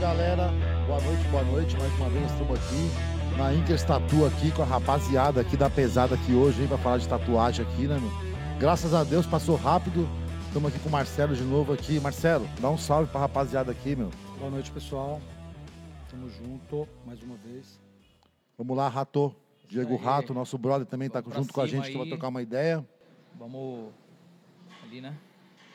galera. Boa noite, boa noite. Mais uma vez estamos aqui na Inkers Tatu aqui com a rapaziada aqui da pesada aqui hoje, hein, pra falar de tatuagem aqui, né, meu? Graças a Deus passou rápido. Estamos aqui com o Marcelo de novo aqui. Marcelo, dá um salve pra rapaziada aqui, meu. Boa noite, pessoal. Tamo junto mais uma vez. Vamos lá, Rato. Diego aí. Rato, nosso brother também tá Vamos pra junto com a gente, que vai aí. trocar uma ideia. Vamos ali, né?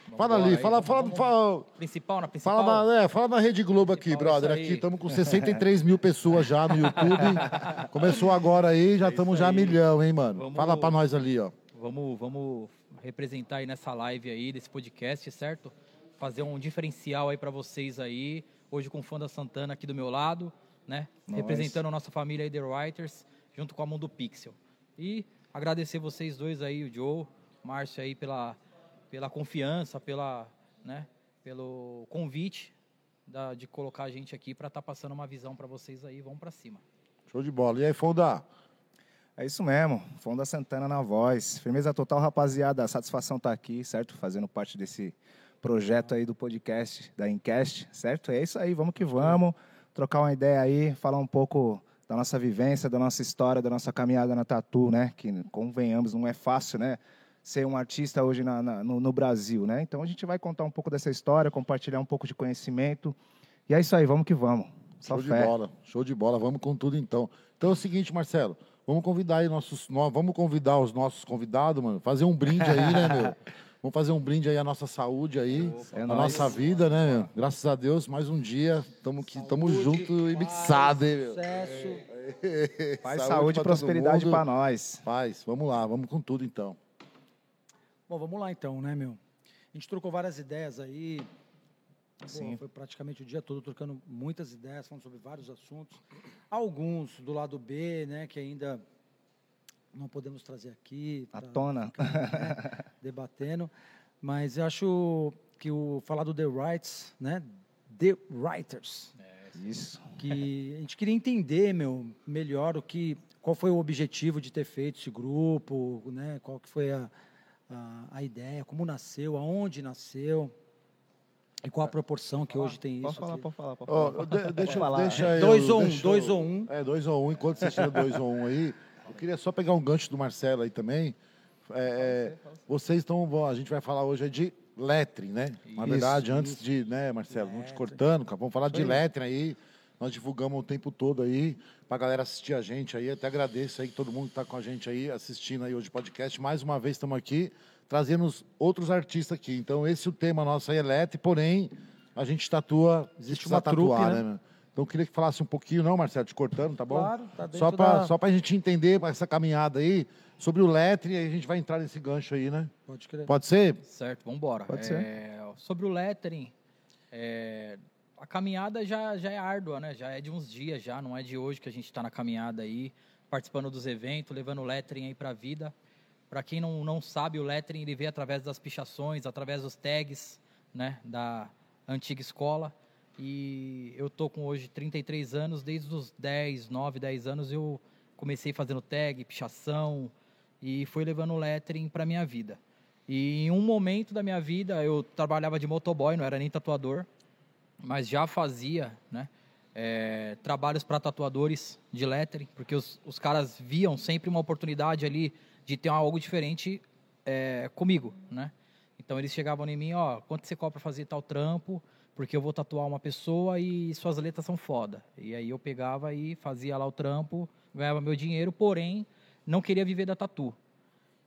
Vamos Fala ali, aí, fala, vamos- fala, vamos- fala, Principal, na principal. Fala na, é, fala na Rede Globo aqui, Principal, brother. Aqui estamos com 63 mil pessoas já no YouTube. Começou agora aí, já É estamos isso já milhão, hein, mano? Fala pra nós ali, ó. Vamos, vamos representar aí nessa live aí, desse podcast, certo? Fazer um diferencial aí pra vocês aí. Hoje com o Fã da Santana aqui do meu lado, né? Representando a nossa família aí, The Writers, junto com a Mundo Pixel. E agradecer vocês dois aí, o Joe, o Márcio aí, pela, pela confiança, pela, né? pelo convite da- de colocar a gente aqui pra estar passando uma visão pra vocês aí. Vamos pra cima. Show de bola. E aí, Fonda? É isso mesmo, Fonda Santana na voz. Firmeza total, rapaziada. Satisfação estar aqui, certo? Fazendo parte desse projeto aí do podcast da Incast, certo? É isso aí, vamos que vamos. Trocar uma ideia aí, falar um pouco da nossa vivência, da nossa história, da nossa caminhada na Tatu, né? Que, convenhamos, não é fácil, né? Ser um artista hoje na- na- no, no Brasil, né? Então a gente vai contar um pouco dessa história, compartilhar um pouco de conhecimento. E é isso aí, vamos que vamos. Só Show de fé. bola. Show de bola. Vamos com tudo então. Então é o seguinte, Marcelo. Vamos convidar aí nossos. Vamos convidar os nossos convidados, mano. Fazer um brinde aí, né, meu? Vamos fazer um brinde aí à nossa saúde aí, É à nóis. nossa vida, né, meu? Graças a Deus, mais um dia. Tamo aqui, tamo junto e mixado, hein, meu? Sucesso. Paz, saúde, pra e prosperidade para nós. Paz, vamos lá, vamos com tudo então. Bom, vamos lá então, né, meu? A gente trocou várias ideias aí. Pô, Sim. Foi praticamente o dia todo trocando muitas ideias, falando sobre vários assuntos. Alguns do lado B, né, que ainda não podemos trazer aqui. À pra tona. ficar, né, debatendo. Mas eu acho que o falar do The Rights, né? The Writers. Isso. que a gente queria entender, meu, melhor o que, qual foi o objetivo de ter feito esse grupo, né? Qual que foi a, a, a ideia, como nasceu, aonde nasceu e qual a proporção que hoje tem Pode isso. falar, aqui. pode falar, pode falar. de- deixa, falar. deixa eu- Dois ou um, deixa eu- dois ou um. É, dois ou um. Enquanto você tira dois ou um aí, eu queria só pegar um gancho do Marcelo aí também. É, é, vocês estão. A gente vai falar hoje é de lettering, né? Na Isso, verdade, antes de, né, Marcelo, não te cortando, cara, vamos falar de lettering aí. Nós divulgamos o tempo todo aí pra galera assistir a gente aí. Até agradeço aí que todo mundo que tá com a gente aí assistindo aí hoje o podcast. Mais uma vez estamos aqui trazendo os outros artistas aqui. Então esse é o tema nosso aí é lettering, porém a gente tatua, Existe uma trupe, tatuar, né? meu? Então eu queria que falasse um pouquinho, não, Marcelo, te cortando, tá bom? Claro, tá dentro só para da- só pra gente entender essa caminhada aí sobre o lettering, aí a gente vai entrar nesse gancho aí, né? Pode crer. Pode ser? Certo, vamos embora. Pode ser. Sobre o lettering, é, a caminhada já, já é árdua, né? Já é de uns dias já, não é de hoje que a gente está na caminhada aí, participando dos eventos, levando o lettering aí para a vida. Para quem não, não sabe, o lettering ele vem através das pichações, através dos tags, né? Da antiga escola. E eu tô com hoje 33 anos, desde os 10, 9, 10 anos eu comecei fazendo tag, pichação e fui levando o lettering para minha vida. E em um momento da minha vida eu trabalhava de motoboy, não era nem tatuador, mas já fazia, né? é, trabalhos para tatuadores de lettering, porque os, os caras viam sempre uma oportunidade ali de ter algo diferente é, comigo, né? Então eles chegavam em mim, ó, quanto você cobra para fazer tal trampo? Porque eu vou tatuar uma pessoa e suas letras são foda. E aí eu pegava e fazia lá o trampo, ganhava meu dinheiro, porém não queria viver da tatu.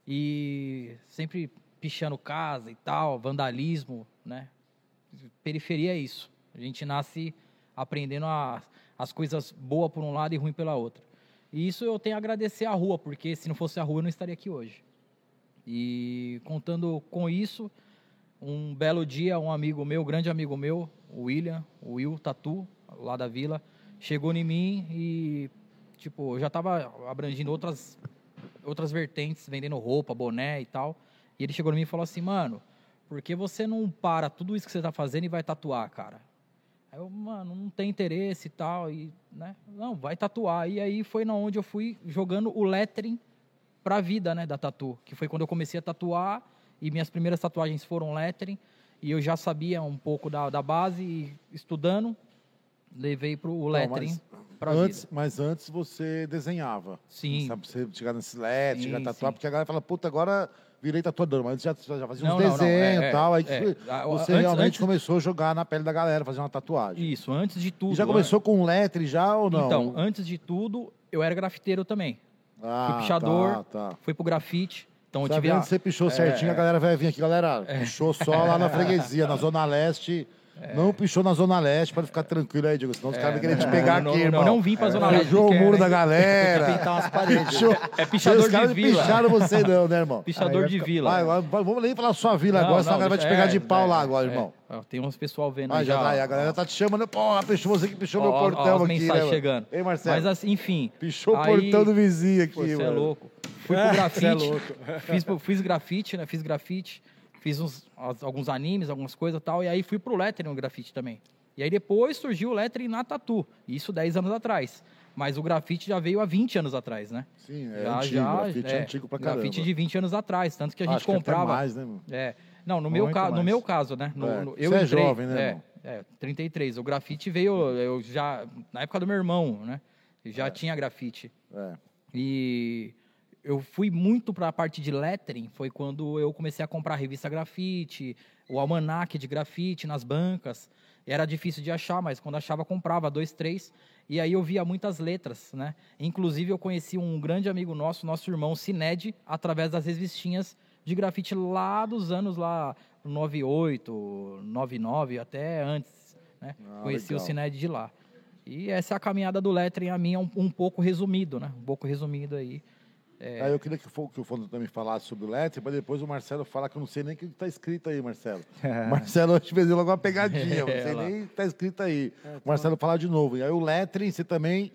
E sempre pichando casa e tal, vandalismo, né? Periferia é isso. A gente nasce aprendendo a- as coisas boas por um lado e ruim pela outra. E isso eu tenho a agradecer à rua, porque se não fosse a rua eu não estaria aqui hoje. E contando com isso, um belo dia, um amigo meu, grande amigo meu, o William, o Will Tatu, lá da vila, chegou em mim e, tipo, eu já estava abrangindo outras, outras vertentes, vendendo roupa, boné e tal. E ele chegou em mim e falou assim, mano, por que você não para tudo isso que você está fazendo e vai tatuar, cara? Aí eu, mano, não tem interesse e tal, e, né? Não, vai tatuar. E aí foi na onde eu fui jogando o lettering pra vida, né, da tatu. Que foi quando eu comecei a tatuar e minhas primeiras tatuagens foram lettering. E eu já sabia um pouco da, da base, e estudando, levei pro Não, lettering pra Antes, vida. mas antes você desenhava. Sim. Sabe, você chegar nesse Sim, chegar tatuar, sim. porque a galera fala, puta, agora virei tatuador, mas já, já fazia uns Não, não, desenhos é, e tal. Aí é, é. você Antes- realmente antes- começou a jogar na pele da galera, fazer uma tatuagem. Isso, antes de tudo. E já começou com letre já ou não? Então, antes de tudo, eu era grafiteiro também. ah, fui pichador, Tá, tá. Fui pro grafite. Então eu Sabe, tive a... você pichou certinho, a galera vai vir aqui, galera. Pichou só lá na freguesia, na Zona Leste. Não pichou na Zona Leste, pode ficar tranquilo aí, Diego. Senão os caras vão querer te pegar não, aqui, não, irmão. não vim pra Zona Leste. Pichou o muro da galera. Pintar umas paredes. Pichou. É pichador Os de caras vila. picharam você não, né, irmão? Pichador Aí de vila. Vai, vamos nem falar sua vila agora, senão a galera vai te pegar é, de pau é, lá agora, é. irmão. Ó, Tem uns pessoal vendo Ah, aí já já. vai, a ó, galera ó, tá te chamando. Pô, pichou você que pichou meu ó, ó, portão as aqui, né, mano? chegando. Ei, Marcelo. Mas assim, enfim. Pichou o portão do vizinho aqui, Pô, Você é mano. louco. Fui pro É, grafite. é louco. Fiz, fiz grafite, né? Fiz grafite. Fiz uns, alguns animes, algumas coisas e tal. E aí fui pro lettering no grafite também. E aí depois surgiu o lettering na tatu. Isso 10 anos atrás. Mas o grafite já veio há 20 anos atrás, né? Sim, é já, antigo, já, grafite é, antigo pra caramba. Grafite de 20 anos atrás. Tanto que a gente Acho que até comprava. mais, né, mano? É. Não, no meu, ca... no meu caso, né? No, É, no- você é jovem, né, É, é, 33. O grafite veio, eu já, na época do meu irmão, né? Eu já tinha grafite. É. E eu fui muito para a parte de lettering, foi quando eu comecei a comprar a revista grafite, o almanac de grafite nas bancas. Era difícil de achar, mas quando achava, comprava dois, três. E aí eu via muitas letras, né? Inclusive eu conheci um grande amigo nosso, nosso irmão Cined, através das revistinhas de grafite lá dos anos lá 98, 99, até antes, né? Ah, Conheci legal. o Cined de lá. E essa é a caminhada do lettering, a minha um, um pouco resumido, né? Um pouco resumido aí. É. Aí eu queria que, que o Fondo também falasse sobre o letre, para depois o Marcelo falar que eu não sei nem o que está escrito aí, Marcelo. Marcelo hoje fez logo uma pegadinha, eu não sei É, nem o que está escrito aí. O Marcelo falar de novo. E aí o lettering, você também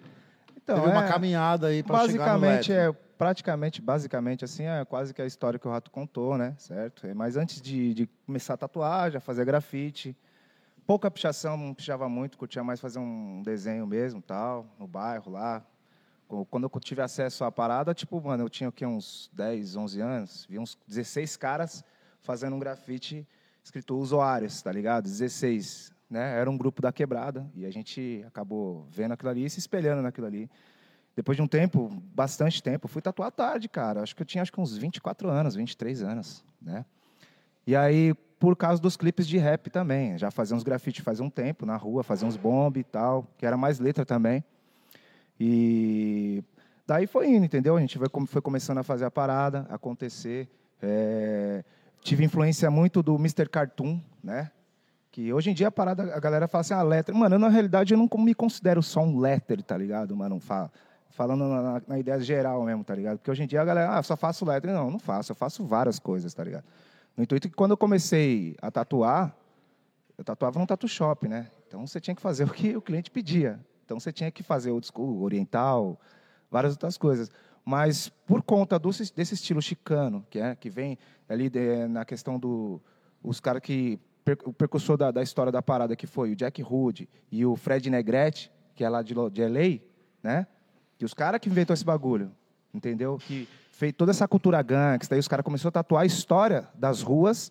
Então, teve uma é- caminhada aí para chegar no Basicamente, é, praticamente, basicamente, assim, é quase que a história que o Rato contou, né? Certo? É, Mas antes de, de começar a tatuar, já fazer grafite, pouca pichação, não pichava muito, curtia mais fazer um desenho mesmo, tal, no bairro lá. Co- Quando eu tive acesso à parada, tipo, mano, eu tinha o quê, uns 10, 11 anos, vi uns 16 caras fazendo um grafite escrito usuários, tá ligado? 16, né? Era um grupo da quebrada e a gente acabou vendo aquilo ali e se espelhando naquilo ali. Depois de um tempo, bastante tempo, fui tatuar tarde, cara. Acho que eu tinha acho que uns 24 anos, 23 anos, né? E aí, por causa dos clipes de rap também, já fazia uns grafite faz um tempo na rua, fazia uns bombe e tal, que era mais letra também. E daí foi indo, entendeu? A gente foi, foi começando a fazer a parada, acontecer. É, tive influência muito do Mr. Cartoon, né? Que hoje em dia a parada, a galera fala assim, ah, letter. Mano, eu, na realidade eu não me considero só um letter, tá ligado, mano? Fa- Falando na, na- na ideia geral mesmo, tá ligado? Porque hoje em dia a galera, ah, só faço letter. Não, não faço, eu faço várias coisas, tá ligado? No intuito que quando eu comecei a tatuar, eu tatuava num tatu shop, né? Então você tinha que fazer o que o cliente pedia. Então você tinha que fazer school, oriental, várias outras coisas. Mas por conta do, desse estilo chicano, que é que vem ali de- na questão do os caras que per- o percussor da, da história da parada que foi o Jack Hood e o Fred Negrete, que é lá de, de LA, né? Que os caras que inventou esse bagulho, entendeu? Que fez toda essa cultura gangsta, aí os caras começaram a tatuar a história das ruas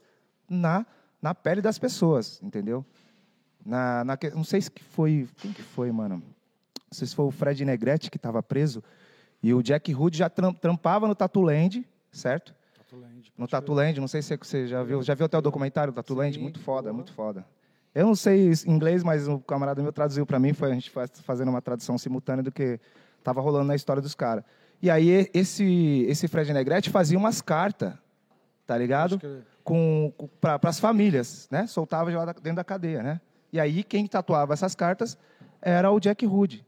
na, na pele das pessoas, entendeu? Na, na, não sei se que foi. Quem que foi, mano? Não sei se foi o Fred Negrete que estava preso. E o Jack Hood já tram- trampava no Tatuland, certo? No Tatuland, não sei se você já viu. Já viu até o documentário do Tatuland? Sim, Muito foda, boa. muito foda. Eu não sei inglês, mas o camarada meu traduziu para mim. Foi a gente faz- fazendo uma tradução simultânea do que estava rolando na história dos caras. E aí esse, esse Fred Negrete fazia umas cartas, tá ligado? Que- com, para as famílias, né? Soltava de lá dentro da cadeia, né? E aí quem tatuava essas cartas era o Jack Hood,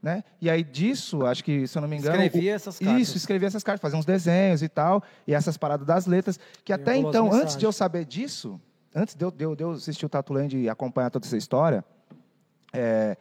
né? E aí disso, acho que se eu não me engano, Escrevia essas cartas. Isso, escrevia essas cartas, fazia uns desenhos e tal, e essas paradas das letras, que até então, antes de eu saber disso, antes de eu, de eu, de eu assistir o Tatuland e acompanhar toda essa história, é,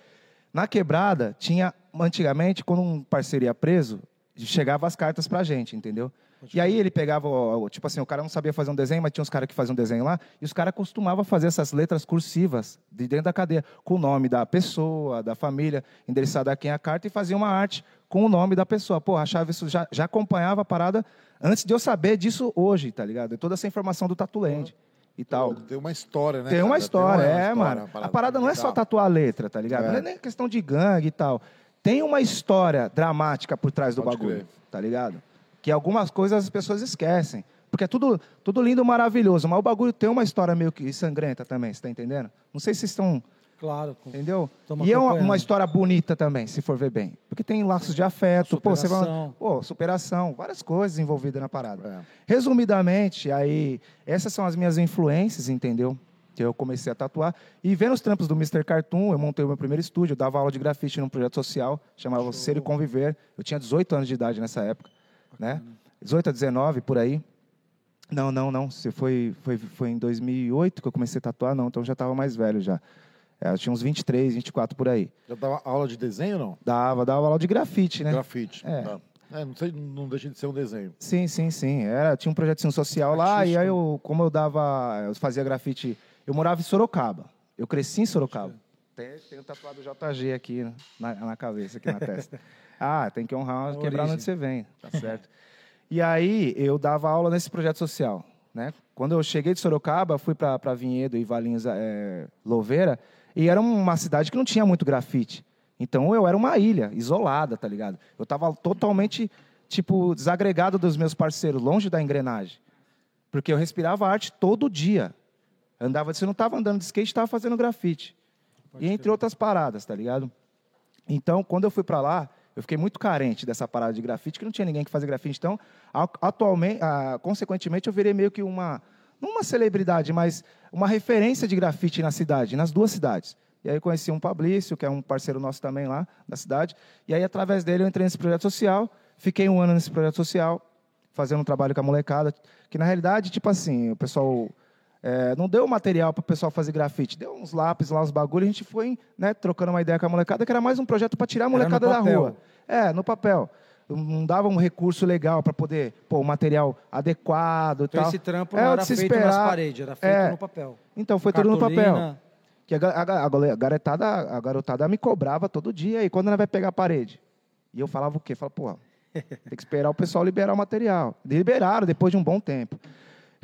na quebrada, tinha, antigamente, quando um parceiro ia preso, chegava as cartas pra gente, entendeu? E aí ele pegava, tipo assim, o cara não sabia fazer um desenho, mas tinha uns caras que faziam um desenho lá, e os caras costumavam fazer essas letras cursivas de dentro da cadeia, com o nome da pessoa, da família, endereçada a quem é a carta, e fazia uma arte com o nome da pessoa. Pô, achava isso, já, já acompanhava a parada antes de eu saber disso hoje, tá ligado? Toda essa informação do Tatuland. e tal. Tem uma história, né? Tem uma história, uma é, história, mano. uma A parada não é só tatuar a letra, tá ligado? É. Não é nem questão de gangue e tal. Tem uma história dramática por trás do Pode bagulho, crer. tá ligado? Que algumas coisas as pessoas esquecem. Porque é tudo, tudo lindo, maravilhoso, mas o bagulho tem uma história meio que sangrenta também, você tá entendendo? Não sei se vocês estão Claro. Entendeu? E é uma, uma história bonita também, se for ver bem. Porque tem laços de afeto, pô, você vai, Superação. pô, superação, várias coisas envolvidas na parada. É. Resumidamente, aí, essas são as minhas influências, entendeu? Que eu comecei a tatuar. E vendo os trampos do Mr. Cartoon, eu montei o meu primeiro estúdio, dava aula de grafite num projeto social, chamava Ser e Conviver. Eu tinha 18 anos de idade nessa época, né? 18 a 19, por aí. Não, não, não. Você foi, foi, foi em 2008 que eu comecei a tatuar? Não, então eu já estava mais velho já. É, eu tinha uns 23, 24 por aí. Já dava aula de desenho ou não? Dava, dava aula de grafite, né? Grafite. É. Tá. É, não, sei, não deixa de ser um desenho. Sim, sim, sim. Era, tinha um projetinho social lá, e aí eu, como eu dava, eu fazia grafite, eu morava em Sorocaba. Eu cresci em Sorocaba. Tem, tem o tatuado JG aqui na, na cabeça, aqui na testa. Ah, tem que honrar, A quebrar onde você vem, tá certo? e aí eu dava aula nesse projeto social, né? Quando eu cheguei de Sorocaba, fui para Vinhedo e Valinhos é, Louveira, e era uma cidade que não tinha muito grafite. Então eu era uma ilha, isolada, tá ligado? Eu tava totalmente, tipo, desagregado dos meus parceiros, longe da engrenagem. Porque eu respirava arte todo dia. Andava, você não tava andando de skate, estava fazendo grafite. e entre outras paradas, tá ligado? Então, quando eu fui para lá, eu fiquei muito carente dessa parada de grafite, que não tinha ninguém que fazia grafite. Então, atualmente, ah, consequentemente, eu virei meio que uma, não uma celebridade, mas uma referência de grafite na cidade, nas duas cidades. E aí conheci um Pablício, que é um parceiro nosso também lá da cidade. E aí, através dele, eu entrei nesse projeto social. Fiquei um ano nesse projeto social, fazendo um trabalho com a molecada. Que, na realidade, tipo assim, o pessoal é, não deu material para o pessoal fazer grafite. Deu uns lápis lá, uns bagulho. A gente foi né, trocando uma ideia com a molecada, que era mais um projeto para tirar a molecada da rua. É, no papel. Não dava um recurso legal para poder pôr o material adequado e Então tal. esse trampo É, não era feito nas esperar. paredes, era feito É. no papel. Então, foi tudo no papel. Cartolina, Que a, a, a garotada, a garotada me cobrava todo dia. E quando ela vai pegar a parede? E eu falava o quê? Falava, pô, tem que esperar o pessoal liberar o material. Liberaram depois de um bom tempo.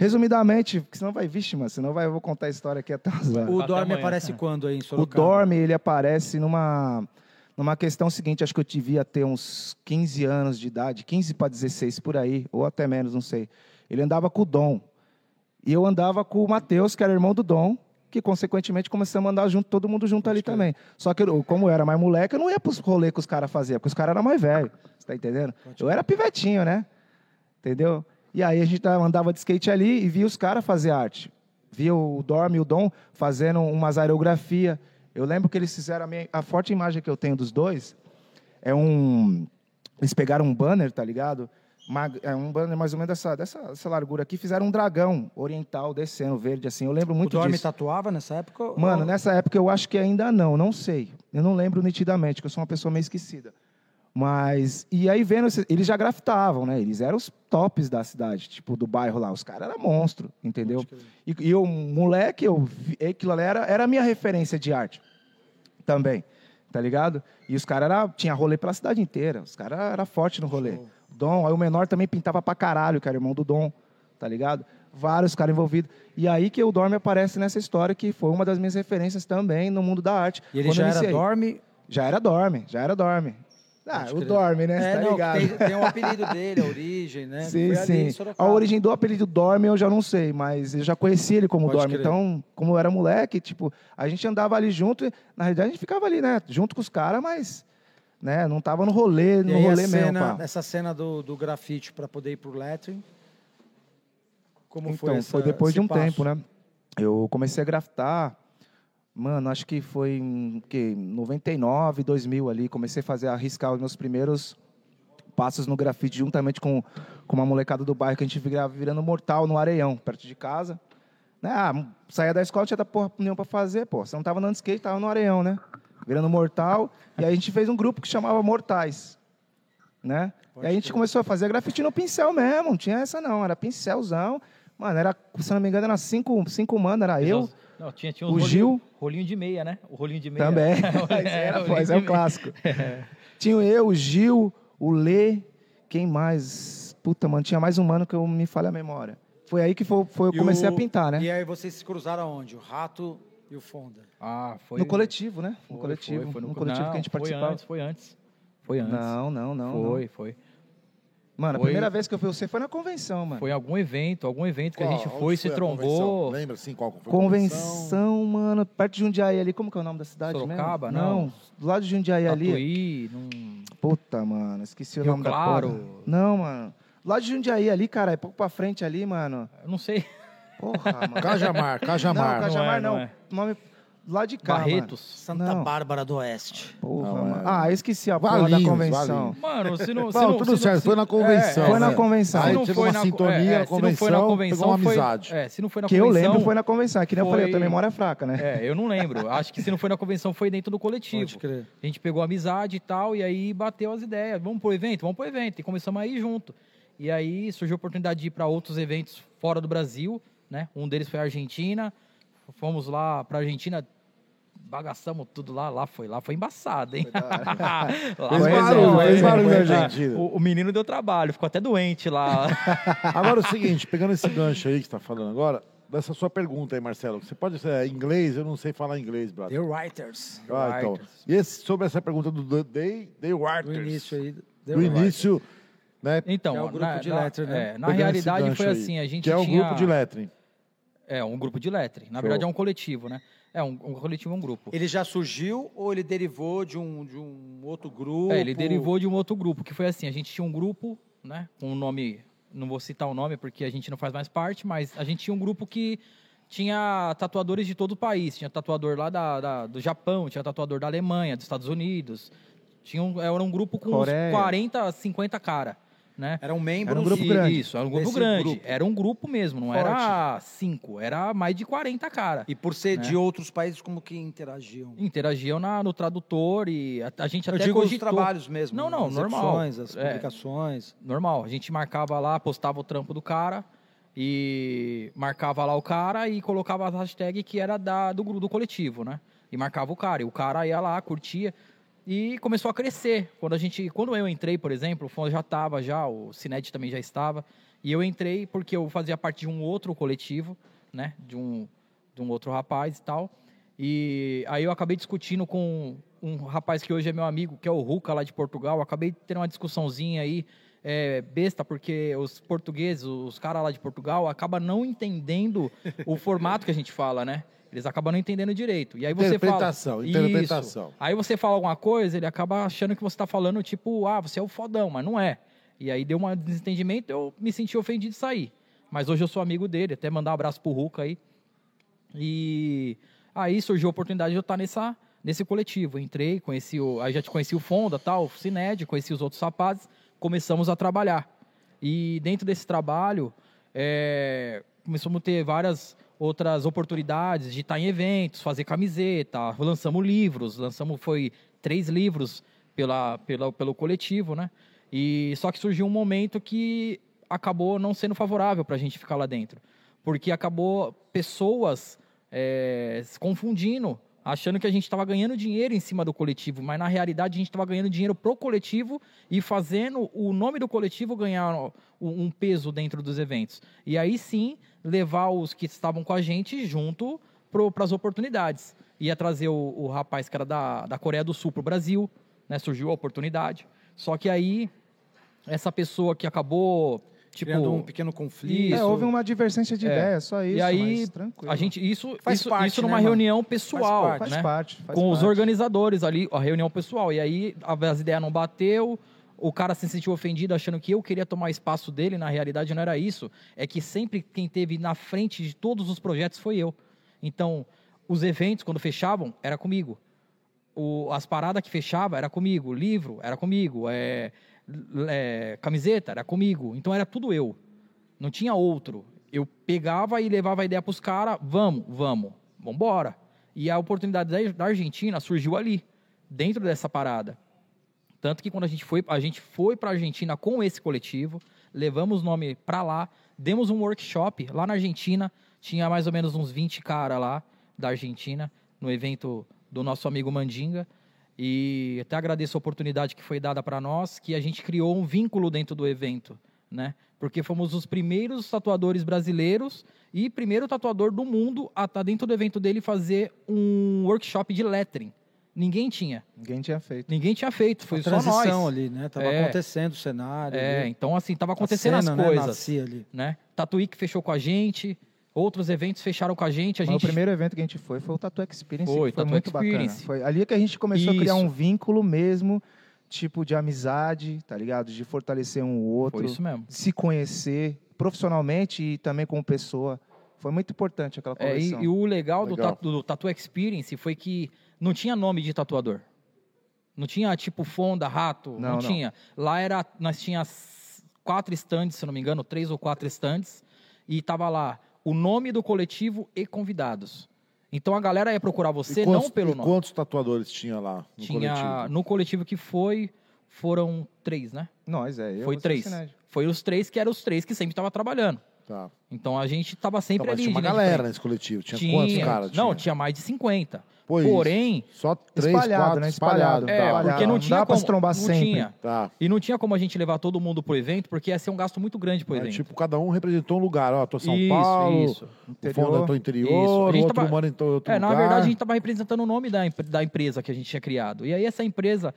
Resumidamente, porque senão vai, vixe, mano, senão vai, eu vou contar a história aqui até umas horas. O Até Dorme amanhã. aparece quando aí em O Sorocaba? Dorme, ele aparece numa, numa questão seguinte, acho que eu devia ter uns 15 anos de idade, 15 para 16 por aí, ou até menos, não sei. Ele andava com o Dom. E eu andava com o Matheus, que era irmão do Dom, que consequentemente começamos a andar junto, todo mundo junto ali também. Só que eu, como eu era mais moleque, eu não ia pros rolês que os caras faziam, porque os caras eram mais velhos. Você tá entendendo? Eu era pivetinho, né? Entendeu? E aí a gente tava- andava de skate ali e via os caras fazer arte. Via o Dorme e o Dom fazendo umas aerografia. Eu lembro que eles fizeram a, minha, a forte imagem que eu tenho dos dois é um eles pegaram um banner, tá ligado? É um banner mais ou menos dessa, dessa, dessa largura aqui, fizeram um dragão oriental descendo verde assim. Eu lembro O muito Dorme disso. tatuava nessa época? Mano, Ou- nessa época eu acho que ainda não, não sei. Eu não lembro nitidamente, porque eu sou uma pessoa meio esquecida. Mas, e aí vendo, eles já grafitavam, né? Eles eram os tops da cidade, tipo, do bairro lá. Os caras eram monstro, entendeu? E, e eu, moleque, eu, aquilo ali era, era a minha referência de arte também, tá ligado? E os caras tinha rolê pela cidade inteira. Os caras eram fortes no rolê. Dom, aí o menor também pintava pra caralho, que era irmão do Dom, tá ligado? Vários caras envolvidos. E aí que o Dorme aparece nessa história, que foi uma das minhas referências também no mundo da arte. E ele Quando já era. Dorme? Já era Dorme, já era Dorme. Ah, o. Dorme, né? Você É, tá não, ligado? tem, tem um apelido dele, a origem, né? Sim, Foi sim. A origem do apelido Dorme eu já não sei, mas eu já conheci ele como Pode Dorme. crer. Então, como eu era moleque, tipo, a gente andava ali junto. e, Na realidade, a gente ficava ali, né? Junto com os caras, mas né, não tava no rolê, E no aí a rolê mesmo, cena, pá. essa cena do, do grafite para poder ir pro lettering, como Então, foi foi, essa- depois esse de um passo? tempo, né? Eu comecei a grafitar, mano, acho que foi em que, 99, 2000 ali. Comecei a fazer, a arriscar os meus primeiros passos no grafite, juntamente com, com uma molecada do bairro que a gente virava virando mortal no Areião, perto de casa. Né? Ah, saía da escola, tinha da porra nenhuma pra fazer, pô. Você não tava andando de skate, tava no Areião, né? Virando mortal. E aí a gente fez um grupo que chamava Mortais. Né? e aí a gente começou a fazer grafite no pincel mesmo, não tinha essa não, era pincelzão. Mano, era, se não me engano, era cinco, cinco mano, era eu, Não, tinha, tinha o uns Gil- rolinho, rolinho de meia, né? O rolinho de meia. também. É, Esse era, pô, esse é rolinho o de clássico. Tinha eu, o Gil, o Lê, quem mais? Puta, mano, tinha mais um mano que eu me falha a memória. foi aí que foi, foi- eu comecei o- a pintar, né? E aí vocês se cruzaram aonde? O Rato e o Fonda. Ah, foi. No coletivo, né? Foi, no coletivo. Foi, foi no, no coletivo não, que a gente foi participava. Antes, foi antes. Foi antes. Não, não, não. não. foi, foi. Mano, a Foi- primeira vez que eu vi você foi na convenção, mano. Foi algum evento, algum evento que a Qual? gente foi, se a convenção? trombou. Lembra assim qual foi a Convenção, mano, perto de Jundiaí ali. Como que é o nome da cidade Sorocaba, mesmo? não. do lado de Jundiaí ali. Tatuí, num... Puta, mano, esqueci o Rio nome da Claro. porra. Não, mano. Do lado de Jundiaí ali, cara, é pouco pra frente ali, mano. eu não sei. Porra, mano. Cajamar, Cajamar. Não, Cajamar não não. é, Nome lado de cá, Barretos. Santa Não. Bárbara do Oeste. mano. Porra, Não, mano. é- Ah, eu esqueci a porra da Valinhos, convenção. Valinhos. Mano, se não. se Não, não- tudo se não- certo, foi na convenção. É, Foi na né? convenção. Aí Se não teve foi uma na- sintonia é, na se não foi na convenção, pegou uma foi- amizade. É, se não foi na Que eu convenção. lembro foi na convenção. Que nem eu falei, eu tenho foi- memória fraca, né? É, eu não lembro. Acho que se não foi na convenção, foi dentro do coletivo. Pode crer. A gente pegou amizade e tal, e aí bateu as ideias. Vamos pro evento? Vamos pro evento. E começamos a ir junto. E aí surgiu a oportunidade de ir para outros eventos fora do Brasil, né? Um deles foi a Argentina. Fomos lá pra Argentina, bagaçamos tudo lá. Lá foi, lá foi embaçado, hein? lá Fez foi- barulho, fez barulho na Argentina. O, o menino deu trabalho, ficou até doente lá. Agora o seguinte, pegando esse gancho aí que você está falando agora, dessa sua pergunta aí, Marcelo, você pode ser é, inglês? Eu não sei falar inglês, brother. The Writers. Ah, então. Writers. E esse, sobre essa pergunta do Day, Day Writers. Do início aí. The Do início, né? Então, É o grupo na, de na- lettering, né? é, na pegando realidade foi aí, assim, a gente Que é o tinha... grupo de lettering. É, um grupo de lettering. Na Show. verdade é um coletivo, né? É, um, um coletivo é um grupo. Ele já surgiu ou ele derivou de um, de um outro grupo? É, ele derivou de um outro grupo, que foi assim, a gente tinha um grupo, né, com um nome, não vou citar o nome porque a gente não faz mais parte, mas a gente tinha um grupo que tinha tatuadores de todo o país, tinha tatuador lá da, da- do Japão, tinha tatuador da Alemanha, dos Estados Unidos, tinha um, era um grupo com uns Coreia. 40, 50 cara, né? Eram membros. Era um grupo E- grande. Isso, era um grupo desse grande. grupo. Era um grupo mesmo, não era cinco, era mais de 40 cara. E por ser né? de outros países, como que interagiam? Interagiam na, no tradutor e a, a gente Eu até digo os cogitou. trabalhos mesmo. Não, não, as normal. As É. publicações. Normal, a gente marcava lá, postava o trampo do cara e marcava lá o cara e colocava a hashtag que era da, do, do coletivo, né? E marcava o cara. E o cara ia lá, curtia e começou a crescer. Quando a gente, quando eu entrei, por exemplo, o Fon já estava já, o Cined também já estava. E eu entrei porque eu fazia parte de um outro coletivo, né? De um, de um outro rapaz e tal. E aí eu acabei discutindo com um rapaz que hoje é meu amigo, que é o Ruca lá de Portugal. Eu acabei tendo uma discussãozinha aí é, besta, porque os portugueses, os caras lá de Portugal, acabam não entendendo o formato que a gente fala, né? Eles acabam não entendendo direito. E aí você Interpretação, fala... interpretação. Isso. Aí você fala alguma coisa, ele acaba achando que você está falando, tipo, ah, você é o fodão, mas não é. E aí deu um desentendimento, eu me senti ofendido de sair. Mas hoje eu sou amigo dele, até mandar um abraço pro Ruca aí. E aí surgiu a oportunidade de eu estar nessa, nesse coletivo. Entrei, conheci o, aí já te conheci o Fonda, tal, o Cined, conheci os outros rapazes, começamos a trabalhar. E dentro desse trabalho, é, começamos a ter várias outras oportunidades de estar em eventos, fazer camiseta, lançamos livros, lançamos foi três livros pela, pela, pelo coletivo, né? E só que surgiu um momento que acabou não sendo favorável para a gente ficar lá dentro, porque acabou pessoas é, se confundindo, achando que a gente estava ganhando dinheiro em cima do coletivo, mas na realidade a gente estava ganhando dinheiro pro coletivo e fazendo o nome do coletivo ganhar um, peso dentro dos eventos. E aí sim levar os que estavam com a gente junto para as oportunidades. Ia trazer o, o rapaz que era da, da Coreia do Sul para o Brasil, né? surgiu a oportunidade. Só que aí essa pessoa que acabou tipo Criando um pequeno conflito. É, houve uma divergência de É. ideias, só isso. e aí mas tranquilo. a gente isso Faz isso, parte, isso né, numa mano? reunião pessoal, parte. faz né? parte. faz com os parte. organizadores ali, a reunião pessoal. E aí a- as ideias não bateu, o cara se sentiu ofendido achando que eu queria tomar espaço dele, na realidade não era isso. É que sempre quem teve na frente de todos os projetos foi eu. Então, os eventos quando fechavam era comigo. O- as paradas que fechava era comigo, livro era comigo, é, é, camiseta era comigo. Então era tudo eu. Não tinha outro. Eu pegava e levava a ideia para os caras, vamos, vamos, vamos embora. E a oportunidade da- Argentina surgiu ali, dentro dessa parada. Tanto que quando a gente foi, a gente foi para a Argentina com esse coletivo, levamos o nome para lá, demos um workshop lá na Argentina, tinha mais ou menos uns 20 cara lá da Argentina, no evento do nosso amigo Mandinga. E até agradeço a oportunidade que foi dada para nós, que a gente criou um vínculo dentro do evento, né? Porque fomos os primeiros tatuadores brasileiros e primeiro tatuador do mundo a estar dentro do evento dele fazer um workshop de lettering. Ninguém tinha. Ninguém tinha feito. Ninguém tinha feito, foi a só transição nós. ali, né? Tava É. acontecendo o cenário. É, ali. então assim, tava A acontecendo cena, as né, coisas, nascia ali. né? Tatuí que fechou com a gente, outros eventos fecharam com a gente, a Mas gente O primeiro evento que a gente foi foi o Tattoo Experience. Foi, que foi Tattoo muito Experience. bacana. Foi ali que a gente começou a criar Isso. um vínculo mesmo, tipo de amizade, tá ligado? De fortalecer um outro, foi isso mesmo. se conhecer profissionalmente e também como pessoa. Foi muito importante aquela É, e, conversa. e o legal, Do, Legal. tatu, do Tattoo Experience foi que não tinha nome de tatuador. Não tinha tipo Fonda, Rato, não, Não, não. tinha. Lá era, nós tínhamos quatro stands, se não me engano, três ou quatro stands, e tava lá o nome do coletivo e convidados. Então a galera ia procurar você E quantos, não pelo e nome. quantos tatuadores tinha lá no tinha coletivo? no coletivo que foi foram três, né? Nós, é. Eu, foi você, três. Foi os três que eram os três que sempre estavam trabalhando. Tá. Então a gente tava sempre mas ali. tinha uma galera nesse coletivo. Tinha, Tinha, quantos caras? Não, tinha mais de 50. Pô, isso. Porém, Só três, Espalhado, quatro, né? espalhado. Espalhado. é, Trabalhava. porque não Não tinha dá pra como. se trombar não sempre. tinha. Tá. E não tinha como a gente levar todo mundo pro evento, porque ia ser um gasto muito grande pro É, evento. tipo, cada um representou um lugar. Ó, tô São isso, Paulo, isso. o Interior. Fonda tô interior, Isso. Outro tava- mora em outro É, na lugar. verdade, a gente tava representando o nome da, da empresa que a gente tinha criado. E aí essa empresa,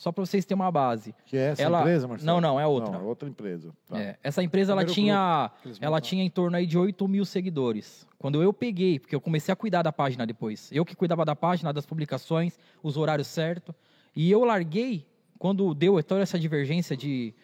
só para vocês terem uma base. Que é essa ela- empresa, Marcelo? Não, não, é outra. Não, é outra empresa. Tá. É, essa empresa ela tinha, ela tinha em torno aí de 8 mil seguidores. Quando eu peguei, porque eu comecei a cuidar da página depois. Eu que cuidava da página, das publicações, os horários certos. E eu larguei, quando deu toda essa divergência de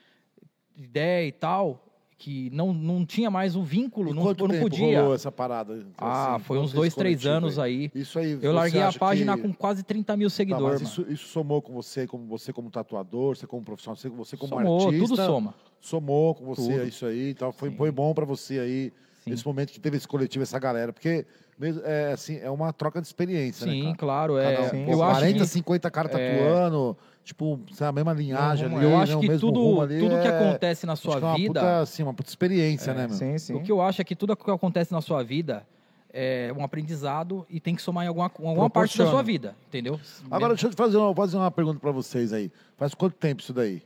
ideia e tal, que não, não tinha mais o vínculo, E não, quanto não podia. rolou essa parada? Ah, assim, foi uns dois, três anos aí. Isso aí. Eu larguei a página que- com quase 30 mil Tá, seguidores. mas isso, isso somou com você, como você como tatuador, você como profissional, você, você como Somou, artista. tudo soma. Somou com você Tudo. isso aí, então foi, Sim. foi bom pra você aí Sim. esse momento que teve esse coletivo, essa galera, porque mesmo, é assim é uma troca de experiência, né, Sim, cara? claro. Cada É, um, Sim. pô, eu acho 40, que 50 caras é. tatuando, tipo, sabe, a mesma linhagem Não, ali, eu né, acho que tudo, ali, tudo que é- acontece na acho sua que é uma vida. puta, assim, uma puta experiência, né, meu? Sim, sim. O que eu acho é que tudo que acontece na sua vida é um aprendizado e tem que somar em alguma, alguma parte da sua vida, entendeu? Agora, deixa eu te fazer uma, fazer uma pergunta pra vocês aí. Faz quanto tempo isso daí?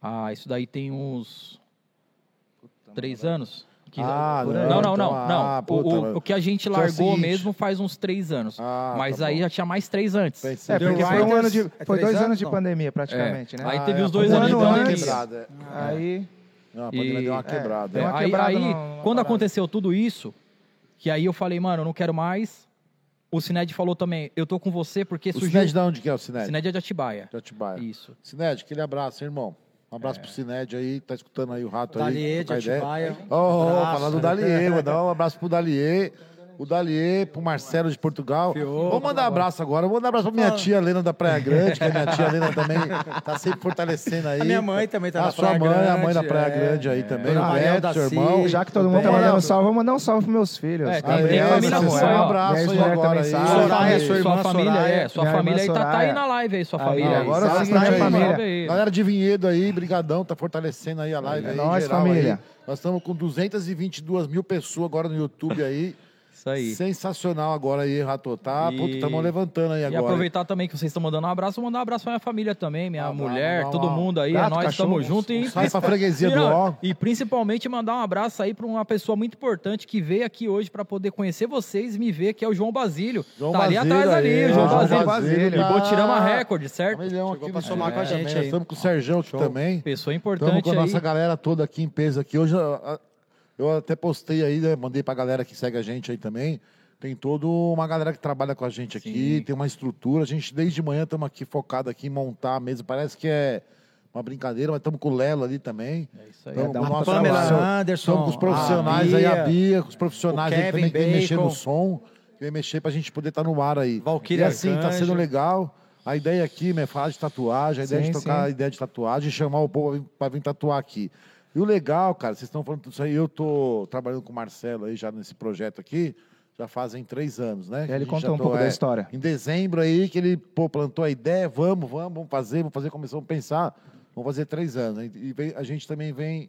Ah, isso daí tem uns três anos. Que- Ah, não, não, não, então, não, não. ah, O- puta, o, o que a gente é o largou mesmo faz uns três anos. Ah, mas tá aí já tinha mais três antes. Pensei É, que porque foi- um ano de, é foi dois anos? anos de pandemia, praticamente, né? Aí Ah, teve é, os a dois anos de deu uma pandemia. quebrada. é. Aí, Não, a pandemia E- deu uma é, quebrada. deu É, uma aí, quebrada aí, quando parada. aconteceu tudo isso, que aí eu falei, mano, eu não quero mais. O Cined falou também, eu tô com você porque O surgiu... Cined de onde que é o Cined? Cined é de Atibaia. De Atibaia. Isso. Cined, aquele abraço, irmão. Um É. abraço pro Cined aí, tá escutando aí o rato aí. Dalier de. Atibaia. Ô, oh, Abraço. falando do Dalier, mandar um abraço pro Dalier. O Dalier, pro Marcelo de Portugal. Vou mandar um abraço agora. Vou mandar um abraço pra minha tia Helena da Praia Grande, que a minha tia Helena também tá sempre fortalecendo aí. A minha mãe também tá a na sua Praia mãe, a mãe da Grande, Praia é. Grande aí também. Dona O Beto, da seu irmão. já que todo mundo tá mandando salve, vou mandar um salve pros meus filhos. É, tem- tem família sua, um abraço aí agora também aí. Soraya, sua, sua irmã família, é, sua família aí tá, tá aí na live aí, sua Aí, família agora é aí, família. Galera de Vinhedo aí, brigadão, tá fortalecendo aí a live É aí, nóis, geral família. aí. Nós estamos com 222 mil pessoas agora no YouTube aí. Isso aí. Sensacional agora aí, Ratotá. E- Puta, estamos levantando aí E agora. aproveitar também que vocês estão mandando um abraço, vou mandar um abraço pra minha família também, minha Ah, mulher, todo mundo aí, gato, é nós cachorro, estamos juntos. E, Sai pra freguesia e, do Ó. e principalmente mandar um abraço aí pra uma pessoa muito importante que veio aqui hoje pra poder conhecer vocês e me ver, que é o João Basílio. João tá ali Basílio atrás ali, o João ó, Basílio. Basílio. E Botirama Record, certo? Milhão Chegou aqui pra somar com a gente. Estamos com o Serjão aqui também. Pessoa Estamos importante com a nossa galera toda aqui em peso aqui. Hoje eu até postei aí, né, mandei pra galera que segue a gente aí também. Tem toda uma galera que trabalha com a gente aqui, Sim. tem uma estrutura. A gente, desde de manhã, estamos aqui focado aqui em montar a mesa. Parece que é uma brincadeira, mas estamos com o Lelo ali também. É isso aí. Tamo nosso Pamela Anderson, Estamos com os profissionais a aí, a Bia, Bia, com os profissionais aí também que vem mexer no som, que vem mexer pra gente poder estar no ar aí. Valquíria e assim, tá Arcanjo. sendo legal. A ideia aqui, né, falar de tatuagem, a ideia Sim, de tocar sim. a ideia de tatuagem e chamar o povo pra vir tatuar aqui. E o legal, cara, vocês estão falando tudo isso aí, eu tô trabalhando com o Marcelo aí já nesse projeto aqui, já fazem três anos, né? Aí ele contou um tô, pouco é, da história. Em dezembro aí, que ele pô, plantou a ideia, vamos, vamos, vamos fazer, vamos fazer, começamos a pensar, vamos fazer três anos. E vem- a gente também vem,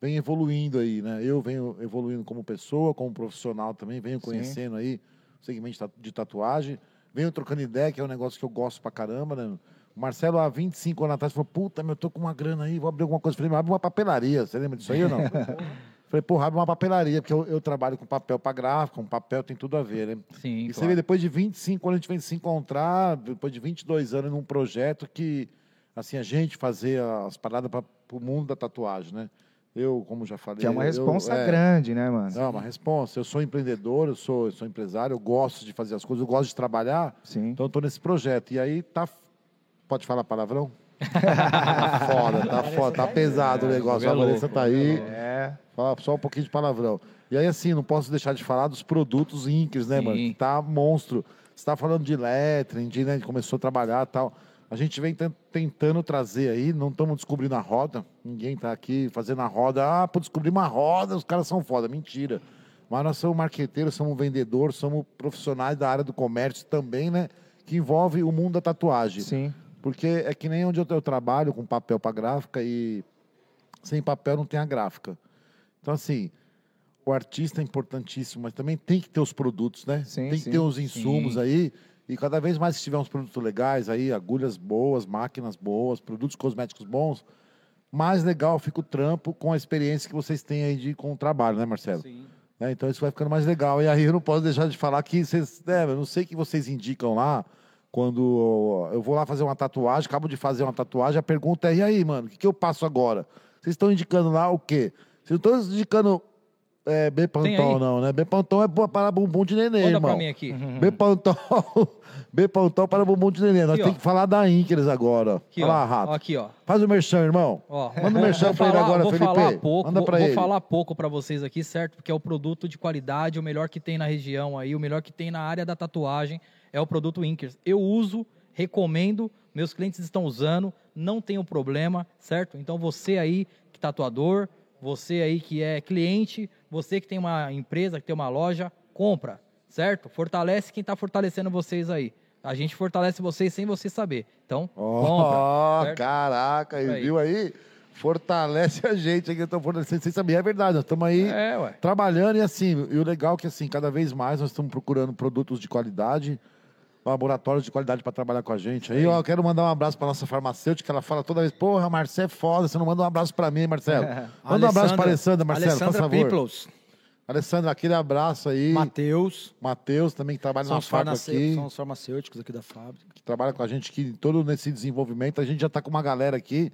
vem evoluindo aí, né? Eu venho evoluindo como pessoa, como profissional também, venho conhecendo aí o segmento de tatuagem, venho trocando ideia, que é um negócio que eu gosto pra caramba, né? O Marcelo, há 25 anos atrás, falou: Puta, meu, eu tô com uma grana aí, vou abrir alguma coisa. Eu falei, abre uma papelaria. Você lembra disso aí ou não? falei, porra, abre uma papelaria, porque eu, eu trabalho com papel para gráfico, com papel tem tudo a ver, né? Sim, E você claro. vê, depois de 25 anos, a gente vem se encontrar, depois de 22 anos, num projeto que, assim, a gente fazer as paradas para o mundo da tatuagem, né? Eu, como já falei... Que é uma eu- responsa é, grande, né, mano? Não, uma responsa. Eu sou empreendedor, eu sou, eu sou empresário, eu gosto de fazer as coisas, eu gosto de trabalhar, Sim. então eu tô nesse projeto. E aí tá... Pode falar palavrão? tá foda, tá foda, tá pesado o negócio. A Louco, Vanessa tá aí. É. Fala só um pouquinho de palavrão. E aí, assim, não posso deixar de falar dos produtos Inkers, né, Sim. mano? Que tá monstro. Você tá falando de lettering, de, né, a começou a trabalhar e tal. A gente vem ten- tentando trazer aí, não estamos descobrindo a roda. Ninguém tá aqui fazendo a roda. Ah, pô, descobrir uma roda, os caras são foda. Mentira. Mas nós somos marqueteiros, somos vendedores, somos profissionais da área do comércio também, né? Que envolve o mundo da tatuagem. Sim. Porque é que nem onde eu, trabalho com papel para gráfica e sem papel não tem a gráfica. Então, assim, o artista é importantíssimo, mas também tem que ter os produtos, né? Sim, tem sim. que ter os insumos Sim. aí. E cada vez mais que tiver uns produtos legais aí, agulhas boas, máquinas boas, produtos cosméticos bons, mais legal fica o trampo com a experiência que vocês têm aí de, com o trabalho, né, Marcelo? Sim. né? Então isso vai ficando mais legal. E aí eu não posso deixar de falar que vocês. né, eu não sei o que vocês indicam lá. Quando eu vou lá fazer uma tatuagem, acabo de fazer uma tatuagem, a pergunta é: e aí, mano, o que, que eu passo agora? Vocês estão indicando lá o quê? Vocês não estão indicando é, Bepantol, não, né? Bepantol é para bumbum de neném, Manda irmão. pra mim aqui. Bepantol, Bepantol para bumbum de neném. Nós temos que falar da Inkeres agora. Aqui, Olha ó. lá, rato. Ó, Aqui, ó. Faz o merchan, irmão. Ó, Manda um merchan vou pra ele falar- agora, vou Felipe. falar pouco, Manda vou, pra vou ele. falar pouco para vocês aqui, certo? Porque é o produto de qualidade, o melhor que tem na região aí, o melhor que tem na área da tatuagem é o produto Inkers. Eu uso, recomendo, meus clientes estão usando, não tenho problema, certo? Então você aí que é tatuador, você aí que é cliente, você que tem uma empresa, que tem uma loja, compra, certo? Fortalece quem está fortalecendo vocês aí. A gente fortalece vocês sem você saber. Então, compra. Ó, certo? caraca, aí, viu aí? Fortalece a gente aqui, estão fortalecendo. Sem saber, é verdade, nós estamos aí É, trabalhando e assim, e o legal é que assim, cada vez mais nós estamos procurando produtos de qualidade, laboratórios de qualidade para trabalhar com a gente. Aí, ó, eu quero mandar um abraço para nossa farmacêutica, ela fala toda vez, porra, Marcelo é foda, você não manda um abraço para mim, Marcelo. Manda um abraço para Alessandra, Marcelo, Alessandra por favor. Peoples, Alessandra, aquele abraço aí. Matheus, Matheus também que trabalha são na fábrica aqui. são os farmacêuticos aqui da fábrica. que trabalha com a gente aqui, todo nesse desenvolvimento. A gente já está com uma galera aqui.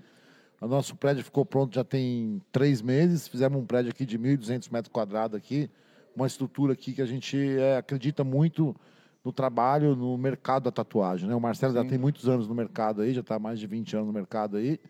O nosso prédio ficou pronto já tem três meses. Fizemos um prédio aqui de 1.200 metros quadrados aqui. Uma estrutura aqui que a gente é, acredita muito no trabalho, no mercado da tatuagem. Né? O Marcelo já tem muitos anos no mercado aí, já está mais de 20 anos no mercado aí.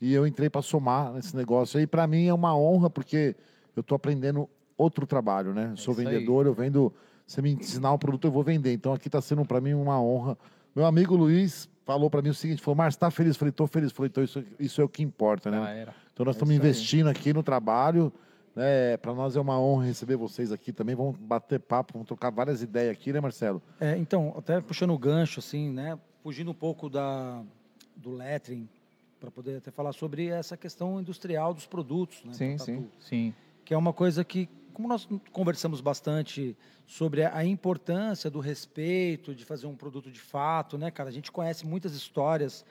E eu entrei para somar nesse negócio aí. Para mim é uma honra, porque eu estou aprendendo outro trabalho, né? Eu sou isso aí. vendedor, eu vendo. Você me ensinar um produto, eu vou vender. Então aqui está sendo para mim uma honra. Meu amigo Luiz falou para mim o seguinte: falou, Márcio, está feliz? Eu falei, estou feliz. Falei, então isso, isso é o que importa, né? Era. Então nós estamos investindo aqui no trabalho. Né? Para nós é uma honra receber vocês aqui também. Vamos bater papo, vamos trocar várias ideias aqui, né, Marcelo? É, então, até puxando o gancho, assim, né? Fugindo um pouco da, do lettering, para poder até falar sobre essa questão industrial dos produtos, né? Sim, do sim. Sim. Que é uma coisa que, como nós conversamos bastante sobre a importância do respeito, de fazer um produto de fato, né, cara? A gente conhece muitas histórias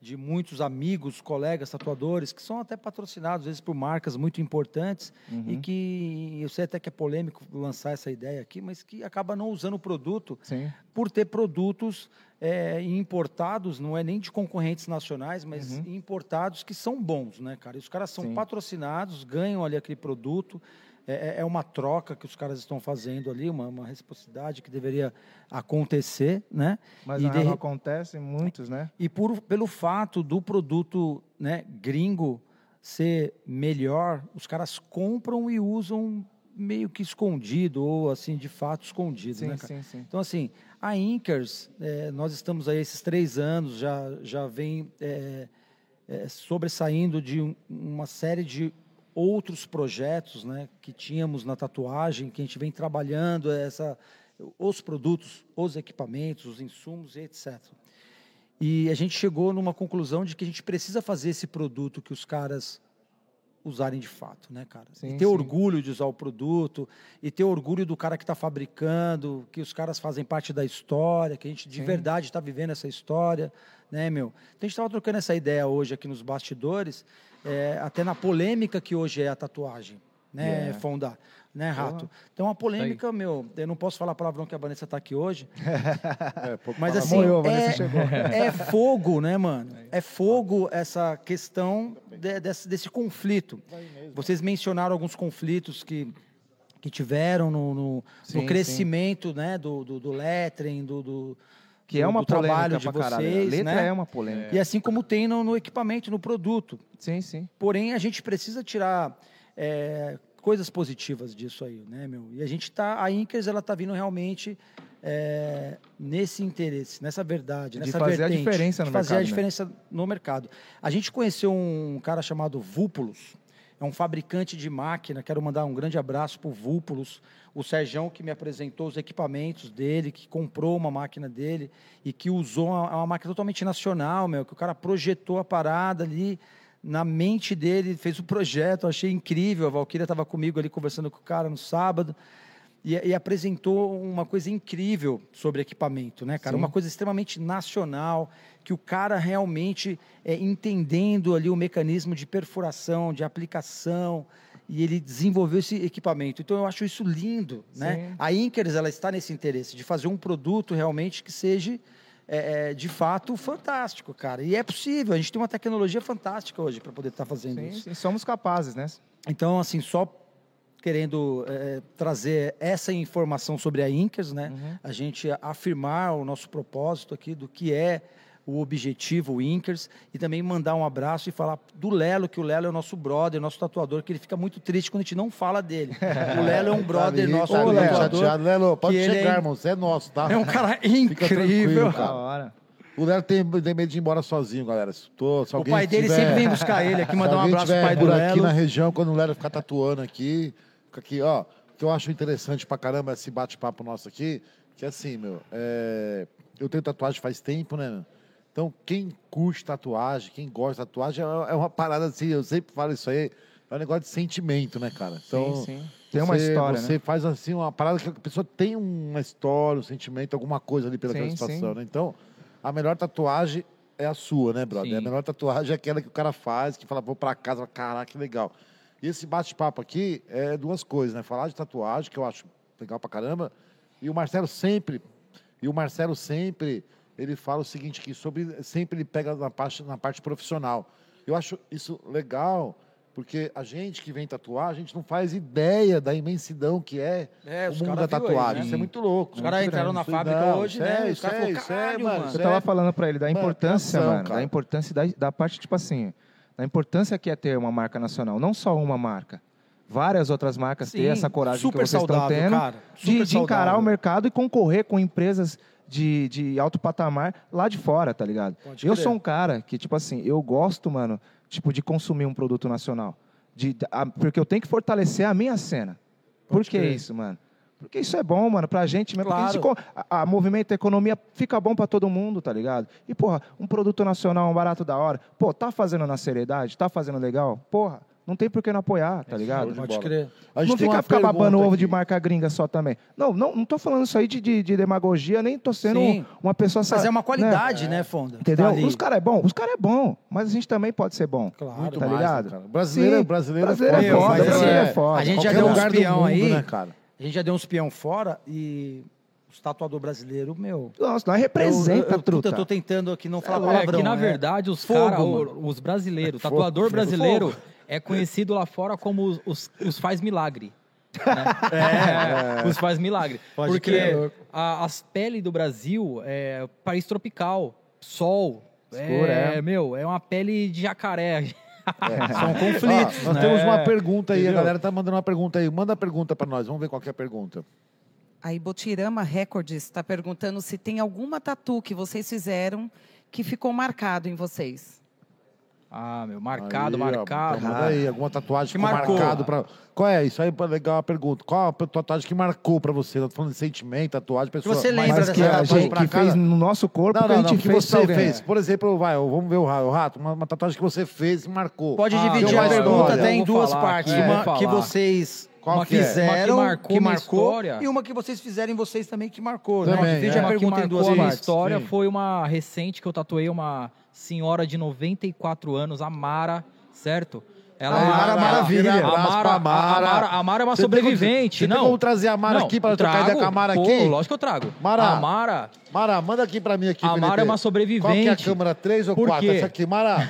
de muitos amigos, colegas tatuadores que são até patrocinados às vezes por marcas muito importantes e que eu sei até que é polêmico lançar essa ideia aqui, mas que acaba não usando o produto Sim. por ter produtos é, importados, não é nem de concorrentes nacionais, mas importados que são bons, né, cara? E os caras são Sim. patrocinados, ganham ali aquele produto. É, é- é uma troca que os caras estão fazendo ali, uma, uma reciprocidade que deveria acontecer, né? Mas E na de não acontece muitos, né? E por, pelo fato do produto né, gringo ser melhor, os caras compram e usam meio que escondido, ou assim, de fato escondido, Sim, né, cara? sim, sim. Então, assim, a Inkers, eh, nós estamos aí esses três anos, já, já vem eh, eh, sobressaindo de um- uma série de outros projetos né, que tínhamos na tatuagem, que a gente vem trabalhando, essa, os produtos, os equipamentos, os insumos e etc. E a gente chegou numa conclusão de que a gente precisa fazer esse produto que os caras usarem de fato, né, cara? Sim, e ter sim. orgulho de usar o produto, e ter orgulho do cara que está fabricando, que os caras fazem parte da história, que a gente de Sim. verdade está vivendo essa história, né, meu? Então a gente estava trocando essa ideia hoje aqui nos bastidores, é, até na polêmica que hoje é a tatuagem, né, É. Fonda? Né, Rato? Então a polêmica, meu, eu não posso falar palavrão que a Vanessa está aqui hoje, É, mas assim, Vanessa é, é fogo, né, mano? É fogo essa questão de- desse, desse conflito. Vocês mencionaram alguns conflitos que, que tiveram no, no- no Sim, crescimento né, do, do, do lettering, do, do, Que é uma do trabalho polêmica de pra caralho. vocês, A letra né? é uma polêmica. E assim como tem no, no equipamento, no produto. Sim, sim. Porém, a gente precisa tirar é, coisas positivas disso aí, né, meu? E a gente tá, a Inkers, ela tá vindo realmente é, nesse interesse, nessa verdade, De nessa fazer a vertente, diferença no de fazer a mercado, né? diferença no mercado. A gente conheceu um cara chamado Vúpulos, é um fabricante de máquina. Quero mandar um grande abraço para o Vúpulos, o Serjão que me apresentou os equipamentos dele, que comprou uma máquina dele e que usou uma, uma máquina totalmente nacional, meu, que o cara projetou a parada ali na mente dele, fez o projeto, achei incrível. A Valquíria estava comigo ali conversando com o cara no sábado. E, e apresentou uma coisa incrível sobre equipamento, né, cara? Sim. Uma coisa extremamente nacional, que o cara realmente é, entendendo ali o mecanismo de perfuração, de aplicação, e ele desenvolveu esse equipamento. Então eu acho isso lindo, né? Sim. A Inkers ela está nesse interesse de fazer um produto realmente que seja é, é, de fato fantástico, cara. E é possível. A gente tem uma tecnologia fantástica hoje para poder estar fazendo Sim, isso. sim, somos capazes, né? Então, assim, só querendo é, trazer essa informação sobre a Incas, né? Uhum. A gente afirmar o nosso propósito aqui do que é o objetivo o Inkers e também mandar um abraço e falar do Lelo, que o Lelo é o nosso brother, nosso tatuador, que ele fica muito triste quando a gente não fala dele. O Lelo é um brother Sabe, nosso tá meio tatuador. chateado. Lelo, pode ele chegar, é- irmão. Você é nosso, tá? É um cara incrível. cara. Da hora. O Lelo tem, tem medo de ir embora sozinho, galera. Se tô- se O alguém pai dele tiver- sempre vem buscar ele aqui, mandar um abraço pro pai do por aqui Lelo. na região, quando o Lelo ficar tatuando aqui, aqui, ó. Que eu acho interessante pra caramba esse bate-papo nosso aqui, que assim, meu, é, eu tenho tatuagem faz tempo, né? Então, quem curte tatuagem, quem gosta de tatuagem, é é uma parada assim, eu sempre falo isso aí, é um negócio de sentimento, né, cara? Então, sim, sim. Tem uma você- história, Você né? faz assim uma parada que a pessoa tem uma história, um sentimento, alguma coisa ali pela Sim, situação, né? Então, a melhor tatuagem é a sua, né, brother? A melhor tatuagem é aquela que o cara faz, que fala, vou pra casa, caraca, que legal. E esse bate-papo aqui é duas coisas, né? Falar de tatuagem, que eu acho legal pra caramba, e o Marcelo sempre, e o Marcelo sempre, ele fala o seguinte aqui, sobre, sempre ele pega na parte, na parte profissional. Eu acho isso legal, porque a gente que vem tatuar, a gente não faz ideia da imensidão que é, É, o mundo da viu aí, tatuagem. né? Isso é muito louco. Os caras entraram na fábrica não, hoje, isso né? é, Os caras isso é, falaram, é, "Caralho, mano, mano." Eu tava falando pra ele da Mano, importância, mano, cara. da importância da, da parte, tipo assim, da importância que é ter uma marca nacional, não só uma marca. Várias outras marcas ter Sim, essa coragem que vocês estão saudável, tendo cara, de, de encarar o mercado e concorrer com empresas de, de alto patamar lá de fora, tá ligado? Pode eu sou um cara que, tipo assim, eu gosto, mano, tipo, de consumir um produto nacional. De, a- porque eu tenho que fortalecer a minha cena. Por Pode que crer. isso, mano? Porque isso é bom, mano, pra gente mesmo. porque Claro. isso co- a, a movimento, a economia fica bom pra todo mundo, tá ligado? E, porra, um produto nacional, um barato da hora. Pô, tá fazendo na seriedade? Tá fazendo legal? Porra, não tem por que não apoiar, tá ligado? show de Pode crer. A gente Não fica pergunta babando ovo de marca gringa só também. Não, não, não tô falando isso aí de, de, de demagogia, nem tô sendo Sim. uma pessoa... Mas é uma né? qualidade, né, Fonda? que Entendeu? tá os caras é bom, os caras é bom, mas a gente também pode ser bom. Claro. Muito tá mais, ligado? né, cara? Brasileiro, Sim, brasileiro, brasileiro é é foda. foda, Mas brasileiro é é foda. A gente já qualquer deu lugar do peão mundo, aí. né, cara? A gente já deu uns peão fora e os tatuador brasileiro, meu. Nossa, nós representa, eu, eu, truta. eu tô tentando aqui não falar É palavrão. que, na né? verdade, os Fogo, caras, os brasileiros, o Fogo, tatuador fogo. brasileiro é conhecido lá fora como os, os, os faz milagre. né? Os faz milagre. Pode Porque crer. a- as peles do Brasil é país tropical, sol. Escuro, é, é. meu, é uma pele de jacaré. São conflitos, Ó, nós né? temos uma pergunta aí, a Entendeu? galera tá mandando uma pergunta aí. Manda a pergunta pra nós, vamos ver qual que é a pergunta. A Ibotirama Records está perguntando se tem alguma tatu que vocês fizeram que ficou marcado em vocês. Ah, meu, marcado, Aí, ó, marcado. então manda aí, alguma tatuagem que, marcou. marcado pra. Qual é? Isso aí é legal a pergunta. Qual a tatuagem que marcou pra você? Eu tô falando de sentimento, tatuagem, pessoa. você lembra Mas dessa que a tatuagem gente que fez no nosso corpo, Não, que a não, gente não, que fez você fez. Por exemplo, vai, ó, vamos ver o ra- o rato, uma, uma tatuagem que você fez e marcou. Pode Ah, dividir a pergunta até em duas falar partes. eu Uma que vocês Qual que é? fizeram, Uma que marcou que marcou, história. e uma que vocês fizeram em vocês também que marcou. né? Também, Divide é. a Uma que pergunta em duas marcou a minha partes. história Sim. foi uma recente que eu tatuei uma senhora de 94 anos, a Mara, certo? Ela A Mara, ela- maravilha. A Mara, a Mara. Mara, a Mara é uma Você tem como- sobrevivente. tem não. como trazer a Mara Não, aqui pra trocar ideia trago. com a Mara Pô, aqui? Lógico que eu trago. Mara. A Mara, Mara, manda aqui pra mim aqui, A Felipe. Mara é uma sobrevivente. Qual que é a câmera? Três ou Por quatro? quê? Essa aqui. Mara,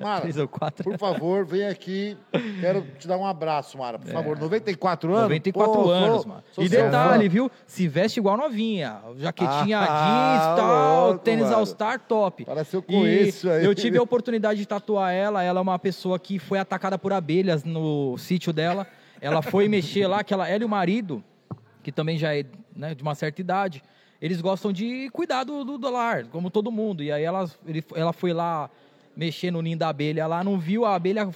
Mara, três ou quatro. por favor, vem aqui. Quero te dar um abraço, Mara, por favor. 94 anos? 94 Pô, sou- anos, mano. sou E detalhe, fã. viu? Se veste igual novinha. Jaquetinha Ah, jeans, tal, louco, tênis mano. All Star top. Parece eu E conheço aí. Eu tive a oportunidade de tatuar ela. Ela é uma pessoa que foi atacada por abelhas no sítio dela. Ela foi mexer lá, que ela, ela e o marido, que também já é né, de uma certa idade, eles gostam de cuidar do, do, do lar, como todo mundo. E aí ela, ele- ela foi lá mexer no ninho da abelha lá, não viu a abelha.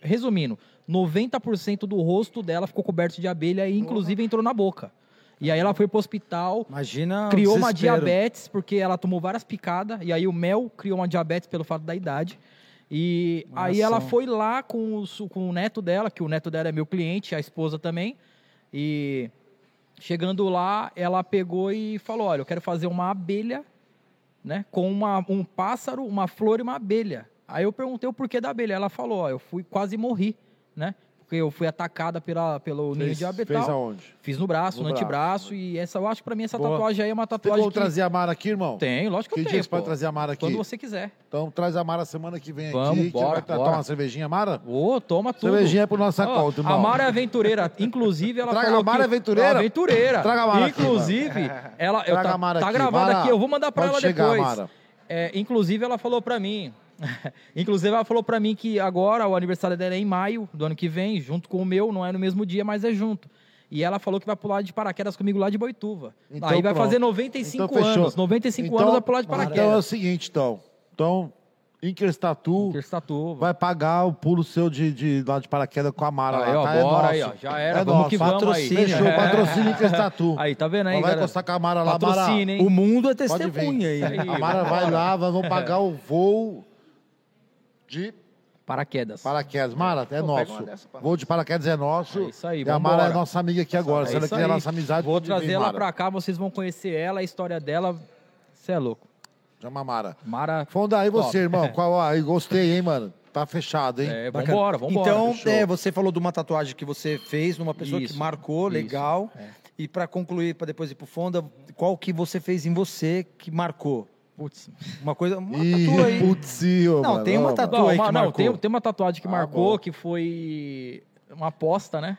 Resumindo, 90% do rosto dela ficou coberto de abelha e inclusive entrou na boca. E aí ela foi pro hospital, Imagina. criou uma diabetes, porque ela tomou várias picadas, e aí o mel criou uma diabetes pelo fato da idade. E Uma aí ela foi lá com o, com o neto dela, que o neto dela é meu cliente, a esposa também. E chegando lá, ela pegou e falou: Olha, eu quero fazer uma abelha, né? Com uma, um pássaro, uma flor e uma abelha. Aí eu perguntei o porquê da abelha. Ela falou: Ó, eu fui quase morri, né? Porque eu fui atacada pela, pelo ninho Fez, de fez abetal. aonde? Fiz no braço, No no, braço, antebraço. E essa, eu acho que pra mim essa Boa. tatuagem aí é uma Tem tatuagem como que... trazer a Mara aqui, irmão? Tem, lógico que, Que eu tenho, você pode trazer a Mara aqui? Quando você quiser. Então traz a Mara semana que vem Vamos, aqui. que bora, tra- bora. tomar uma cervejinha, Mara? Ô, toma tudo. Cervejinha é pro nossa Ó, conta, irmão. A Mara é aventureira. Inclusive, ela Traga a Mara que... aventureira? Aventureira. Traga a Mara Inclusive, ela... Eu Traga tá, a Mara tá gravada aqui. Eu vou mandar pra ela depois. É, inclusive, ela falou pra mim... inclusive, ela falou pra mim que agora o aniversário dela é em maio do ano que vem, junto com o meu. Não é no mesmo dia, mas é junto. E ela falou que vai pular de paraquedas comigo lá de Boituva. Então, Aí vai pronto. fazer 95 Então, fechou. anos. 95 Então, anos vai pular de Então é o paraquedas. seguinte, então. Então, Inkers Tatu Inkers Tatu. vai pagar o pulo seu de, de lá de paraquedas com a Mara Aí, lá, ó, tá? É bora nosso. aí, ó. Já era. É vamos nosso. que vamos Patrocínio. aí. Fechou, É. patrocínio Inkers Tatu. Aí, tá vendo aí, Vai galera? encostar com a Mara lá, Mara. O mundo é testemunha aí. Aí, A Mara vai lá, vamos pagar o voo de Paraquedas. paraquedas. Mara, é pega nosso. dessa pra Voo de paraquedas é nosso. É isso aí, E a Mara vambora. é nossa amiga aqui agora. É Se ela quiser nossa amizade, Vou trazer ela pra cá, vocês vão conhecer ela, a história dela. Você é louco. Chama Mara. Mara. Fonda, aí você, Top. irmão. Qual, aí, gostei, hein, mano. Tá fechado, hein? É, Bacana. vambora, vambora. Então, é, você falou de uma tatuagem que você fez numa pessoa Isso, que marcou, isso, legal. é. E para concluir, para depois ir pro Fonda, qual que você fez em você que marcou? Putz. Uma coisa, uma Ih, tatu aí. putz, ô, Não, mano, tem uma ô, tatu- mano. Não, que não, marcou. tem, tem uma tatuagem que Ah, marcou, bom. que foi uma aposta, né?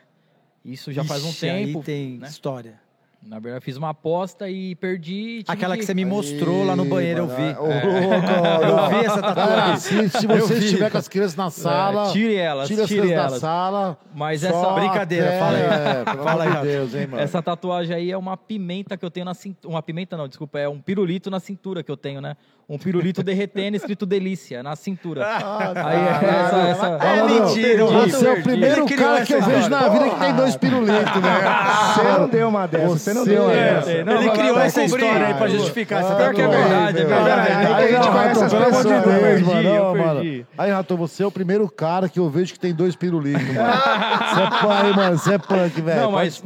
Isso já faz um Ixi, aí tempo. tem né? história. Na verdade, eu fiz uma aposta e perdi. tive Aquela que você me mostrou lá no banheiro, eu vi. é, ô, louco, Eu vi essa tatuagem. se, se Eu você vi. estiver com as crianças na sala, É, tire elas, tire as tire crianças da elas. sala. Mas essa- Brincadeira, até- fala aí. É, pelo Fala aí. Deus, hein, mano. Essa tatuagem aí é uma pimenta que eu tenho na cintura. Uma pimenta não, desculpa, é um pirulito na cintura que eu tenho, né? Um pirulito derretendo escrito delícia na cintura. aí é essa, essa... É mentira, o Você é o primeiro cara que eu vejo na vida que tem dois pirulitos, né? Você não deu uma dessa, você não Você deu uma é, dessa. Ele criou essa história aí pra Ah, justificar essa pior que é verdade, é verdade. Aí, a gente conhece as pessoas. Aí, Rato, você é o primeiro cara que eu vejo que tem dois pirulitos, mano. Você é punk, mano. Você é punk, velho. Não, mas-.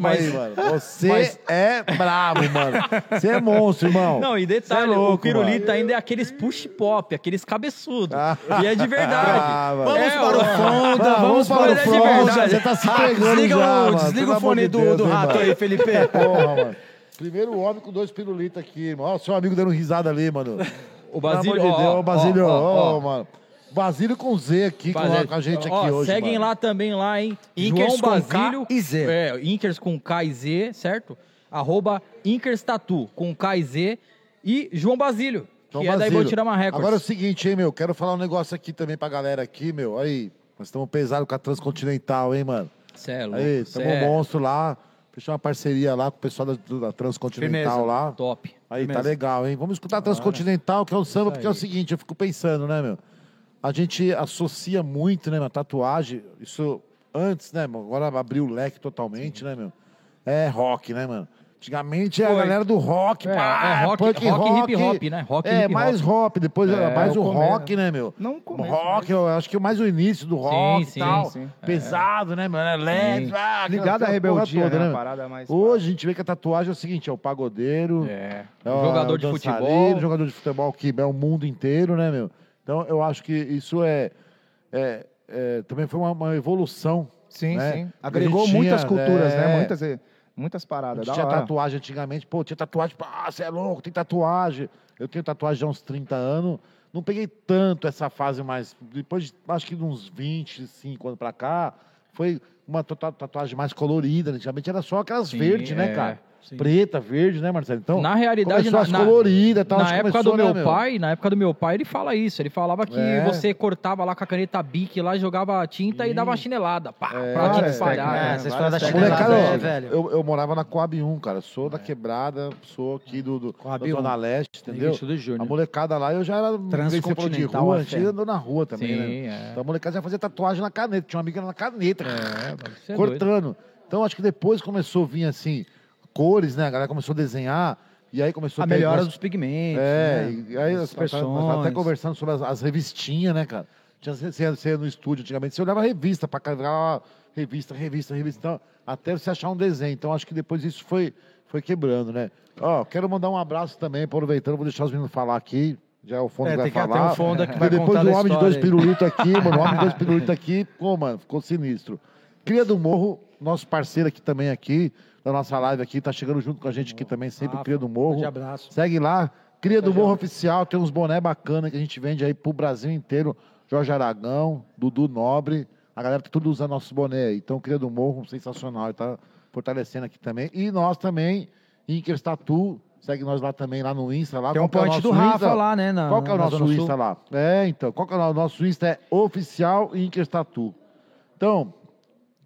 Você mas- é brabo, mano. Você é monstro, irmão. Não, e detalhe, é louco, o pirulito mano. ainda é aqueles push pop, aqueles cabeçudos. Ah. E é de verdade. Ah, mano. Vamos É, para o ó. Fonda, Vamos vamos para para o de Fonda, verdade. já tá se Ah, pegando desliga já, o, mano. desliga o fone de do, Deus, do hein, rato mano. aí, Felipe. Porra, mano. Primeiro homem com dois pirulitos aqui, irmão. Ó, seu amigo dando risada ali, mano. O Basílio, amor de Deus, ó, ó, Basílio, ó, ó, ó, ó. mano. Basílio com Z aqui com, Basílio. com a gente Ó, aqui hoje, Seguem mano. lá também, lá, hein? Inkers João com K Basílio. e Z. É, Inkers com K e Z, certo? Arroba Inkers Tatu com K e Z. E João Basílio, Então, que é da Basílio, Ibotirama Records. Agora é o seguinte, hein, meu. Quero falar um negócio aqui também pra galera aqui, meu. Aí, nós estamos pesados com a Transcontinental, hein, mano. Cê é louco, Aí, cê estamos é um monstro lá. Fechou uma parceria lá com o pessoal da, da Transcontinental Firmeza. lá. top. Aí, tá Firmeza. legal, hein? Vamos escutar a Transcontinental, que é um samba, porque é o seguinte, eu fico pensando, né, meu? a gente associa muito, né, meu? Tatuagem, isso antes, né, meu? Agora abriu o leque totalmente, né, meu? É rock, né, mano? Antigamente era a galera do rock, É, pá, é rock- punk rock e hip hop, né? Rock é, hip mais hop. rock, depois era É, mais o o começo. rock, né, meu? Não o começo, rock, eu acho que mais o início do rock sim, e tal. sim. Pesado, né? Elétrico, Sim. ah, Ligado à rebeldia, toda, né? né? Parada mais... Hoje a gente vê que a tatuagem é o seguinte, é o pagodeiro, É. é O jogador o de futebol. jogador de futebol que é o mundo inteiro, né, meu? Então eu acho que isso é, é- é- também foi uma, uma evolução. Sim, né? sim. Agregou a gente muitas tinha, culturas, é, né? Muitas, muitas paradas. Da tinha tatuagem antigamente, pô, tinha tatuagem, ah, você é louco, tem tatuagem. Eu tenho tatuagem há uns 30 anos, não peguei tanto essa fase mais. Depois, de, acho que de uns 25 anos pra cá, foi uma tatu- tatuagem mais colorida. Antigamente era só aquelas Sim, verdes, né, é. cara? Sim. Preta, verde, né, Marcelo? Então, na realidade, na, as na- coloridas e tal. na época começou, do meu, né, pai, na época do meu pai, ele fala isso. Ele falava que É. você cortava lá com a caneta Bic lá, jogava tinta e dava uma chinelada. Pá, É, pra tinta espalhar. É, né? essa história da chinelada molecada, é, velho. eu, eu morava na Coab 1, cara. Sou da quebrada, sou aqui do, do, Coab da Zona 1. Leste, entendeu? Do A molecada lá, eu já era de rua, a gente andou na rua também, né? Sim, é. Então a molecada já fazia tatuagem na caneta. Tinha uma amiga na caneta, É, é cortando. Então acho que depois começou a vir assim, cores, né? A galera começou a desenhar. E aí começou A ter melhora dos pigmentos. É, né? e aí As tava até conversando sobre as, as revistinhas, né, cara? Tinha, você, você ia no estúdio antigamente, você olhava revista para carregar revista, revista, revista, então, até você achar um desenho. Então acho que depois isso foi, foi quebrando, né? Ó, quero mandar um abraço também, aproveitando, vou deixar os meninos falar aqui. Já é o Fonda É, vai falar. um Fonda que vai depois do da Homem de Dois. Pirulitos aqui, mano, o Homem de Dois Pirulitos aqui, pô, mano, ficou sinistro. Cria do Morro, nosso parceiro aqui também aqui, da nossa live aqui, tá chegando junto com a gente aqui também, sempre Rafa, Cria do Morro. grande abraço. Segue lá. Cria do Morro Oficial, tem uns boné bacana que a gente vende aí pro Brasil inteiro. Jorge Aragão, Dudu Nobre, a galera tá tudo usando nossos boné aí. Então, Cria do Morro, sensacional, ele tá fortalecendo aqui também. E nós também, Inkers Tatu, segue nós lá também, lá no Insta. Lá. Tem um Qual que é do Rafa Insta? lá, né? Na, Qual que é o nosso. Insta lá? É, então, qual que é o nosso Insta? É Oficial Inkers Tatu. Então,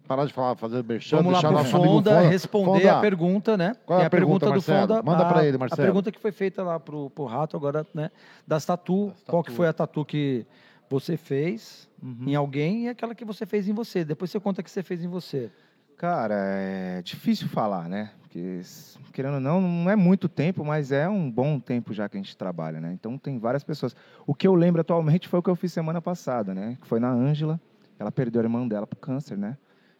parar de falar, fazer merchan, Vamos lá pro Fonda Fonda. responder Fonda, a pergunta, né? Qual é Tem a pergunta, do Marcelo? Fonda. Manda a- pra ele, Marcelo. A pergunta que foi feita lá pro, pro Rato agora, né? Das tatu. Das Qual que tatu. foi a tatu que você fez Uhum. em alguém e aquela que você fez em você? Depois você conta que você fez em você. Cara, é difícil falar, né? Porque, querendo ou não, não é muito tempo, mas é um bom tempo já que a gente trabalha, né? Então tem várias pessoas. O que eu lembro atualmente foi o que eu fiz semana passada, né? Que foi na Ângela. Ela perdeu a irmã dela pro câncer, né?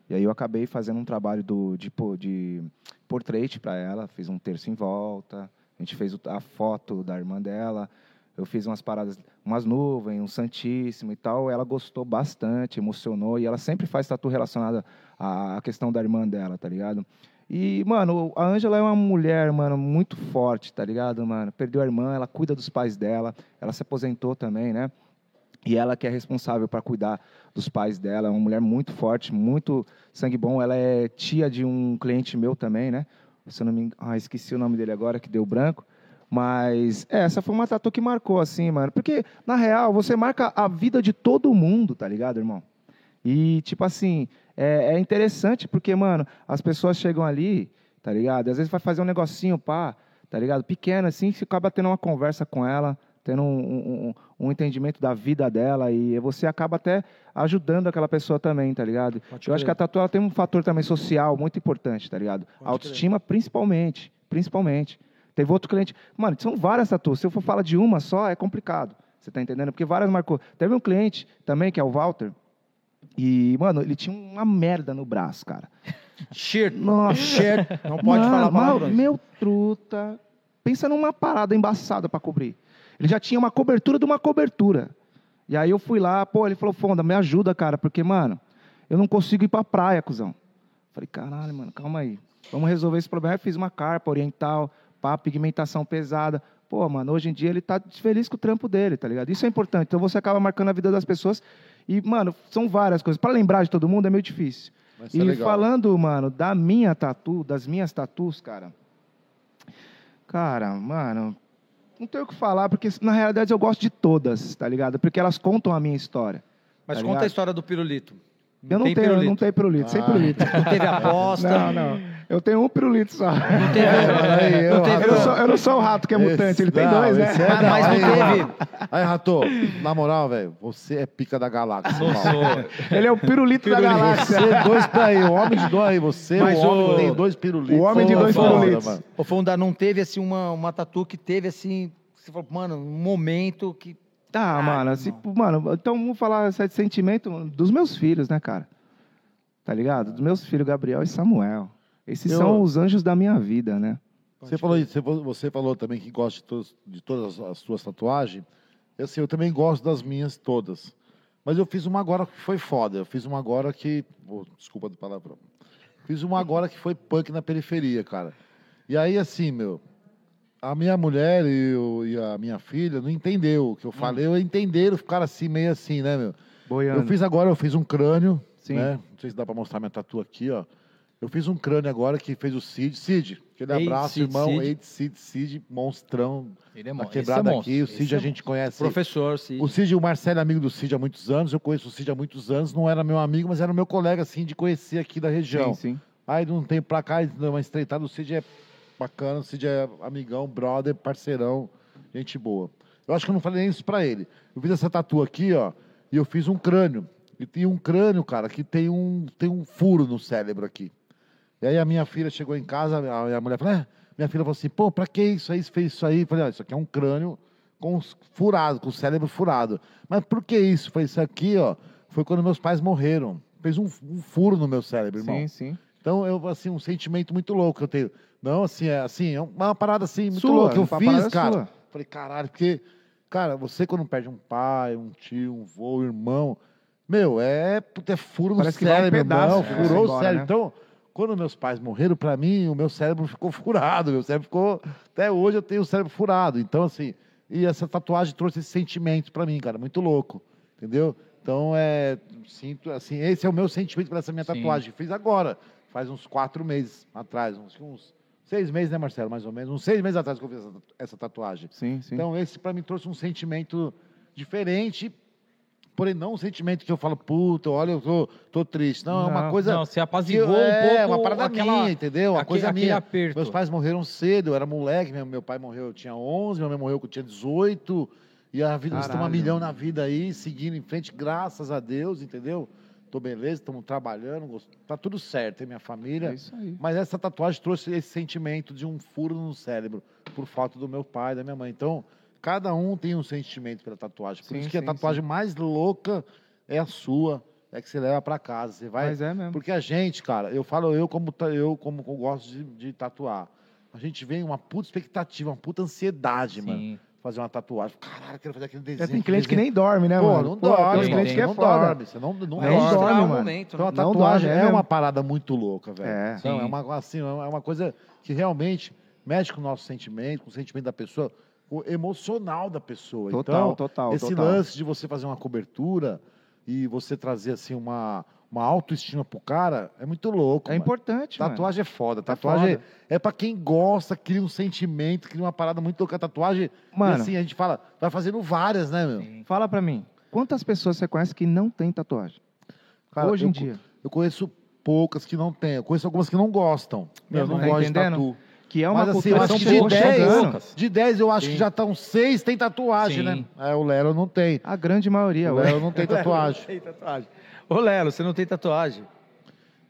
E aí eu acabei fazendo um trabalho do, de, de portrait para ela, fiz um terço em volta, a gente fez a foto da irmã dela, eu fiz umas paradas, umas nuvens, um santíssimo e tal. Ela gostou bastante, emocionou e ela sempre faz tatu relacionada à questão da irmã dela, tá ligado? E, mano, a Ângela é uma mulher, mano, muito forte, tá ligado, mano? Perdeu a irmã, ela cuida dos pais dela, ela se aposentou também, né? E ela que é responsável para cuidar dos pais dela, é uma mulher muito forte, muito sangue bom. Ela é tia de um cliente meu também, né? Se eu não me ah, esqueci o nome dele agora, que deu branco. Mas é, essa foi uma tatu que marcou, assim, mano. Porque, na real, você marca a vida de todo mundo, tá ligado, irmão? E, tipo assim, é, é interessante porque, mano, as pessoas chegam ali, tá ligado? Às vezes vai fazer um negocinho, pá, tá ligado? Pequeno, assim, você acaba tendo uma conversa com ela, tendo um, um- um- entendimento da vida dela e você acaba até ajudando aquela pessoa também, tá ligado? Pode Eu acho que crer. a tatu ela tem um fator também social muito importante, tá ligado? Pode Autoestima, principalmente. Principalmente. Teve outro cliente. Mano, são várias tatuas. Se eu for falar de uma só, é complicado. Você tá entendendo? Porque várias marcou. Teve um cliente também, que é o Walter. E, mano, ele tinha uma merda no braço, cara. Shirt. Nossa. Shirt. Não pode Mano, falar palavrões. Meu truta. Pensa numa parada embaçada pra cobrir. Ele já tinha uma cobertura de uma cobertura. E aí eu fui lá, pô, ele falou, Fonda, me ajuda, cara, porque, mano, eu não consigo ir pra praia, cuzão. Falei, caralho, mano, calma aí. Vamos resolver esse problema. Aí eu fiz uma carpa oriental, pá, pigmentação pesada. Pô, mano, hoje em dia ele tá feliz com o trampo dele, tá ligado? Isso é importante. Então você acaba marcando a vida das pessoas. E, mano, são várias coisas. Pra lembrar de todo mundo é meio difícil. Ser E legal. falando, mano, da minha tatu, das minhas tatus, cara. Cara, mano, não tenho o que falar, porque na realidade eu gosto de todas, tá ligado? Porque elas contam a minha história. Mas tá conta ligado? a história do pirulito. Eu não tem tenho, pirulito. não tenho pirulito, sem Ah. pirulito. Não teve aposta. Não, não. Eu tenho um pirulito só. Não teve, aí, não eu- teve- Eu não, sou, eu não sou o rato que é mutante, ele tem Não, dois, né? esse é- Ah, mas não teve. Aí, Rato, na moral, velho, você é pica da galáxia. Não sou. Ele é o pirulito, da galáxia. Você, dois aí, o homem de dois aí, você, Mas o homem o- tem dois pirulitos. o homem de dois foda, pirulitos. Ô, Fonda, não teve assim uma, uma tatu que teve assim. Você falou, mano, um momento que. Tá, Ah, mano, assim, mano, então vamos falar esse sentimento dos meus filhos, né, cara? Tá ligado? Dos meus filhos, Gabriel e Samuel. Esses Eu- são os anjos da minha vida, né? Você falou, isso, você- você falou também que gosta de, todos- de todas as suas tatuagens. Eu, assim, eu também gosto das minhas todas. Mas eu fiz uma agora que foi foda. Eu fiz uma agora que. oh, desculpa do palavrão. Fiz uma agora que foi punk na periferia, cara. E aí, assim, meu. A minha mulher e, o- e a minha filha não entendeu o que eu falei. Eu entenderam, ficaram assim, meio assim, né, meu? Boiando. Eu fiz agora, eu fiz um crânio, Sim. né? Não sei se dá pra mostrar minha tatu aqui, ó. Eu fiz um crânio agora que fez o Cid. Cid, aquele Ei, abraço, Cid, irmão. Cid. Ei, Cid, Cid, monstrão. Ele é Tá monstro. quebrado Esse é aqui. O. Cid Esse a é gente conhece. Professor, sim. O Cid, o Marcelo é amigo do Cid há muitos anos. Eu conheço o Cid há muitos anos. Não era meu amigo, mas era meu colega, assim, de conhecer aqui da região. Sim, sim. Aí de um tempo pra cá, deu uma estreitada. O Cid é bacana, o Cid é amigão, brother, parceirão, gente boa. Eu acho que eu não falei nem isso pra ele. Eu fiz essa tatu aqui, ó, e eu fiz um crânio. E tem um crânio, cara, que tem um, tem um furo no cérebro aqui. E aí a minha filha chegou em casa, a minha mulher falou, é, minha filha falou assim, pô, pra que isso aí? Você fez isso aí? Eu falei, ah, isso aqui é um crânio com furado, com o cérebro furado. Mas por que isso? Foi isso aqui, ó, foi quando meus pais morreram. Fez um, um furo no meu cérebro, irmão. Sim, sim. Então, eu, assim, um sentimento muito louco que eu tenho. Não, assim, é assim, é uma parada assim, muito Sua, louca que eu fiz, cara. sua. Falei, caralho, porque, cara, você quando perde um pai, um tio, um vô, um irmão, meu, é, é furo no Parece que vai um cérebro, pedaço, irmão, né, furou o embora, cérebro. né? Então, quando meus pais morreram, pra mim, o meu cérebro ficou furado, meu cérebro ficou, até hoje eu tenho o cérebro furado. Então, assim, e essa tatuagem trouxe esse sentimento pra mim, cara, muito louco, entendeu? Então, é, sinto, assim, esse é o meu sentimento para essa minha Sim. tatuagem. Fiz agora, faz uns quatro meses atrás, uns, uns seis meses, né, Marcelo, mais ou menos, uns seis meses atrás que eu fiz essa, essa tatuagem. Sim, sim. Então, esse para mim trouxe um sentimento diferente, porém não um sentimento que eu falo, puta, olha, eu tô, tô triste. Não, é uma Não, coisa... Não, você eu- apaziguou um é, pouco uma parada aquela- minha, entendeu? Uma aque- coisa aquele minha. aperto. Meus pais morreram cedo, eu era moleque, meu, meu pai morreu, eu tinha 11, minha mãe morreu quando eu tinha 18, e a vida, nós estamos Caralho. milhão na vida aí, seguindo em frente, graças a Deus, entendeu? Tô beleza, estamos trabalhando, tá tudo certo, hein, minha família. É isso aí. Mas essa tatuagem trouxe esse sentimento de um furo no cérebro, por falta do meu pai, da minha mãe. Então, cada um tem um sentimento pela tatuagem. Por Sim, isso que a sim, tatuagem mais louca é a sua, é que você leva para casa. Você vai. Mas é mesmo. Porque a gente, cara, eu falo eu como eu como eu gosto de, de tatuar. A gente vem uma puta expectativa, uma puta ansiedade, mano. Sim. Fazer uma tatuagem. Caralho, quero fazer aquele desenho. Tem cliente que nem dorme, né, Pô, mano? não Pô, dorme, Tem clientes que não é foda. dorme, você não, não Não dorme. dorme, mano. momento. Então a Não tatuagem dorme, é é, uma parada muito louca, velho. É. Então, é Sim. uma assim, é uma coisa que realmente mexe com o nosso sentimento, com o sentimento da pessoa, emocional da pessoa. Total, então, total, esse total. lance de você fazer uma cobertura e você trazer assim uma uma autoestima pro cara é muito louco. É mano. importante, mano. Tatuagem é foda. Tatuagem foda. é pra quem gosta, cria um sentimento, cria uma parada muito louca. Tatuagem, Mano. assim, a gente fala, vai fazendo várias, né, meu? Sim. Fala pra mim, quantas pessoas você conhece que não tem tatuagem? Cara, Hoje eu em co- dia. Eu conheço poucas que não têm. Eu conheço algumas que não gostam. Eu Mesmo, não tá gosto de tatu. Que é uma Mas assim, eu acho que de boa 10, chegando. de 10 eu acho Sim. que já estão 6 tem tatuagem, Sim. né? É, o Lero não tem. A grande maioria, O. Lero não tem tatuagem. Tem tatuagem. Ô, Lelo, você não tem tatuagem?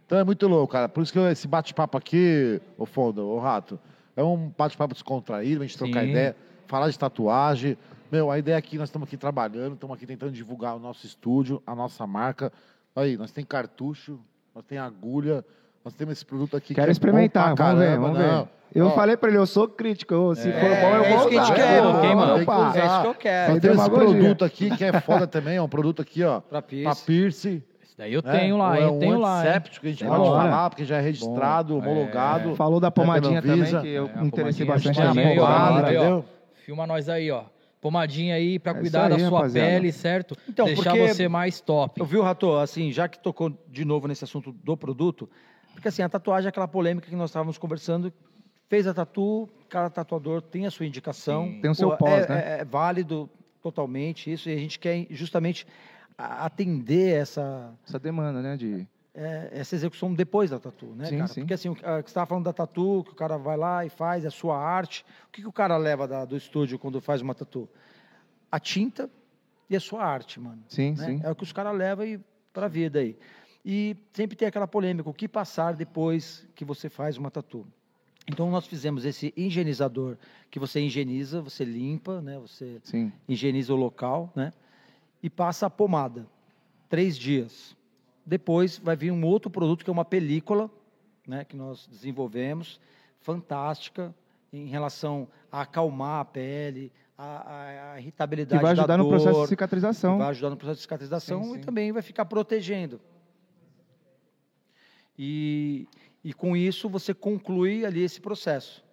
Então é muito louco, cara. Por isso que eu- esse bate-papo aqui, ô Foda, ô Rato, é um bate-papo descontraído, a gente trocar Sim. ideia, falar de tatuagem. Meu, a ideia aqui, nós estamos aqui trabalhando, estamos aqui tentando divulgar o nosso estúdio, a nossa marca. Aí, nós tem cartucho, nós tem agulha, nós temos esse produto aqui Quero que é experimentar, bom pra vamos ver, vamos não. ver. Eu Ó, falei pra ele, eu sou crítico, eu- se É, for bom eu é vou isso que a gente usar. quer, Vamos, ok, mano. Tem que usar. É isso que eu quero. Nós temos esse demagogia. produto aqui que é foda também, é um produto aqui, ó, Pra pra piercing. piercing. Esse daí eu né? tenho lá, é eu um tenho lá. hein? antisséptico que a gente Da pode hora. falar, porque já é registrado, homologado. Falou da pomadinha Anvisa. também, que eu É, a me interessei pomadinha, bastante. a na pomadinha aí, ó, pomada, entendeu? Filma nós aí, ó. Pomadinha aí pra É cuidar isso aí, da sua rapaziada. pele, certo? Então, Deixar porque- você mais top. Eu vi o Rato, assim, já que tocou de novo nesse assunto do produto, porque assim, a tatuagem é aquela polêmica que nós estávamos conversando, fez a tatu, cada tatuador tem a sua indicação. Sim. Tem o seu pós, é, né? é- é válido totalmente isso, e a gente quer justamente atender essa... Essa demanda, né, de... é, essa execução depois da tatu, né, Sim, cara? sim. Porque assim, o- ah, que você estava falando da tatu, que o cara vai lá e faz a sua arte. O que, que o cara leva da- do estúdio quando faz uma tatu? A tinta e a sua arte, mano. Sim, né? sim. É o que os caras levam para a vida aí. E sempre tem aquela polêmica, o que passar depois que você faz uma tatu. Então nós fizemos esse higienizador, que você higieniza, você limpa, né? Você Sim. higieniza o local, né? E passa a pomada. Três dias. Depois vai vir um outro produto que é uma película, né? Que nós desenvolvemos, fantástica em relação a acalmar a pele, a, a- a Que irritabilidade vai da ajudar no processo de dor, cicatrização. vai ajudar no processo de cicatrização Sim, e sim. também vai ficar protegendo. E, e com isso você conclui ali esse processo.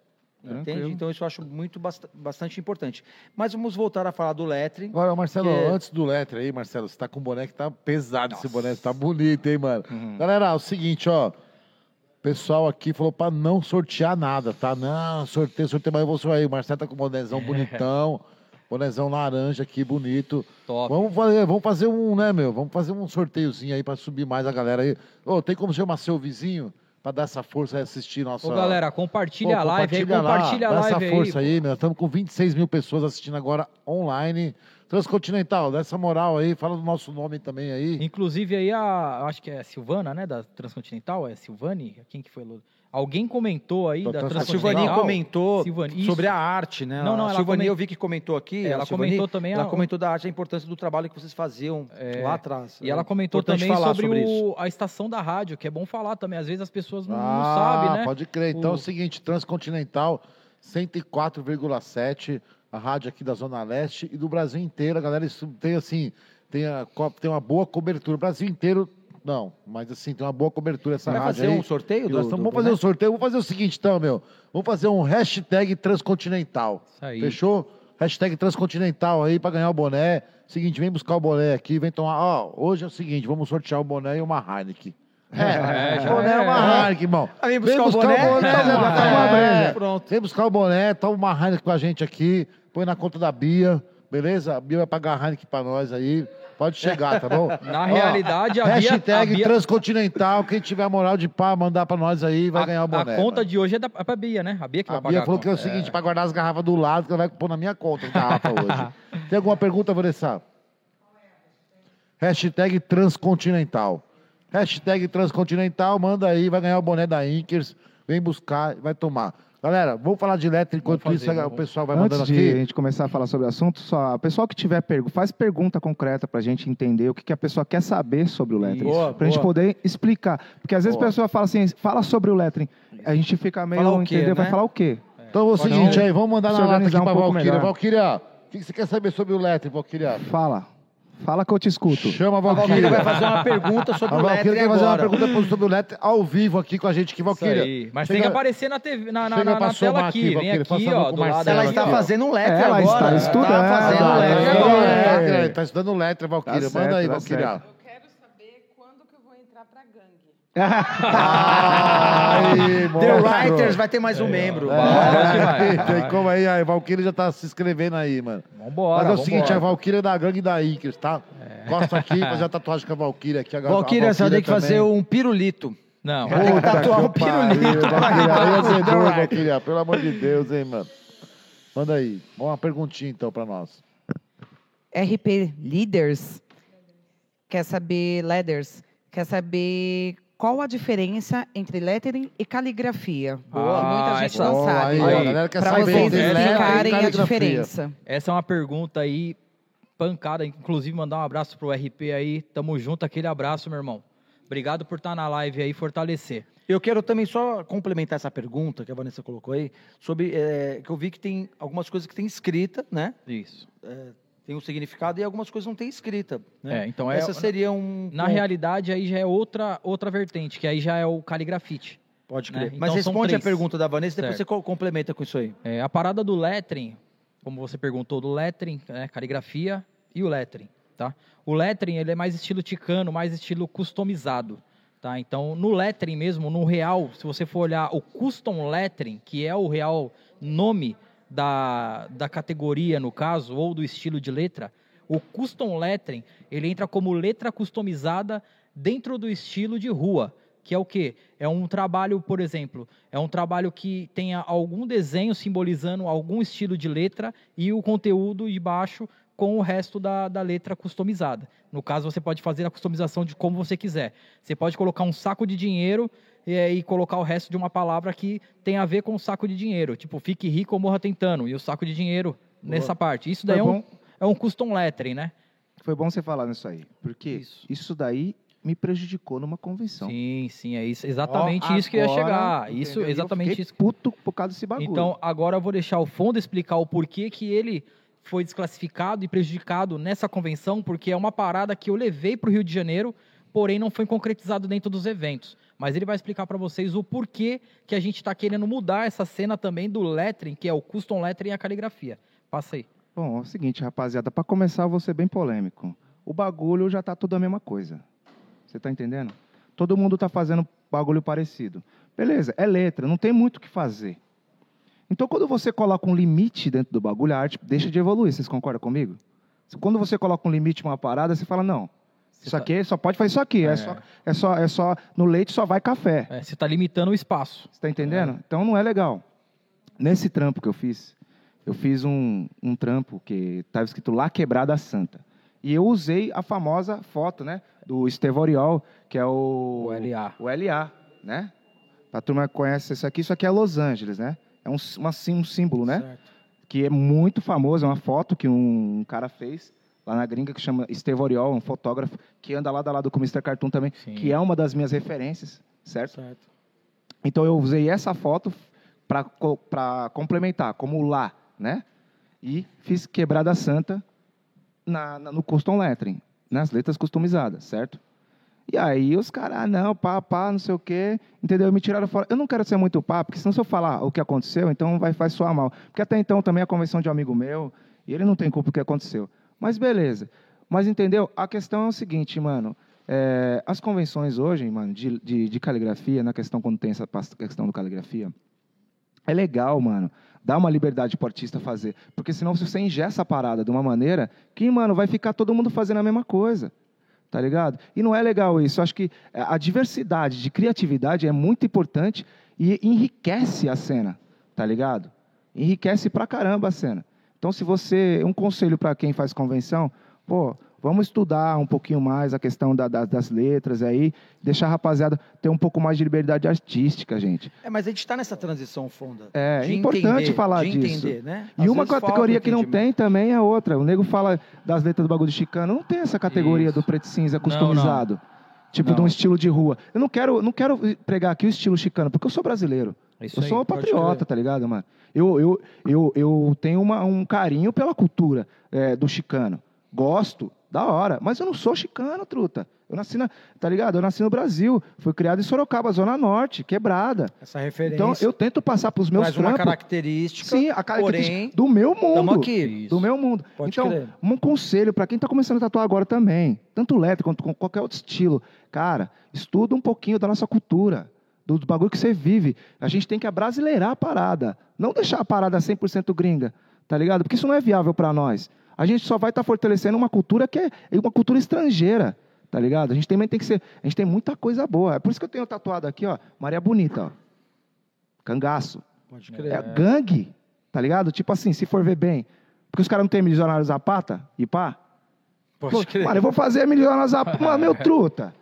Entende? Tranquilo. Então isso eu acho muito basta- bastante importante. Mas vamos voltar a falar do lettering. Agora, Marcelo, Que- antes do letre aí, Marcelo, você tá com um boné que tá pesado esse boné, tá bonito, hein, mano? Uhum. Galera, é o seguinte, ó. O pessoal aqui falou pra não sortear nada, tá? Não, sorteio, sorteio, mas eu vou sortear. O Marcelo tá com um bonézão bonitão, bonézão laranja aqui, bonito. Top. Vamos fazer, vamos fazer um, né, meu? Vamos fazer um sorteiozinho aí pra subir mais a galera aí. Ô, tem como chamar seu vizinho pra dar essa força e assistir nossa... Ô, galera, compartilha Pô, a live aí, lá, compartilha a dá live essa força aí. aí, meu. Estamos com 26 mil pessoas assistindo agora online. Transcontinental, dá essa moral aí, fala do nosso nome também aí. Inclusive aí a, acho que é a Silvana, né, da Transcontinental, é Silvane? Quem que foi? Alguém comentou aí Da da, A Transcontinental. Silvani Transcontinental. comentou Silvani, sobre a arte, né? Não, não, a ela Silvani comen- eu vi que comentou aqui. Ela a Silvani, comentou também Ela a- comentou da arte, a importância do trabalho que vocês faziam É, lá atrás. E ela É comentou importante também sobre, isso. o, a estação da rádio, que é bom falar também. Às vezes as pessoas não, não ah, sabem, né? pode crer. Então é O- o seguinte, Transcontinental 104,7, a rádio aqui da Zona Leste e do Brasil inteiro. A galera tem assim, tem, a, tem uma boa cobertura. O Brasil inteiro, não, mas assim, tem uma boa cobertura essa Vai rádio fazer aí. um sorteio do, tamo- do vamos fazer um sorteio. Vamos fazer o seguinte, então, meu. Vamos fazer um hashtag Transcontinental. Isso aí. Fechou? Hashtag Transcontinental aí pra ganhar o boné. Seguinte, vem buscar o boné aqui, vem tomar. Ó, hoje é o seguinte, vamos sortear o boné e uma Heineken. É, já o boné é uma é. Heineken, irmão. Ah, vem buscar o boné? É, tá uma é, breja. pronto. Vem buscar o boné, toma uma Heineken com a gente aqui, põe na conta da Bia, beleza? A Bia vai pagar a Heineken pra nós aí. Pode chegar, tá bom? Na Ó, realidade, a Bia, Hashtag Bia, Transcontinental, quem tiver moral de pá, mandar pra nós aí, vai a- ganhar o boné. a conta mano. de hoje é, da, é pra Bia, né? A Bia que vai A pagar Bia a falou que é o seguinte, pra guardar as garrafas do lado, que ela vai pôr na minha conta as garrafas hoje. Tem alguma pergunta, Vanessa? Hashtag Transcontinental. Hashtag Transcontinental, manda aí, vai ganhar o boné da Inkers, vem buscar vai tomar. Galera, vamos falar de letra enquanto Vamos isso fazer, o pessoal vai Antes mandando de a aqui. gente começar a falar sobre o assunto, só, o pessoal que tiver pergunta, faz pergunta concreta pra gente entender o que, que a pessoa quer saber sobre o lettering. Boa, pra gente poder explicar. Porque às vezes Boa. a pessoa fala assim, fala sobre o lettering. A gente fica meio, Falar o quê, entendeu? Vai né? falar o quê? Então é o seguinte aí, vamos mandar na lata aqui organizar um Valkyria. Valkyria, o que que você quer saber sobre o letra, Valkyria? Fala. Fala que eu te escuto. Chama a A Valkyria Valkyria. vai fazer uma pergunta sobre A o Valkyria lettering quer fazer uma agora. pergunta sobre o letra ao vivo aqui com a gente aqui, Valkyria. Mas Chega- tem que aparecer na, TV, na, na, chega na, na tela aqui. aqui, Vem aqui, ó, do lado. Marcelo Ela está fazendo um lettering Ela agora. está Ela estudando. Tá fazendo agora. estudando É. letra, Tá estudando letra, Valkyria. Tá Manda certo, aí, tá Valkyria. Eu quero saber quando que eu vou entrar pra gangue. Ai, The. Writers vai ter mais um membro. É, Vai, vai. Tem como aí, a Valkyria já tá se inscrevendo aí, mano. Vambora, Mas é o seguinte, a vambora. Valkyria é da gangue da Inkers, tá? Gosta aqui, fazer a tatuagem com a Valkyria aqui. A, a Valkyria, você vai ter que fazer um pirulito. Não, Vai ter que tatuar um pirulito. Valkyria, aí com é. Valkyria, pelo amor de Deus, hein, mano. Manda aí. Uma perguntinha, então, pra nós. RP Leaders quer saber, Leaders, quer saber qual a diferença entre lettering e caligrafia. Boa. que muita Ah, gente essa- não sabe. Para vocês explicarem a diferença. essa é uma pergunta aí pancada. Inclusive, mandar um abraço pro RP aí. Tamo junto, aquele abraço, meu irmão. Obrigado por estar na live aí, fortalecer. Eu quero também só complementar essa pergunta que a Vanessa colocou aí, sobre eh, que eu vi que tem algumas coisas que tem escrita, né? Isso. Tem um significado e algumas coisas não tem escrita. Né? É, então é- Essa seria um. Na ponto. realidade, aí já é outra, outra vertente, que aí já é o caligrafite. Pode né? crer. Então Mas responde a pergunta da Vanessa, depois você co- complementa com isso aí. É, a parada do lettering, como você perguntou, do lettering, né, caligrafia e o lettering, tá? O lettering, ele é mais estilo ticano, mais estilo customizado, tá? Então, no lettering mesmo, no real, se você for olhar o custom lettering, que é o real nome da, da categoria, no caso, ou do estilo de letra, o custom lettering, ele entra como letra customizada dentro do estilo de rua, que é o quê? É um trabalho, por exemplo, é um trabalho que tenha algum desenho simbolizando algum estilo de letra e o conteúdo de baixo com o resto da, da letra customizada. No caso, você pode fazer a customização de como você quiser. Você pode colocar um saco de dinheiro e, e colocar o resto de uma palavra que tem a ver com o saco de dinheiro. Tipo, fique rico ou morra tentando. E o saco de dinheiro nessa parte. Isso daí é um, é um custom lettering, né? Foi bom você falar nisso aí, porque Isso. isso, daí me prejudicou numa convenção. Sim, sim, é isso, exatamente Ó, isso que eu ia chegar. entendeu? Isso, eu exatamente fiquei isso. puto por causa desse bagulho. Então, agora eu vou deixar o fundo explicar o porquê que ele foi desclassificado e prejudicado nessa convenção, porque é uma parada que eu levei para o Rio de Janeiro, porém não foi concretizado dentro dos eventos. Mas ele vai explicar para vocês o porquê que a gente está querendo mudar essa cena também do lettering, que é o custom lettering e a caligrafia. Passa aí. Bom, é o seguinte, rapaziada, para começar eu vou ser bem polêmico. O bagulho já tá tudo a mesma coisa. Você tá entendendo? Todo mundo tá fazendo bagulho parecido. Beleza, é letra, não tem muito o que fazer. Então, quando você coloca um limite dentro do bagulho, a arte deixa de evoluir. Vocês concordam comigo? Quando você coloca um limite uma parada, você fala, não, Você isso tá- aqui só pode fazer isso aqui. É. É. só, é, só, é só, no leite só vai café. É, você está limitando o espaço. Você tá entendendo? Então não é legal. Nesse trampo que eu fiz, eu fiz um, um trampo que estava escrito Lá Quebrada Santa. E eu usei a famosa foto, né? Do Estevoriol, que é o... O LA. O LA, né? A turma que conhece isso aqui, isso aqui é Los Angeles, né? É um, uma, um símbolo, né? Certo. que é muito famoso, é uma foto que um cara fez lá na gringa que chama Steve Oriol, um fotógrafo que anda lado a lado com o Mr. Cartoon também, Sim. que é uma das minhas referências, certo? Certo. Então eu usei essa foto para complementar, como lá, né? E fiz quebrada santa na, na- no custom lettering, nas letras customizadas, certo? E aí os caras, ah, não, pá, pá, não sei o quê, entendeu? Me tiraram fora. Eu não quero ser muito pá, porque senão se eu falar o que aconteceu, então vai, vai soar mal. Porque até então também a convenção de um amigo meu, e ele não tem culpa do que aconteceu. Mas beleza. Mas entendeu? A questão é o seguinte, mano. é, as convenções hoje, mano, de, de, de caligrafia, na questão quando tem essa questão do caligrafia, é legal, mano. Dá uma liberdade pro artista fazer. Porque senão se você ingessa a parada de uma maneira que, mano, vai ficar todo mundo fazendo a mesma coisa. Tá ligado? E não é legal isso. Eu acho que a diversidade de criatividade é muito importante e enriquece a cena. Tá ligado? Enriquece pra caramba a cena. Então, se você. Um conselho para quem faz convenção, pô, vamos estudar um pouquinho mais a questão da- da- das letras aí, deixar a rapaziada ter um pouco mais de liberdade artística, gente. É, mas a gente está nessa transição funda. É, de é importante entender, falar de disso. entender, né? E Às uma categoria que não tem também é outra. O nego fala das letras do bagulho de chicano, não tem essa categoria Isso. do preto e cinza Não, customizado. Tipo, de Não. um estilo de rua. Eu não quero, não quero pregar aqui o estilo chicano, porque eu sou brasileiro. É isso eu aí, sou um patriota, tá ligado, mano? Eu, eu, eu, eu tenho uma- um carinho pela cultura é, do chicano. Gosto, da hora. Mas eu não sou chicano, truta. Eu nasci na, tá ligado? Eu nasci no Brasil. Fui criado em Sorocaba, Zona Norte, quebrada. Essa referência Então, eu tento passar pros meus traz uma trampos. característica. Sim, a característica porém, do meu mundo. Aqui. Do meu mundo. Pode então, crer. um conselho para quem está começando a tatuar agora também, tanto letra quanto com qualquer outro estilo. Cara, estuda um pouquinho da nossa cultura, do, do bagulho que você vive. A gente tem que abrasileirar a parada. Não deixar a parada 100% gringa, tá ligado? Porque isso não é viável para nós. A gente só vai estar fortalecendo uma cultura que é uma cultura estrangeira, tá ligado? A gente também tem que ser. A gente tem muita coisa boa. É por isso que eu tenho tatuado aqui, ó, Maria Bonita, ó. Cangaço. Pode É crer. gangue, tá ligado? Tipo assim, se for ver bem. Porque os caras não têm milionário Zapata e pá. Pode Pô, crer. mano, eu vou fazer milionário Zapata. Mano, meu truta.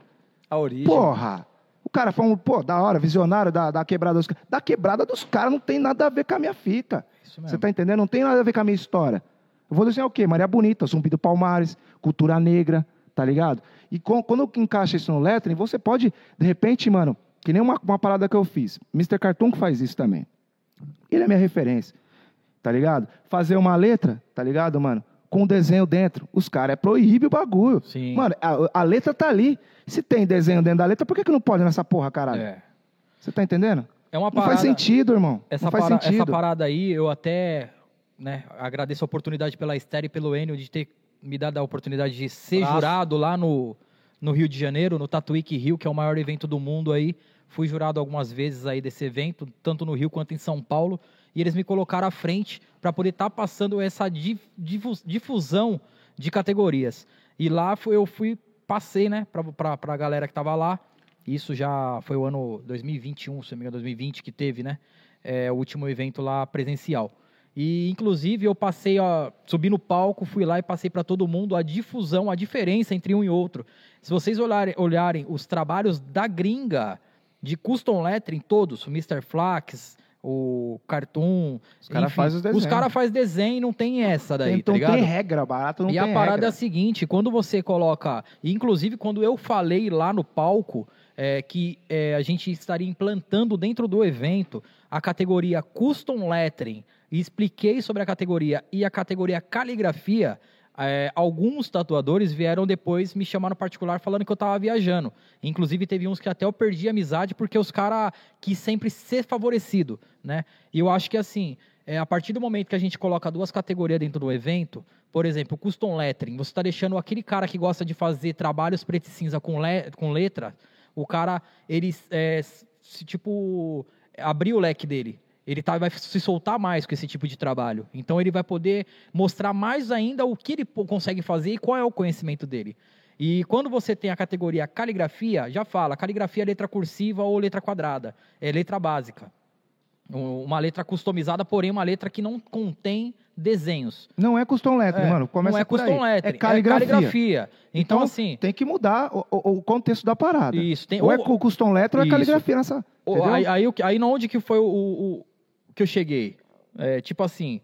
A origem. Porra. O cara falou, pô, da hora, visionário da, da quebrada dos caras. Da quebrada dos caras não tem nada a ver com a minha fita. Você tá entendendo? Não tem nada a ver com a minha história. Eu vou desenhar o quê? Maria Bonita, Zumbi do Palmares, cultura negra, tá ligado? E com- quando encaixa isso no lettering, você pode, de repente, mano, que nem uma, uma parada que eu fiz. Mr. Cartoon que faz isso também. Ele é minha referência, tá ligado? Fazer uma letra, tá ligado, mano? Com desenho dentro. Os caras é proíbe o bagulho. Sim. Mano, a, a letra tá ali. Se tem desenho dentro da letra, por que, que não pode nessa porra, caralho? É. Você tá entendendo? É uma Não parada. faz sentido, irmão. Essa, não faz para- sentido. essa parada aí, eu até né, agradeço a oportunidade pela Esther e pelo Enio de ter me dado a oportunidade de ser jurado lá no, no Rio de Janeiro, no Tatuíque Rio, que é o maior evento do mundo aí. Fui jurado algumas vezes aí desse evento, tanto no Rio quanto em São Paulo. E eles me colocaram à frente para poder estar passando essa di- difu- difusão de categorias. E lá eu fui passei, né, pra, pra galera que tava lá. Isso já foi o ano 2021, se não me engano, 2020 que teve, né? É, o último evento lá presencial. E, inclusive, eu passei, ó, subi no palco, fui lá e passei para todo mundo a difusão, a diferença entre um e outro. Se vocês olharem, olharem os trabalhos da gringa de custom lettering, todos, o Mr. Flax, o Cartoon. Os cara enfim, faz os desenhos. caras fazem desenho e não tem essa daí, então tá ligado? tem regra, barato não e tem a parada regra. é a seguinte, quando você coloca, e inclusive quando eu falei lá no palco é, que é, a gente estaria implantando dentro do evento a categoria Custom Lettering e expliquei sobre a categoria e a categoria Caligrafia, é, alguns tatuadores vieram depois me chamar no particular falando que eu tava viajando. Inclusive teve uns que até eu perdi a amizade porque os caras quis sempre ser favorecido, né? E eu acho que assim, é, a partir do momento que a gente coloca duas categorias dentro do evento, por exemplo, custom lettering, você está deixando aquele cara que gosta de fazer trabalhos preto e cinza com, le com letra, o cara, ele, é, se, tipo, abrir o leque dele. Ele tá, vai se soltar mais com esse tipo de trabalho. Então, ele vai poder mostrar mais ainda o que ele consegue fazer e qual é o conhecimento dele. E quando você tem a categoria caligrafia, já fala, caligrafia é letra cursiva ou letra quadrada. É letra básica. Um- Uma letra customizada, porém uma letra que não contém desenhos. Não é custom lettering, É, mano. Começa não é aí. custom lettering, É caligrafia. caligrafia. Então, Então, assim, Tem que mudar o, o- contexto da parada. isso. Tem, Ou é ou- cu- custom lettering ou é caligrafia nessa. aí, aí, aí na onde que foi o- o que eu cheguei? É, tipo assim,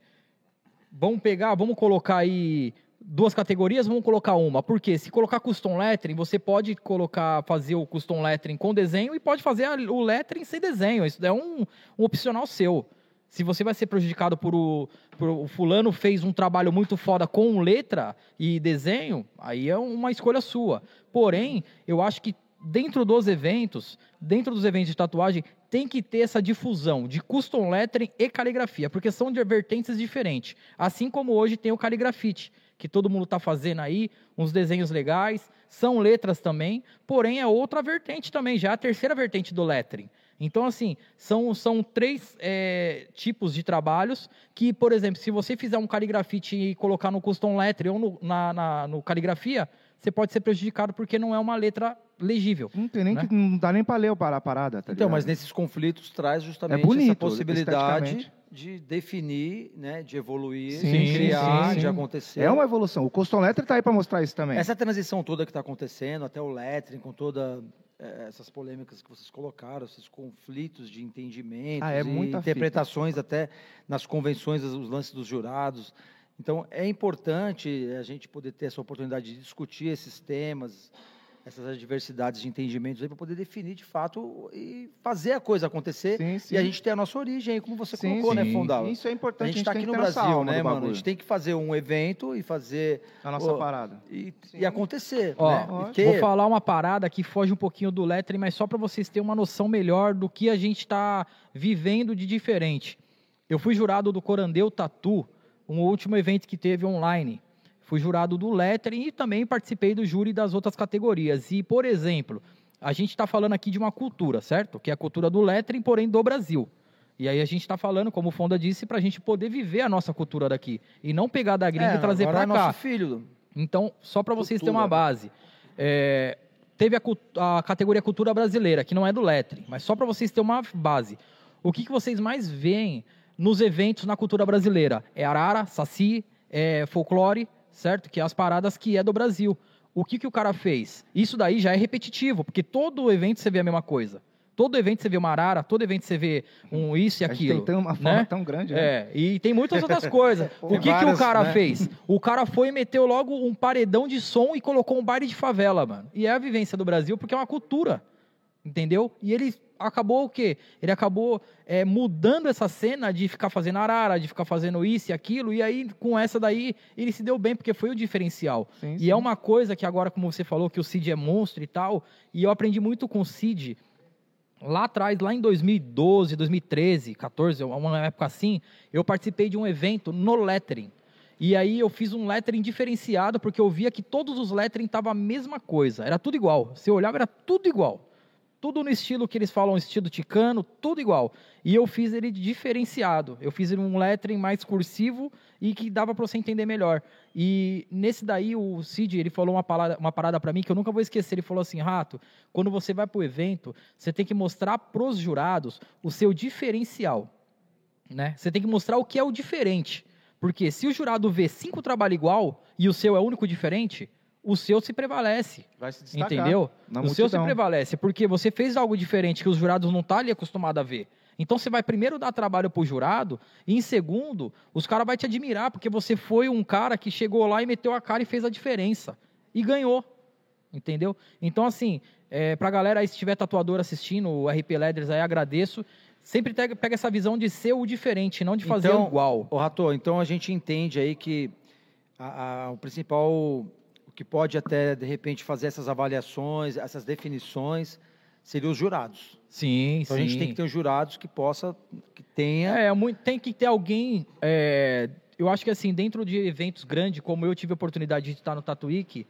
vamos pegar, vamos colocar aí duas categorias, vamos colocar uma. Porque se colocar custom lettering, você pode colocar, fazer o custom lettering com desenho e pode fazer o lettering sem desenho. Isso é um, um opcional seu. Se você vai ser prejudicado por o, por o fulano fez um trabalho muito foda com letra e desenho, aí é uma escolha sua. Porém, eu acho que dentro dos eventos, dentro dos eventos de tatuagem, tem que ter essa difusão de custom lettering e caligrafia, porque são de vertentes diferentes. Assim como hoje tem o caligrafite, que todo mundo está fazendo aí, uns desenhos legais, são letras também, porém é outra vertente também, já é a terceira vertente do lettering. Então, assim, são, são três é, tipos de trabalhos que, por exemplo, se você fizer um caligrafite e colocar no custom lettering ou no, na, na- no caligrafia, você pode ser prejudicado porque não é uma letra legível. Não tem nem né? que. Não dá nem pra ler o para- a parada, tá Então, ligado? mas nesses conflitos traz justamente É bonito, essa possibilidade de definir, né, de evoluir, Sim, de criar, sim, de sim. acontecer. É uma evolução. O custom lettering tá aí pra mostrar isso também. Essa transição toda que está acontecendo, até o lettering, com toda eh, essas polêmicas que vocês colocaram, esses conflitos de entendimento, Ah, é muita fita. interpretações até nas convenções, os lances dos jurados. Então, é importante a gente poder ter essa oportunidade de discutir esses temas, essas adversidades de entendimentos aí, para poder definir de fato e fazer a coisa acontecer. Sim, sim. E a gente ter a nossa origem, como você Sim, colocou, né, sim. Fondal? Isso é importante. A gente está aqui no Brasil, né, mano? A gente tem que fazer um evento e fazer A nossa parada. e, e acontecer, Ó, né? Vou falar uma parada que foge um pouquinho do lettering, mas só para vocês terem uma noção melhor do que a gente está vivendo de diferente. Eu fui jurado do Corandeu Tatu, um último evento que teve online. Fui jurado do lettering e também participei do júri das outras categorias. E, por exemplo, a gente está falando aqui de uma cultura, certo? Que é a cultura do lettering, porém do Brasil. E aí a gente está falando, como o Fonda disse, para a gente poder viver a nossa cultura daqui. E não pegar da gringa É, e trazer para é cá. nosso filho. Então, só para vocês terem uma base. é, teve a, a categoria cultura brasileira, que não é do lettering, mas só para vocês terem uma base. O que, que vocês mais veem nos eventos na cultura brasileira? É arara, saci, é folclore, certo? Que é as paradas que é do Brasil. O que, que o cara fez? Isso daí já é repetitivo, porque todo evento você vê a mesma coisa. Todo evento você vê uma arara, todo evento você vê um isso e A gente aquilo. tem tão- uma né? forma tão grande, né? É, e tem muitas outras coisas. o que, que o várias, cara né? fez? O cara foi e meteu logo um paredão de som e colocou um baile de favela, mano. E é a vivência do Brasil porque é uma cultura. Entendeu? E ele acabou o quê? Ele acabou é, mudando essa cena de ficar fazendo arara, de ficar fazendo isso e aquilo. E aí, com essa daí, ele se deu bem, porque foi o diferencial. Sim, E sim. é uma coisa que agora, como você falou, que o Cid é monstro e tal. E eu aprendi muito com o Cid lá atrás, lá em 2012, 2013, 14, uma época assim, eu participei de um evento no lettering. E aí eu fiz um lettering diferenciado, porque eu via que todos os lettering estavam a mesma coisa. Era tudo igual. Você olhava, era tudo igual. Tudo no estilo que eles falam, estilo ticano, tudo igual. E eu fiz ele diferenciado. Eu fiz ele um lettering mais cursivo e que dava para você entender melhor. E nesse daí, o Cid, ele falou uma parada, uma parada para mim que eu nunca vou esquecer. Ele falou assim, Rato, quando você vai para o evento, você tem que mostrar pros jurados o seu diferencial. Né? Você tem que mostrar o que é o diferente. Porque se o jurado vê cinco trabalhos igual e o seu é único diferente, o seu se prevalece. Vai se destacar. Entendeu? na o seu se multidão. prevalece, porque você fez algo diferente que os jurados não estão ali acostumados a ver. Então você vai primeiro dar trabalho pro jurado, e em segundo, os caras vão te admirar, porque você foi um cara que chegou lá e meteu a cara e fez a diferença. E ganhou. Entendeu? Então, assim, é, pra galera aí, se tiver tatuador assistindo, o RP Leathers aí, agradeço. Sempre pega, essa visão de ser o diferente, não de fazer Então, o igual. Ô, Rato, então a gente entende aí que a- a- o principal, que pode até, de repente, fazer essas avaliações, essas definições, seriam os jurados. Sim, Então a gente tem que ter os jurados que possa, que tenha... É, muito, tem que ter alguém. é, eu acho que assim, dentro de eventos grandes, como eu tive a oportunidade de estar no Tatuíque,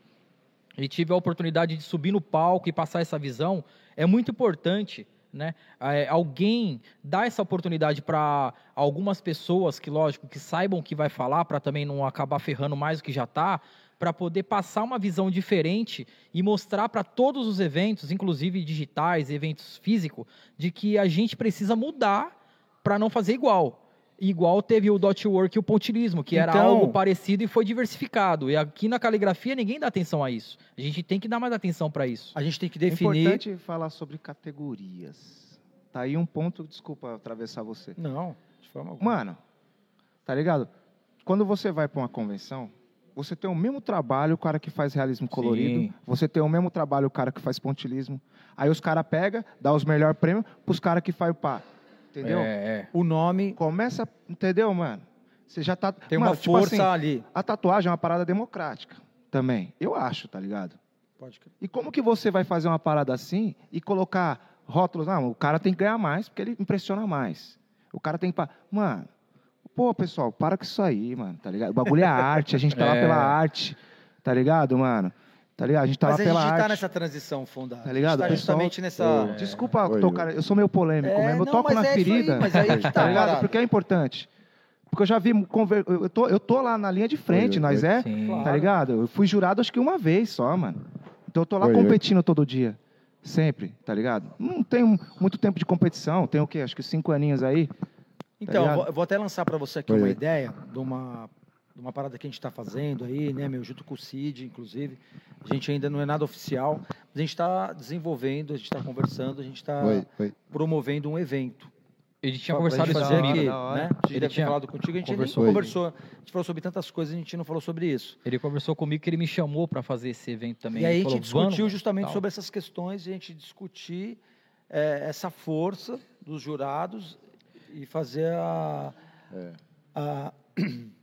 e tive a oportunidade de subir no palco e passar essa visão, é muito importante. Né? É, alguém dar essa oportunidade para algumas pessoas que, lógico, que saibam o que vai falar, para também não acabar ferrando mais do que já está, para poder passar uma visão diferente e mostrar para todos os eventos, inclusive digitais, eventos físicos, de que a gente precisa mudar para não fazer igual. Igual teve o dot work e o pontilismo, que era Então- algo parecido e foi diversificado. E aqui na caligrafia ninguém dá atenção a isso. A gente tem que dar mais atenção para isso. A gente tem que É definir... importante falar sobre categorias. Tá aí um ponto, desculpa atravessar você. Não, de forma alguma. Mano, tá ligado? Quando você vai para uma convenção, você tem o mesmo trabalho o cara que faz realismo colorido, Sim. você tem o mesmo trabalho o cara que faz pontilismo. Aí os caras pegam, dá os melhores prêmios pros caras que faz o pá. Entendeu? É, O nome Começa, entendeu, mano? Você já tá. tem Mano, uma tipo força assim, ali. a tatuagem é uma parada democrática também. Eu acho, tá ligado? Pode crer. E como que você vai fazer uma parada assim e colocar rótulos? Não, o cara tem que ganhar mais porque ele impressiona mais. O cara tem que. pa- Mano, pô, pessoal, para com isso aí, mano, tá ligado? O bagulho é arte, a gente tá lá É. pela arte, tá ligado, mano? Tá ligado? A gente tá Mas lá a pela gente arte. tá nessa transição fundada. Tá ligado? A gente tá Pessoal- justamente nessa... Desculpa, Oi, tocar, eu sou meio polêmico É, mesmo. Eu não, toco mas na é isso aí, ferida. mas aí que tá, tá ligado? parado. Porque é importante. Porque eu já vi. conver- Eu tô, eu tô lá na linha de frente, Oi, nós é. Sim. Tá ligado? Eu fui jurado acho que uma vez só, mano. Então eu tô lá Oi, oi. competindo todo dia. Sempre, tá ligado? Não tenho muito tempo de competição. Tenho o quê? Acho que cinco aninhos aí. Então, ligado? vou, eu vou até lançar para você aqui Oi, uma ideia de uma, de uma parada que a gente está fazendo aí, né, meu, junto com o Cid, inclusive. A gente ainda não é nada oficial, mas a gente está desenvolvendo, a gente está conversando, a gente está promovendo um evento. Ele tinha conversado isso fazer aqui, né? A gente Ele deve ter tinha falado contigo, a gente conversou. nem conversou. A gente falou sobre tantas coisas, a gente não falou sobre isso. Ele conversou comigo que ele me chamou para fazer esse evento também. E aí a gente falou, discutiu justamente tal. sobre essas questões, a gente discutir eh, essa força dos jurados e fazer a, É. a-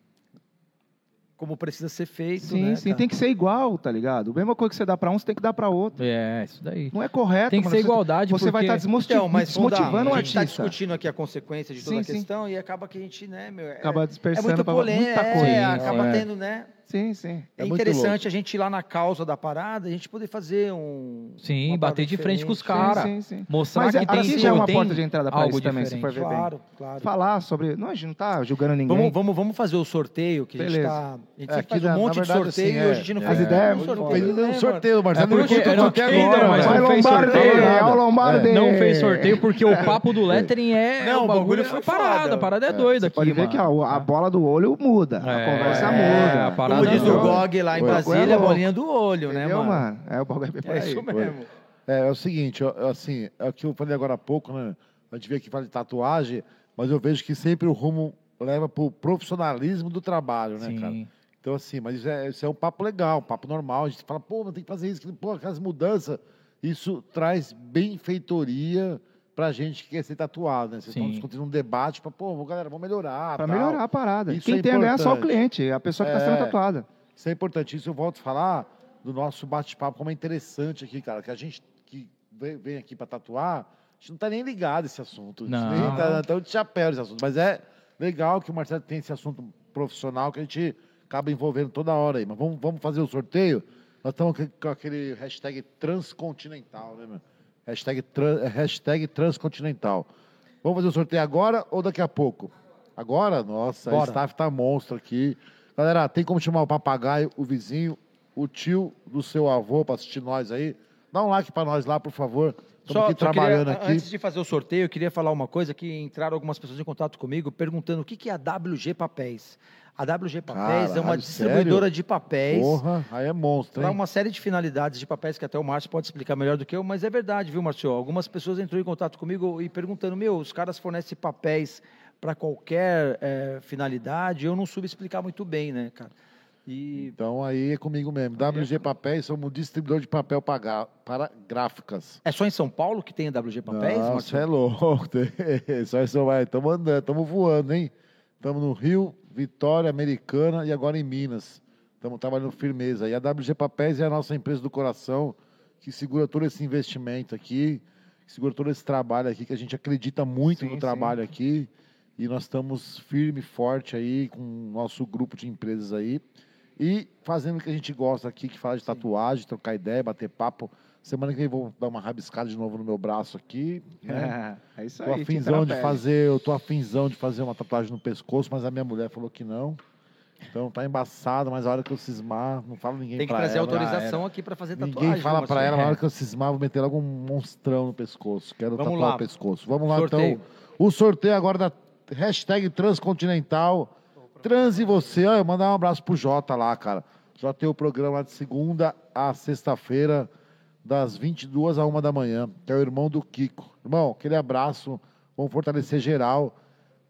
como precisa ser feito, Sim, né, sim. cara? Tem que ser igual, tá ligado? A mesma coisa que você dá pra um, você tem que dar pra outro. É, isso daí. Não é correto. Tem que mano. ser Você- igualdade, Você vai porque... estar desmotiv... Então, mas desmotivando o a gente está artista. discutindo aqui a consequência de toda Sim, a sim. questão e acaba que a gente, né, meu, é, Acaba é dispersando muito pra polêmico, muita é, coisa. acaba é. tendo, né? Sim, sim. É, É interessante a gente ir lá na causa da parada, a gente poder fazer um Sim, bater de frente com os diferente. caras. Sim, sim, sim. Mostrar Mas que é- tem, aqui já é uma tem porta de entrada algo isso também, se for ver bem. Claro, claro. Falar sobre. Não, a gente não tá julgando ninguém. Vamos, vamos, vamos fazer o sorteio, que a gente Beleza. tá. A gente É, faz um monte de verdade, sorteio assim, e é, hoje a gente não é. faz As ideias, um né, um sorteio, Marcelo. É porque- não não não fez sorteio, Lombardi! Não fez sorteio porque o papo do lettering é. Não, o bagulho foi é parada. foda. A parada é, doida aqui. Pode ver que a, bola do olho muda. a É, conversa é, muda. Como diz o. GOG lá em Oi. Brasília, é bolinha do olho, né, Entendeu, mano? mano? É o bagulho é bem por É isso mesmo. É, é o seguinte, eu, assim, é o que eu falei agora há pouco, né? A gente veio aqui falar de tatuagem, mas eu vejo que sempre o rumo leva pro profissionalismo do trabalho, né, Sim. cara? Então, assim, mas isso é, isso é um papo legal, um papo normal. A gente fala, pô, mas tem que fazer isso, pô, aquelas mudanças. Isso traz benfeitoria pra gente que quer ser tatuado, né? Vocês estão Sim. discutindo um debate pra, pô, galera, vamos melhorar. Pra tal. melhorar a parada. Isso Quem é tem a ganhar é só o cliente, a pessoa que está É. sendo tatuada. Isso é importante. Isso eu volto a falar do nosso bate-papo, como é interessante aqui, cara. Que a gente que vem, aqui para tatuar, a gente não tá nem ligado a esse assunto. A gente Não. tá, tá de chapéu esse assunto. Mas é legal que o Marcelo tem esse assunto profissional que a gente acaba envolvendo toda hora aí. Mas vamos, vamos fazer o sorteio? Nós estamos com aquele hashtag transcontinental, né, meu? Hashtag, tran- hashtag transcontinental. Vamos fazer o sorteio agora ou daqui a pouco? Agora? Nossa, Bora. a staff tá monstro aqui. Galera, tem como chamar o papagaio, o vizinho, o tio do seu avô para assistir nós aí? Dá um like para nós lá, por favor. Estamos aqui só trabalhando queria, aqui. Antes de fazer o sorteio, eu queria falar uma coisa que entraram algumas pessoas em contato comigo perguntando o que, que é a WG Papéis. A WG Papéis é uma Caralho, distribuidora sério? de papéis Porra, aí é monstro, para uma série de finalidades de papéis que até o Márcio pode explicar melhor do que eu, mas é verdade, viu, Márcio? Algumas pessoas entraram em contato comigo e perguntando: meu, os caras fornecem papéis para qualquer eh, finalidade, eu não soube explicar muito bem, né, cara? E Então aí é comigo mesmo. WG Papéis, somos distribuidor de papel para, para gráficas. é só em São Paulo que tem a WG Papéis, Não, Márcio? você é louco. Só isso vai. Estamos andando, estamos voando, hein? Estamos no Rio, Vitória, Americana e agora em Minas. Estamos trabalhando firmeza. E a WG Papéis é a nossa empresa do coração que segura todo esse investimento aqui, que segura todo esse trabalho aqui, que a gente acredita muito Sim, no sim. trabalho aqui. E nós estamos firme e forte aí com o nosso grupo de empresas aí. E fazendo o que a gente gosta aqui, que fala de tatuagem, trocar ideia, bater papo. Semana que vem vou dar uma rabiscada de novo no meu braço aqui. Né? É isso Tô aí. tinta afinzão de fazer, eu tô afinzão de fazer uma tatuagem no pescoço, mas a minha mulher falou que não. Então tá embaçado, mas a hora que eu cismar, não falo ninguém Tem que trazer ela. autorização aqui para fazer tatuagem. Ninguém fala Márcio? ela, na É. hora que eu cismar, vou meter logo um monstrão no pescoço. Quero Vamos tatuar lá. o pescoço. Vamos lá, Sorteio. então. O sorteio agora da hashtag Transcontinental. Transe você. Olha, mandar um abraço pro Jota lá, cara. Já tem o programa de segunda a sexta-feira, das 22 a 1 da manhã, que é o irmão do Kiko. Irmão, aquele abraço. Vamos fortalecer geral.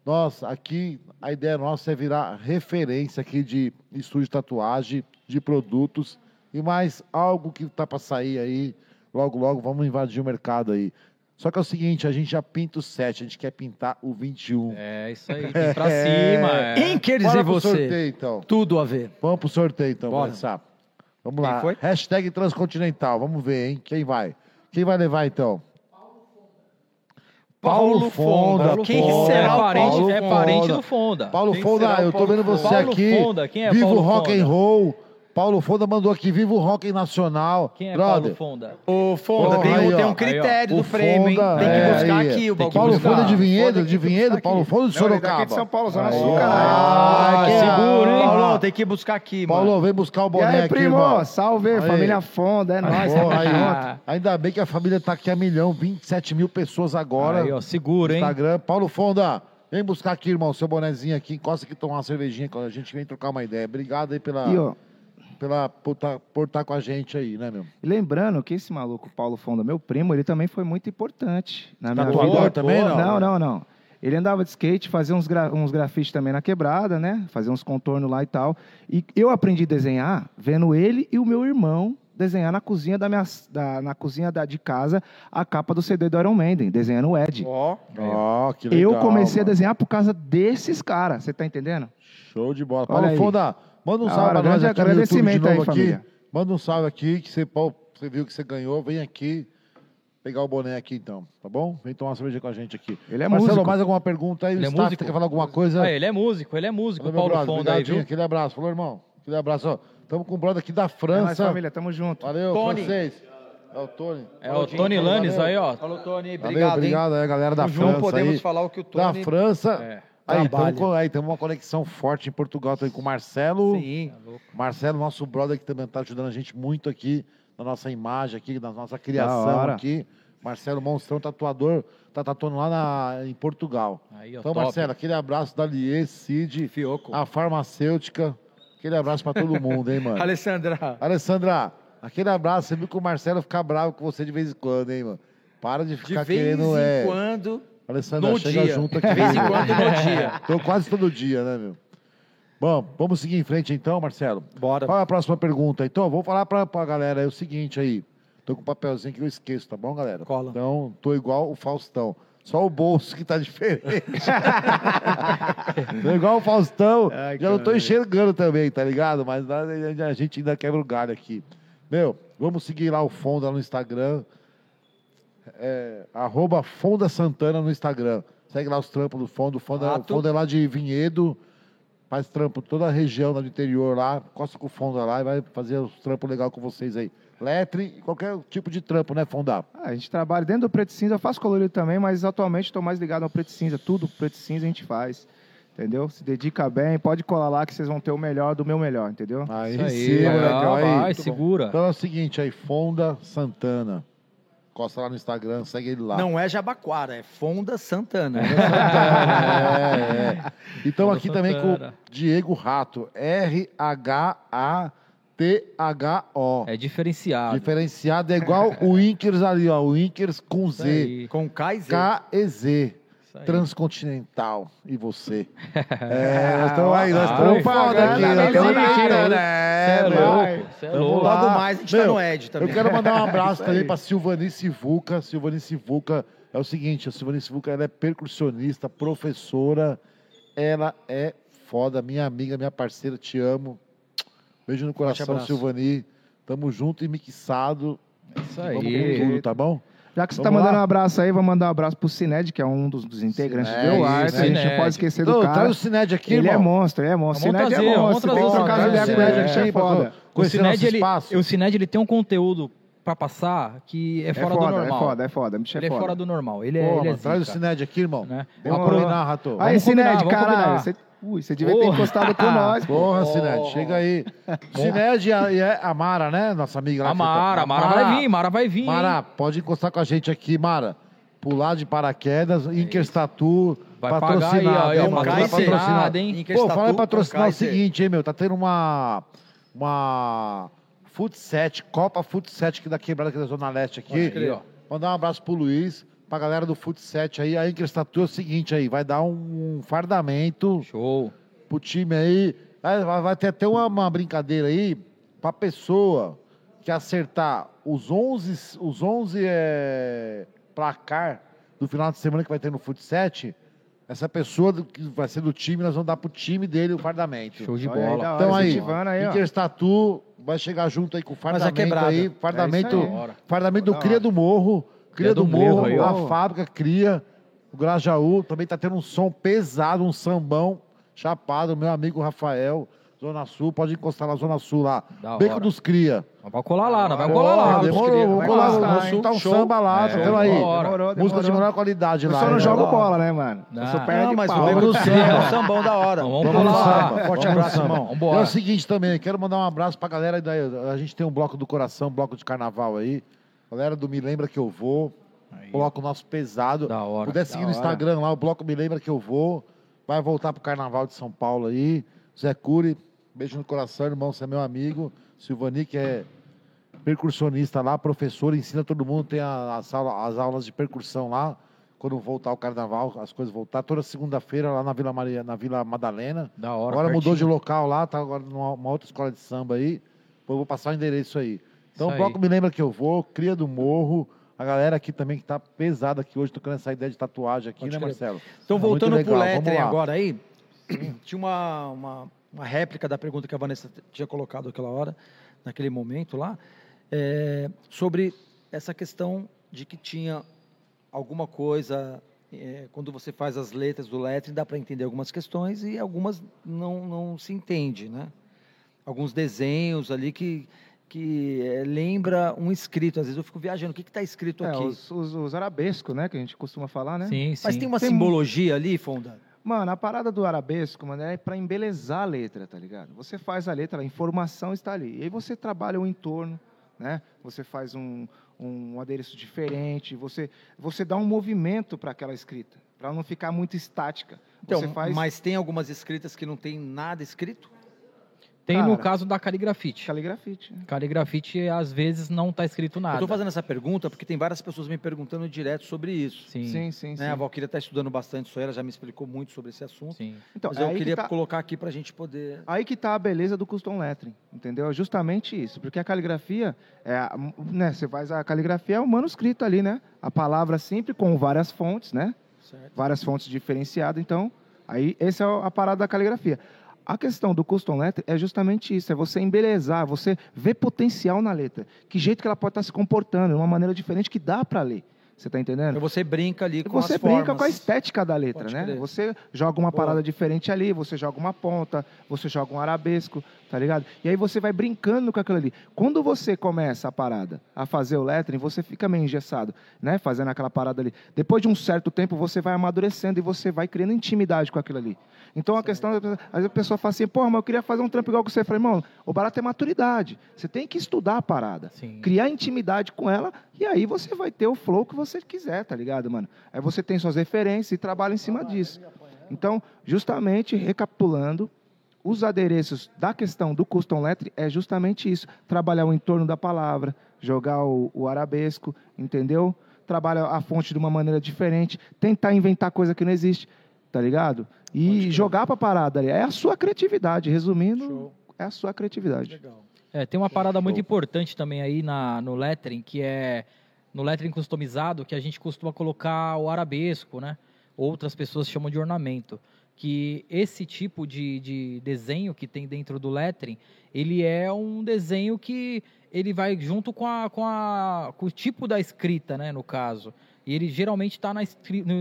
Nossa, aqui a ideia nossa é virar referência aqui de estúdio de tatuagem, de produtos e mais algo que tá para sair aí. Logo, logo vamos invadir o mercado aí. Só que é o seguinte, a gente já pinta o 7, a gente quer pintar o 21. É isso aí, pra cima. É. Inkers Bora e pro você. sorteio, então. Tudo a ver. Vamos pro sorteio, então, Bora. começar. Vamos Quem lá. foi? Hashtag Transcontinental. Vamos ver, hein? Quem vai? Quem vai levar, então? Paulo Fonda. Paulo Quem Fonda será é o parente, Paulo é parente Fonda? do Fonda. Paulo Quem Fonda, eu tô Paulo vendo você Paulo aqui. Fonda, quem é Vivo Paulo Rock Fonda? and Roll. Paulo Fonda mandou aqui, Vivo Rock Nacional. Quem é Brother, Paulo Fonda? O Fonda, Porra, tem, aí, um- tem um critério Aí, do prêmio, hein? Fonda, Tem que é, buscar aí. aqui o Paulo bagulho. buscar. Fonda de Vinhedo, Fonda de Vinhedo, Paulo. Fonda de Não, ele Sorocaba. daqui de São Paulo, Zona Sul, caralho. Ah, que seguro, hein? Paulão, tem que buscar aqui, mano. Paulo, vem buscar o E boné aí, aqui, primo? irmão. Salve, Aí. família Fonda, é nóis. Porra, aí, Ah. Ainda bem que a família tá aqui a milhão, 27 mil pessoas agora. Aí, ó, segura, hein? Instagram. Paulo Fonda, vem buscar aqui, irmão, seu bonezinho aqui. Encosta aqui, tomar uma cervejinha com a gente, vem trocar uma ideia. Obrigado aí pela, E, ó, pela, por, tá, por estar com a gente aí, né, meu? e lembrando que esse maluco, Paulo Fonda, meu primo, ele também foi muito importante na minha Tatuador vida. também, não? Não, não, não. Ele andava de skate, fazia uns, gra uns grafites também na quebrada, né? Fazia uns contornos lá e tal. E eu aprendi a desenhar vendo ele e o meu irmão desenhar na cozinha da minha da, na cozinha da, de casa a capa do CD do Iron Maiden, desenhando o Ed. Ó, Ó, que legal. eu comecei a mano. desenhar por causa desses caras, você tá entendendo? Show de bola. Olha Paulo aí. Fonda, manda um Da salve pra nós grande aqui agradecimento aí, aqui. família. Manda um salve aqui, que você, Paulo, você viu que você ganhou. Vem aqui pegar o boné aqui, então, tá bom? Vem tomar uma cerveja com a gente aqui. Ele é Marcelo, músico. mais alguma pergunta aí? Ele o é staff músico? quer falar alguma coisa? Ah, ele é músico, ele é músico, Valeu, Paulo. Fonda aí, viu? Aquele abraço. Falou, irmão. Aquele abraço, ó. Estamos com o brother aqui da É nóis, França. família, tamo junto. Valeu, Tony. francês. É o Tony. É o Tony Lannis aí, ó. falou Tony, Valeu, obrigado, obrigado aí, galera da hein? Junto França podemos aí. falar o que o Da Tony... França. É. Aí, com, aí, temos uma conexão forte em Portugal também com o Marcelo. Sim. Marcelo, nosso brother que também está ajudando a gente muito aqui na nossa imagem aqui, na nossa criação aqui. Marcelo Monstrão, tatuador, tá tatuando lá na- em Portugal. Aí, ó, Então, top. Marcelo, aquele abraço da Liê, Cid, Fioco. a farmacêutica. Aquele abraço para todo mundo, hein, mano? Alessandra. Alessandra, aquele abraço. Você viu que o Marcelo fica bravo com você de vez em quando, hein, mano? Para de De ficar vez querendo. em é... quando, Alessandra, no chega dia. junto aqui. De vez em quando, no dia. Tô quase todo dia, né, meu? Bom, vamos seguir em frente então, Marcelo. Bora. Qual é a próxima pergunta? Então, vou falar pra, pra galera aí o seguinte aí. Tô com um papelzinho que eu esqueço, tá bom, galera? Cola. Então, tô igual o Faustão. Só o bolso que tá diferente. tô igual o Faustão. Ai, Já não tô enxergando também, tá ligado? Mas a gente ainda quebra o galho aqui. Meu, vamos seguir lá o Fonda no Instagram. É, arroba Fonda Santana no Instagram. Segue lá os trampos do Fonda. O Fonda, o Rato. Fonda é lá de Vinhedo. faz trampo toda a região lá do interior lá, costa com o Fonda lá e vai fazer os trampos legal com vocês aí. Letre, qualquer tipo de trampo, né, Fonda? Ah, a gente trabalha dentro do preto e cinza, eu faço colorido também, mas atualmente estou mais ligado ao preto e cinza. Tudo preto cinza a gente faz. Entendeu? Se dedica bem, pode colar lá que vocês vão ter o melhor do meu melhor, entendeu? Aí, Isso sim, aí, molecão, vai, aí. vai, segura. Então é o seguinte aí, Fonda Santana. Costa lá no Instagram, segue ele lá. Não é Jabaquara, é Fonda Santana. É, é. Então Fonda aqui também com o Santana. Diego Rato. R-H-A-T-H-O. É diferenciado. Diferenciado é igual o Inkers ali, ó. O Inkers com Z. Com K e Z. K-E-Z. isso aí. Transcontinental. E você? É, nós estamos aí, nós estamos foda aqui. propaganda, nós estamos né? aqui, Cê é né? louco, cê é louco. lá. Logo mais a gente tá Meu, no Ed também. Eu quero mandar um abraço também para Silvanice Vuca. Silvanice Vuca é o seguinte, a Silvanice Vuca ela é percussionista, professora, ela é foda, minha amiga, minha parceira, te amo. Beijo no coração. Silvani. Tamo junto e mixado. Isso Vamos com aí. tudo, tá bom? Já que você Vamos tá mandando lá? um abraço aí, vou mandar um abraço pro Cined, que é um dos, dos integrantes Cined, do Arte. A gente não Cined. pode esquecer do cara. traz o Cined aqui, Ele é irmão. monstro, ele é monstro. Vamos Cined trazer, é vamos monstro. trazer Tem que o trocar ideia com Cined ele, que é foda. O Conhecer Cined, ele, espaço. o Cined, ele tem um conteúdo pra passar que é É fora foda, do é normal. foda, é foda. Bicho é Ele é foda. fora do normal. Ele é, Pô, ele é mano, traz o zica, Cined aqui, irmão. né? Vamos Demorou. combinar, Rato. Aí, Vamos combinar, Cined, vamos caralho. combinar. Você, ui, você devia ter Porra. encostado com nós. Porra, Cined, chega aí. Cined e a, a Mara, né? Nossa amiga lá. A que tá- Mara, a Mara vai vir, Mara vai vir. Mara, hein? pode encostar com a gente aqui, Mara. Pular de paraquedas, Inker Tatu, Vai pagar patrocinado. aí, ó, Mara? Vai patrocinar. Cerrada, hein? Pô, fala em patrocinar o seguinte, hein, meu? Tá tendo uma. Uma. Futset, Copa Futset aqui da quebrada aqui da Zona Leste aqui. Mandar um abraço pro Luiz, pra galera do Futset aí. A Tatu é o seguinte aí, vai dar um fardamento Show. pro time aí. Vai, vai- ter até uma, uma brincadeira aí pra pessoa que acertar os 11, os 11 é, placar do final de semana que vai ter no Futset. Essa pessoa do- que vai ser do time, nós vamos dar pro time dele o fardamento. Show de Olha aí, bola. hora, Então aí, aí, ó. Inter Tatu vai chegar junto aí com o é fardamento aí. É Fardamento, isso aí. fardamento do Cria do Morro. Cria, do, do Morro, Morro aí, a fábrica Cria. O Grajaú também tá tendo um som pesado, um sambão chapado. Meu amigo Rafael, Zona Sul, pode encostar na Zona Sul lá. Da Beco hora. dos Cria. Vamos colar lá, nós vamos Pô, colar lá. demorou, Cria. vamos Vai colar, hein? soltar um Show. samba lá, É, tá vendo aí? Demorou, Música de menor qualidade Eu lá. só não né? jogo bola, né, mano? Eu Não. sou perna Não, mas pau. o Beco do Céu é um sambão da hora. Então, vamos Vamos colar lá. Forte abraço, irmão. É o seguinte também, quero mandar um abraço pra galera a gente tem um bloco do coração, um bloco de carnaval aí. Galera do Me Lembra Que Eu Vou, bloco nosso pesado. Da hora. Puder seguir no hora. Instagram lá, o bloco Me Lembra Que Eu Vou. Vai voltar pro carnaval de São Paulo aí. Zé Cury, beijo no coração, irmão, você é meu amigo. Silvani, que é percussionista lá, professor, ensina todo mundo, tem a- as, aula- as aulas de percussão lá. Quando voltar o carnaval, as coisas voltar. Toda segunda-feira lá na Vila Maria, na Vila Madalena. Da hora. Agora mudou de pertinho. local lá, tá agora numa uma outra escola de samba aí. Pô, eu vou passar o endereço aí. Então o bloco me lembra que eu vou, Cria do Morro. A galera aqui também que tá pesada aqui hoje, tocando essa ideia de tatuagem aqui, Pode né, crer. Marcelo? Então, Muito voltando pro lá. agora aí, tinha uma, uma, uma réplica da pergunta que a Vanessa tinha colocado aquela hora, naquele momento lá, é, sobre essa questão de que tinha alguma coisa, é, quando você faz as letras do Lettering, dá para entender algumas questões e algumas não, não se entende, né? Alguns desenhos ali que, que é, lembra um escrito. Às vezes eu fico viajando, o que está escrito É, aqui? os, os, os arabescos, né? Que a gente costuma falar, né? Sim, sim. Mas tem uma Tem simbologia ali, Fonda? Mano, a parada do arabesco, mano, é pra embelezar a letra, tá ligado? Você faz a letra, a informação está ali. E aí você trabalha o entorno, né? Você faz um, um adereço diferente, você, você dá um movimento para aquela escrita, para não ficar muito estática. Então, faz mas tem algumas escritas que não tem nada escrito? Tem no Cara. caso da caligrafite. caligrafite. né? Caligrafite, às vezes, não tá escrito nada. Eu estou fazendo essa pergunta porque tem várias pessoas me perguntando direto sobre isso. Sim, sim. Sim, sim, sim. Né? A Valquíria está estudando bastante isso ela já me explicou muito sobre esse assunto. Então, mas é eu aí que queria tá- colocar aqui para a gente poder... Aí que está a beleza do custom lettering, entendeu? É justamente isso, porque a caligrafia, é, a- né, você faz a caligrafia é o manuscrito ali, né? A palavra sempre com várias fontes, né? Certo. Várias fontes diferenciadas, então, aí essa é a parada da caligrafia. A questão do custom lettering é justamente isso, é você embelezar, você ver potencial na letra. Que jeito que ela pode estar se comportando, de uma maneira diferente que dá para ler. Você tá entendendo? Então você brinca ali com você as brinca formas. com a estética da letra, Pode né? Você joga uma Boa. parada diferente ali, você joga uma ponta, você joga um arabesco, tá ligado? E aí você vai brincando com aquilo ali. Quando você começa a parada a fazer o lettering, você fica meio engessado, né? Fazendo aquela parada ali. Depois de um certo tempo, você vai amadurecendo e você vai criando intimidade com aquilo ali. Então a questão, às vezes a pessoa fala assim, pô, mas eu queria fazer um trampo igual que você. Eu falei, irmão, o barato é maturidade. Você tem que estudar a parada Sim. criar intimidade com ela e aí você vai ter o flow que você quiser, tá ligado, mano? Aí você tem suas referências e trabalha em cima disso. Então, justamente recapitulando, os adereços da questão do custom lettering é justamente isso, trabalhar o entorno da palavra, jogar o, o arabesco, entendeu? Trabalha a fonte de uma maneira diferente, tentar inventar coisa que não existe, tá ligado? E jogar pra parada ali. É a sua criatividade, resumindo, Show. é a sua criatividade. Legal. É, tem uma parada muito importante também aí na, no lettering, que é no lettering customizado, que a gente costuma colocar o arabesco, né? Outras pessoas chamam de ornamento. Que esse tipo de, de desenho que tem dentro do lettering, ele é um desenho que ele vai junto com, a, com, a, com o tipo da escrita, né? No caso. E ele geralmente está na,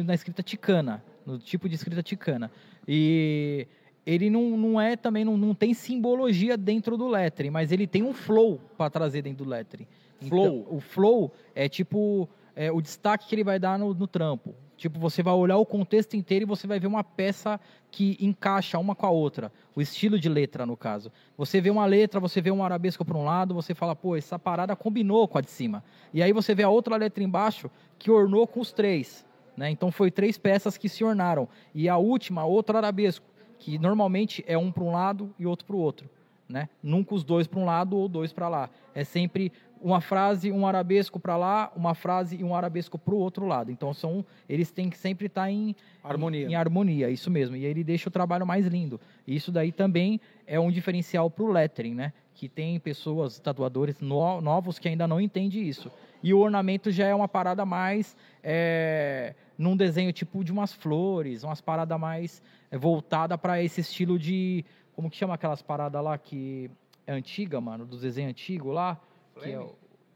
na escrita ticana, no tipo de escrita ticana. E ele não, não é também, não, não tem simbologia dentro do lettering, mas ele tem um flow para trazer dentro do lettering. Flow? Então, o flow é tipo é, o destaque que ele vai dar no, no trampo. Tipo, você vai olhar o contexto inteiro e você vai ver uma peça que encaixa uma com a outra. O estilo de letra, no caso. Você vê uma letra, você vê um arabesco para um lado, você fala, pô, essa parada combinou com a de cima. E aí você vê a outra letra embaixo que ornou com os três. Né? Então foi três peças que se ornaram. E a última, outro arabesco, que normalmente é um para um lado e outro para o outro. Né? Nunca os dois para um lado ou dois para lá. É sempre uma frase, um arabesco para lá, uma frase e um arabesco para o outro lado. Então são, eles têm que sempre estar em Harmonia. Em, em harmonia, isso mesmo. E ele deixa o trabalho mais lindo. E isso daí também é um diferencial para o lettering, né? Que tem pessoas, tatuadores no- novos que ainda não entendem isso. E o ornamento já é uma parada mais é, num desenho tipo de umas flores, umas paradas mais é, voltada para esse estilo de como que chama aquelas paradas lá que é antiga, mano, dos desenhos antigos lá, que é, o-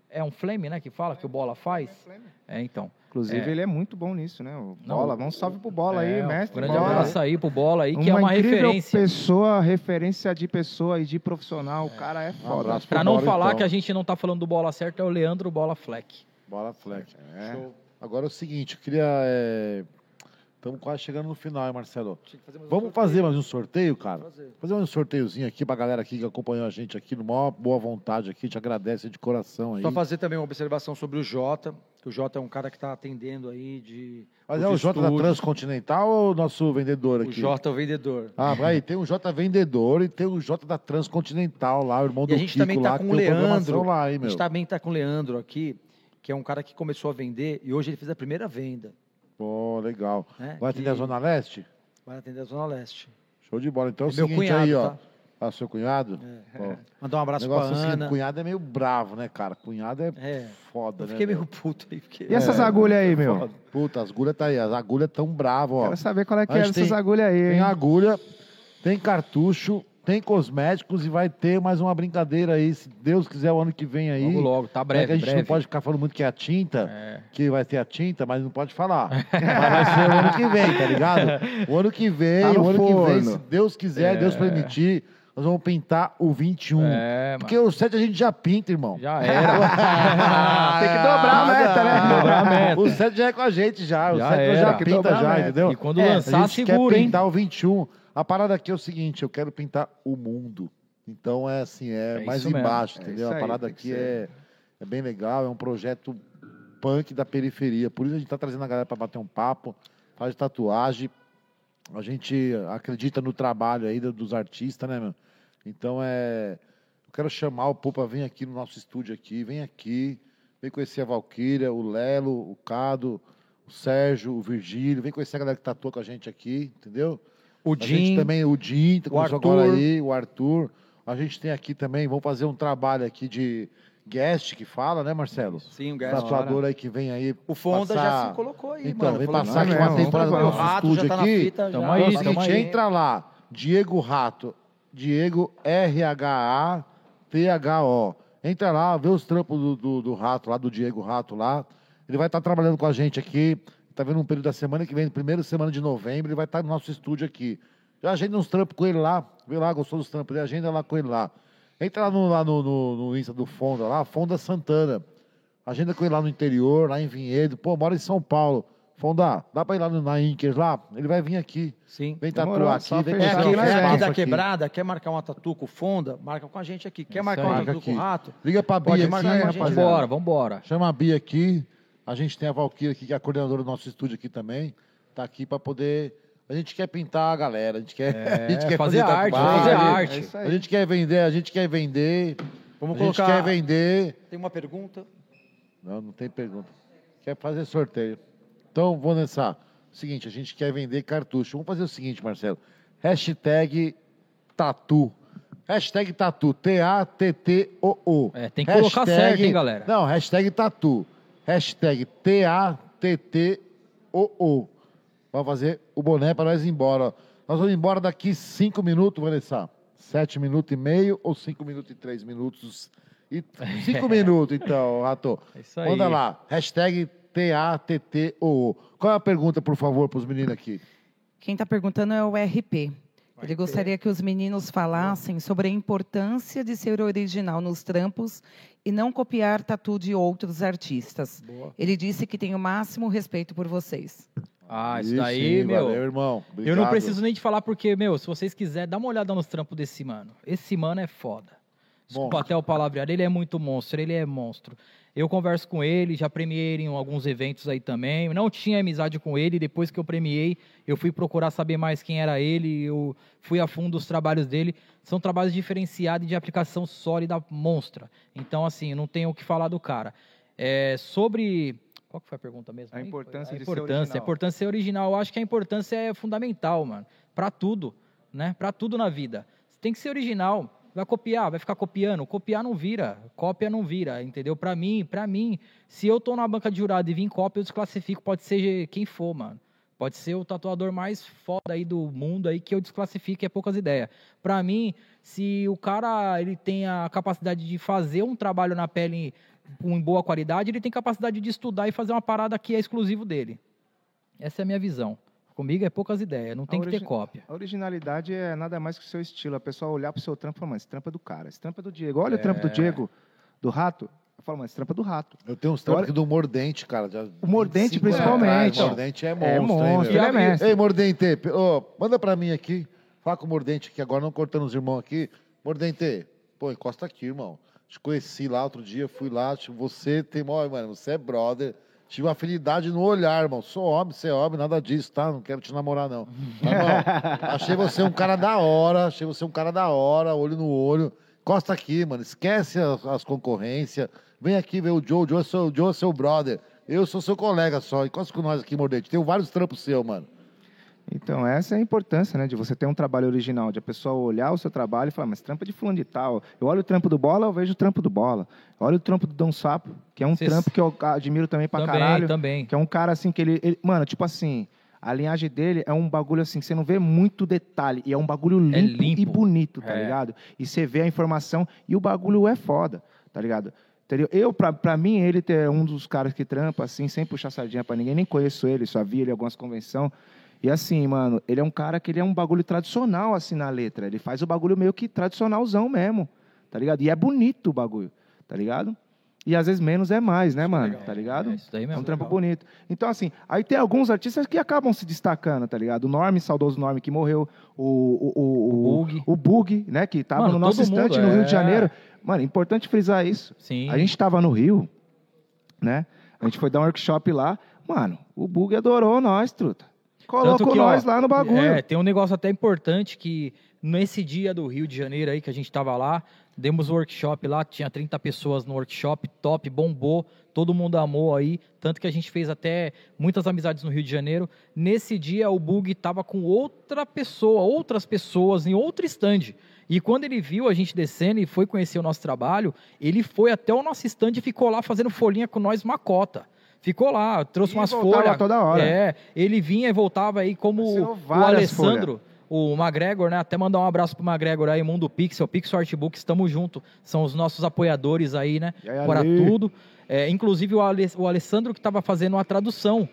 é um flame, né, que fala que o bola faz. É, então. Inclusive, É. ele é muito bom nisso, né? O Não, Bola, vamos salve pro Bola aí, É, um mestre. Grande Bola. abraço aí pro bola aí, que é uma incrível referência. pessoa, referência de pessoa e de profissional. O cara é foda. abraço Pra não Bola, falar então. que a gente não tá falando do bola certo, é o Leandro Bola Fleck. Bola flex. É. Agora é o seguinte, eu queria. Estamos quase chegando no final, hein, Marcelo? Fazer mais Vamos sorteio. fazer mais um sorteio, cara? Fazer. Fazer um sorteiozinho aqui pra galera aqui que acompanhou a gente aqui, numa maior boa vontade aqui, te agradece de coração aí. Só fazer também uma observação sobre o Jota, que o Jota é um cara que está atendendo aí de. Mas é o Jota da. Transcontinental ou o nosso vendedor O aqui? Jota é o vendedor. Ah, aí tem o J vendedor e tem o J da Transcontinental lá, o irmão E do a gente Kiko também tá lá, com o Leandro. lá, hein, A gente também está com o Leandro aqui, que é um cara que começou a vender e hoje ele fez a primeira venda. Pô, legal. Né? Vai atender a Zona Leste? Vai atender a Zona Leste. Show de bola. Então é o É meu seguinte cunhado, aí, ó. tá? Ah, seu cunhado? É. Mandar um o abraço pra negócio assim, Ana. cunhado é meio bravo, né, cara? Cunhado é, É. foda, Eu né? fiquei meu? meio puto aí. Porque... E essas agulhas aí, meu? Foda. Puta, as agulhas tá aí. As agulhas tão bravas, ó. Quero saber qual é que é tem- agulhas aí, Tem hein? agulha, tem cartucho, tem cosméticos e vai ter mais uma brincadeira aí, se Deus quiser, o ano que vem aí. Logo, logo, tá É breve, que a gente breve. não pode ficar falando muito que é a tinta, É. que vai ter a tinta, mas não pode falar. mas vai ser o ano que vem, tá ligado? O ano que vem, Tá o ano que vem, forno. se Deus quiser, Deus permitir, nós vamos pintar o 21. É, mano. Porque o 7 a gente já pinta, irmão. Já era. Tem que dobrar a meta, né? Dobrar a meta. O 7 já é com a gente já. O Já 7 era. já pinta já, entendeu? E quando É, lançar, a gente segura, quer hein? pintar o 21. A parada aqui é o seguinte, eu quero pintar o mundo. Então é assim, é, É mais isso mesmo. embaixo, É entendeu? a aí, parada que aqui é, é bem legal, é um projeto punk da periferia. Por isso a gente tá trazendo a galera para bater um papo, faz tatuagem. A gente acredita no trabalho aí do- dos artistas, né, meu? Então é. Eu quero chamar o Pupa, vem aqui no nosso estúdio aqui, vem aqui, vem conhecer a Valquíria, o Lelo, o Cado, o Sérgio, o Virgílio, vem conhecer a galera que tatua com a gente aqui, entendeu? O A gente Jim. também, o Jim, que o começou agora Arthur. aí, o Arthur. A gente tem aqui também, vamos fazer um trabalho aqui de guest que fala, né, Marcelo? Sim, o O guest. tatuador aí que vem aí. O Fonda já passar- se colocou aí, Então, mano. vem Falou, passar aqui é uma mesmo, temporada no vamos nosso estúdio já tá na aqui. fita, Tamo já. aí, Então é seguinte, entra lá, Diego Rato, Diego R-H-A-T-H-O. Entra lá, vê os trampos do, do, do Rato lá, do Diego Rato lá. Ele vai estar trabalhando com a gente aqui. Tá vendo um período da semana que vem, primeira semana de novembro, ele vai estar no nosso estúdio aqui. Já agenda uns trampos com ele lá. Vê lá, gostou dos trampos agenda lá com ele lá. Entra lá no, lá no, no, no Insta do Fonda, lá, Fonda Santana. Agenda com ele lá no interior, lá em Vinhedo. Pô, mora em São Paulo. Fonda, dá pra ir lá no, na Inkers lá? Ele vai vir aqui. Sim. Vem Demorou, tatuar aqui, vem fechar. É fazer aqui, espaço aqui da aqui. quebrada, quer marcar uma tatu com Fonda, marca com a gente aqui. Quer marcar aí. uma tatu com aqui. o Rato? Liga pra Bia marcar aqui, com a gente. rapaziada. Vambora, vambora. Chama a Bia aqui. A gente tem a Valkyria aqui, que é a coordenadora do nosso estúdio aqui também. Tá aqui para poder. A gente quer pintar a galera. A gente quer, a gente quer fazer arte, tatuagem, fazer a gente- arte. É isso A gente quer vender, a gente quer vender. Vamos a gente colocar. quer vender. Tem uma pergunta. Não, não tem pergunta. Quer fazer sorteio. Então, Vanessa, seguinte, a gente quer vender cartucho. Vamos fazer o seguinte, Marcelo. Hashtag tatu. Hashtag tatu. T-A-T-T-O-O. É, tem que colocar certo, hein, galera? Não, hashtag tatu. Hashtag T-A-T-T-O-O. Vamos fazer o boné para nós ir embora. Nós vamos embora daqui cinco minutos, Vanessa. Sete minutos e meio ou cinco minutos e três minutos? E cinco minutos, então, Rato. É isso aí. Manda lá. Hashtag T-A-T-T-O-O. Qual é a pergunta, por favor, para os meninos aqui? Quem está perguntando é o RP. Ele gostaria que os meninos falassem sobre a importância de ser original nos trampos e não copiar tatu de outros artistas. Ele disse que tem o máximo respeito por vocês. Ah, isso Ih, daí, sim, meu. Valeu, irmão. Eu não Obrigado. preciso nem te falar porque, meu, se vocês quiserem, dá uma olhada nos trampos desse mano. Esse mano é foda. Desculpa Monstro. até o palavreado, ele é muito monstro, ele é monstro. Eu converso com ele, já premiei ele em alguns eventos aí também. Não tinha amizade com ele, depois que eu premiei, eu fui procurar saber mais quem era ele, eu fui a fundo dos trabalhos dele. São trabalhos diferenciados e de aplicação sólida monstra. Então, assim, eu não tenho o que falar do cara. É, sobre. Qual que foi a pergunta mesmo? A importância a de ser importância, original. A importância de ser original. Eu acho que a importância é fundamental, mano. Pra tudo, né? Pra tudo na vida. Você tem que ser original. Vai copiar, vai ficar copiando. Copiar não vira, cópia não vira, entendeu? Pra mim, para mim, se eu tô na banca de jurado e vim cópia, eu desclassifico, pode ser quem for, mano. Pode ser o tatuador mais foda aí do mundo aí que eu desclassifique, é poucas ideias. Pra mim, se o cara ele tem a capacidade de fazer um trabalho na pele com boa qualidade, ele tem capacidade de estudar e fazer uma parada que é exclusivo dele. Essa é a minha visão. Comigo é poucas ideias, não tem que ter cópia. A originalidade é nada mais que o seu estilo. A pessoa olhar pro seu trampo e falar, mano, esse trampo é do cara, esse trampo é do Diego. Olha o trampo do Diego, do rato. Eu falo, mano, esse trampo é do rato. Eu tenho uns trampos aqui do Mordente, cara. já O Mordente, 25 anos principalmente. O Mordente é monstro, É hein, monstro, meu? ele é mestre. Ei, Mordente, ô, manda pra mim aqui. Fala com o Mordente aqui agora, não cortando os irmãos aqui. Mordente, pô, encosta aqui, irmão. Te conheci lá outro dia, fui lá. tipo, Você tem, mano, você é brother. Tive uma afinidade no olhar, irmão. Sou homem, você é homem, nada disso, tá? Não quero te namorar, não. Mas, irmão, achei você um cara da hora, achei você um cara da hora, olho no olho. Encosta aqui, mano. Esquece as, as concorrências. Vem aqui ver o Joe. O Joe é seu, o Joe é seu brother. Eu sou seu colega só. Encosta com nós aqui, Mordente. Tem vários trampos seu, mano. Então, essa é a importância, né? De você ter um trabalho original, de a pessoa olhar o seu trabalho e falar, mas trampo é de fulano de tal. Eu olho o trampo do Bola, eu vejo o trampo do Bola. Eu olho o trampo do Dom Sapo, que é um Cês- trampo que eu admiro também pra também, caralho. também. Que é um cara, assim, que ele, ele- Mano, tipo assim, a linhagem dele é um bagulho, assim, que você não vê muito detalhe. E é um bagulho limpo, É limpo. e bonito, tá É. ligado? E você vê a informação e o bagulho é foda, tá ligado? Entendeu? Eu, pra, pra mim, ele é um dos caras que trampa, assim, sem puxar sardinha pra ninguém. Nem conheço ele, só vi ele em algumas convenções. E assim, mano, ele é um cara que ele é um bagulho tradicional, assim, na letra. Ele faz o bagulho meio que tradicionalzão mesmo, tá ligado? E é bonito o bagulho, tá ligado? E às vezes menos é mais, né, mano? Tá ligado? É isso daí É mesmo. um trampo bonito. Então, assim, aí tem alguns artistas que acabam se destacando, tá ligado? O Norme, saudoso Norme, que morreu. O, o, o, O Bug. o Bug, né? Que tava Mano, no nosso estante no Rio de é. Janeiro. Mano, importante frisar isso. Sim. A gente estava no Rio, né? A gente foi dar um workshop lá. Mano, o Bug adorou nós, truta. Colocou que, ó, nós lá no bagulho. É, tem um negócio até importante que nesse dia do Rio de Janeiro aí que a gente tava lá, demos workshop lá, tinha 30 pessoas no workshop, top, bombou, todo mundo amou aí, tanto que a gente fez até muitas amizades no Rio de Janeiro. Nesse dia o Bug tava com outra pessoa, outras pessoas em outro stand. E quando ele viu a gente descendo e foi conhecer o nosso trabalho, ele foi até o nosso stand e ficou lá fazendo folhinha com nós macota. Ficou lá, trouxe E umas folhas. toda hora. É, ele vinha e voltava aí como o Alessandro. o McGregor, né? Até mandar um abraço pro McGregor aí, Mundo Pixel, Pixel Artbook, estamos junto. São os nossos apoiadores aí, né? Aí, Para tudo. É, inclusive o, Ale- o Alessandro que estava fazendo a tradução.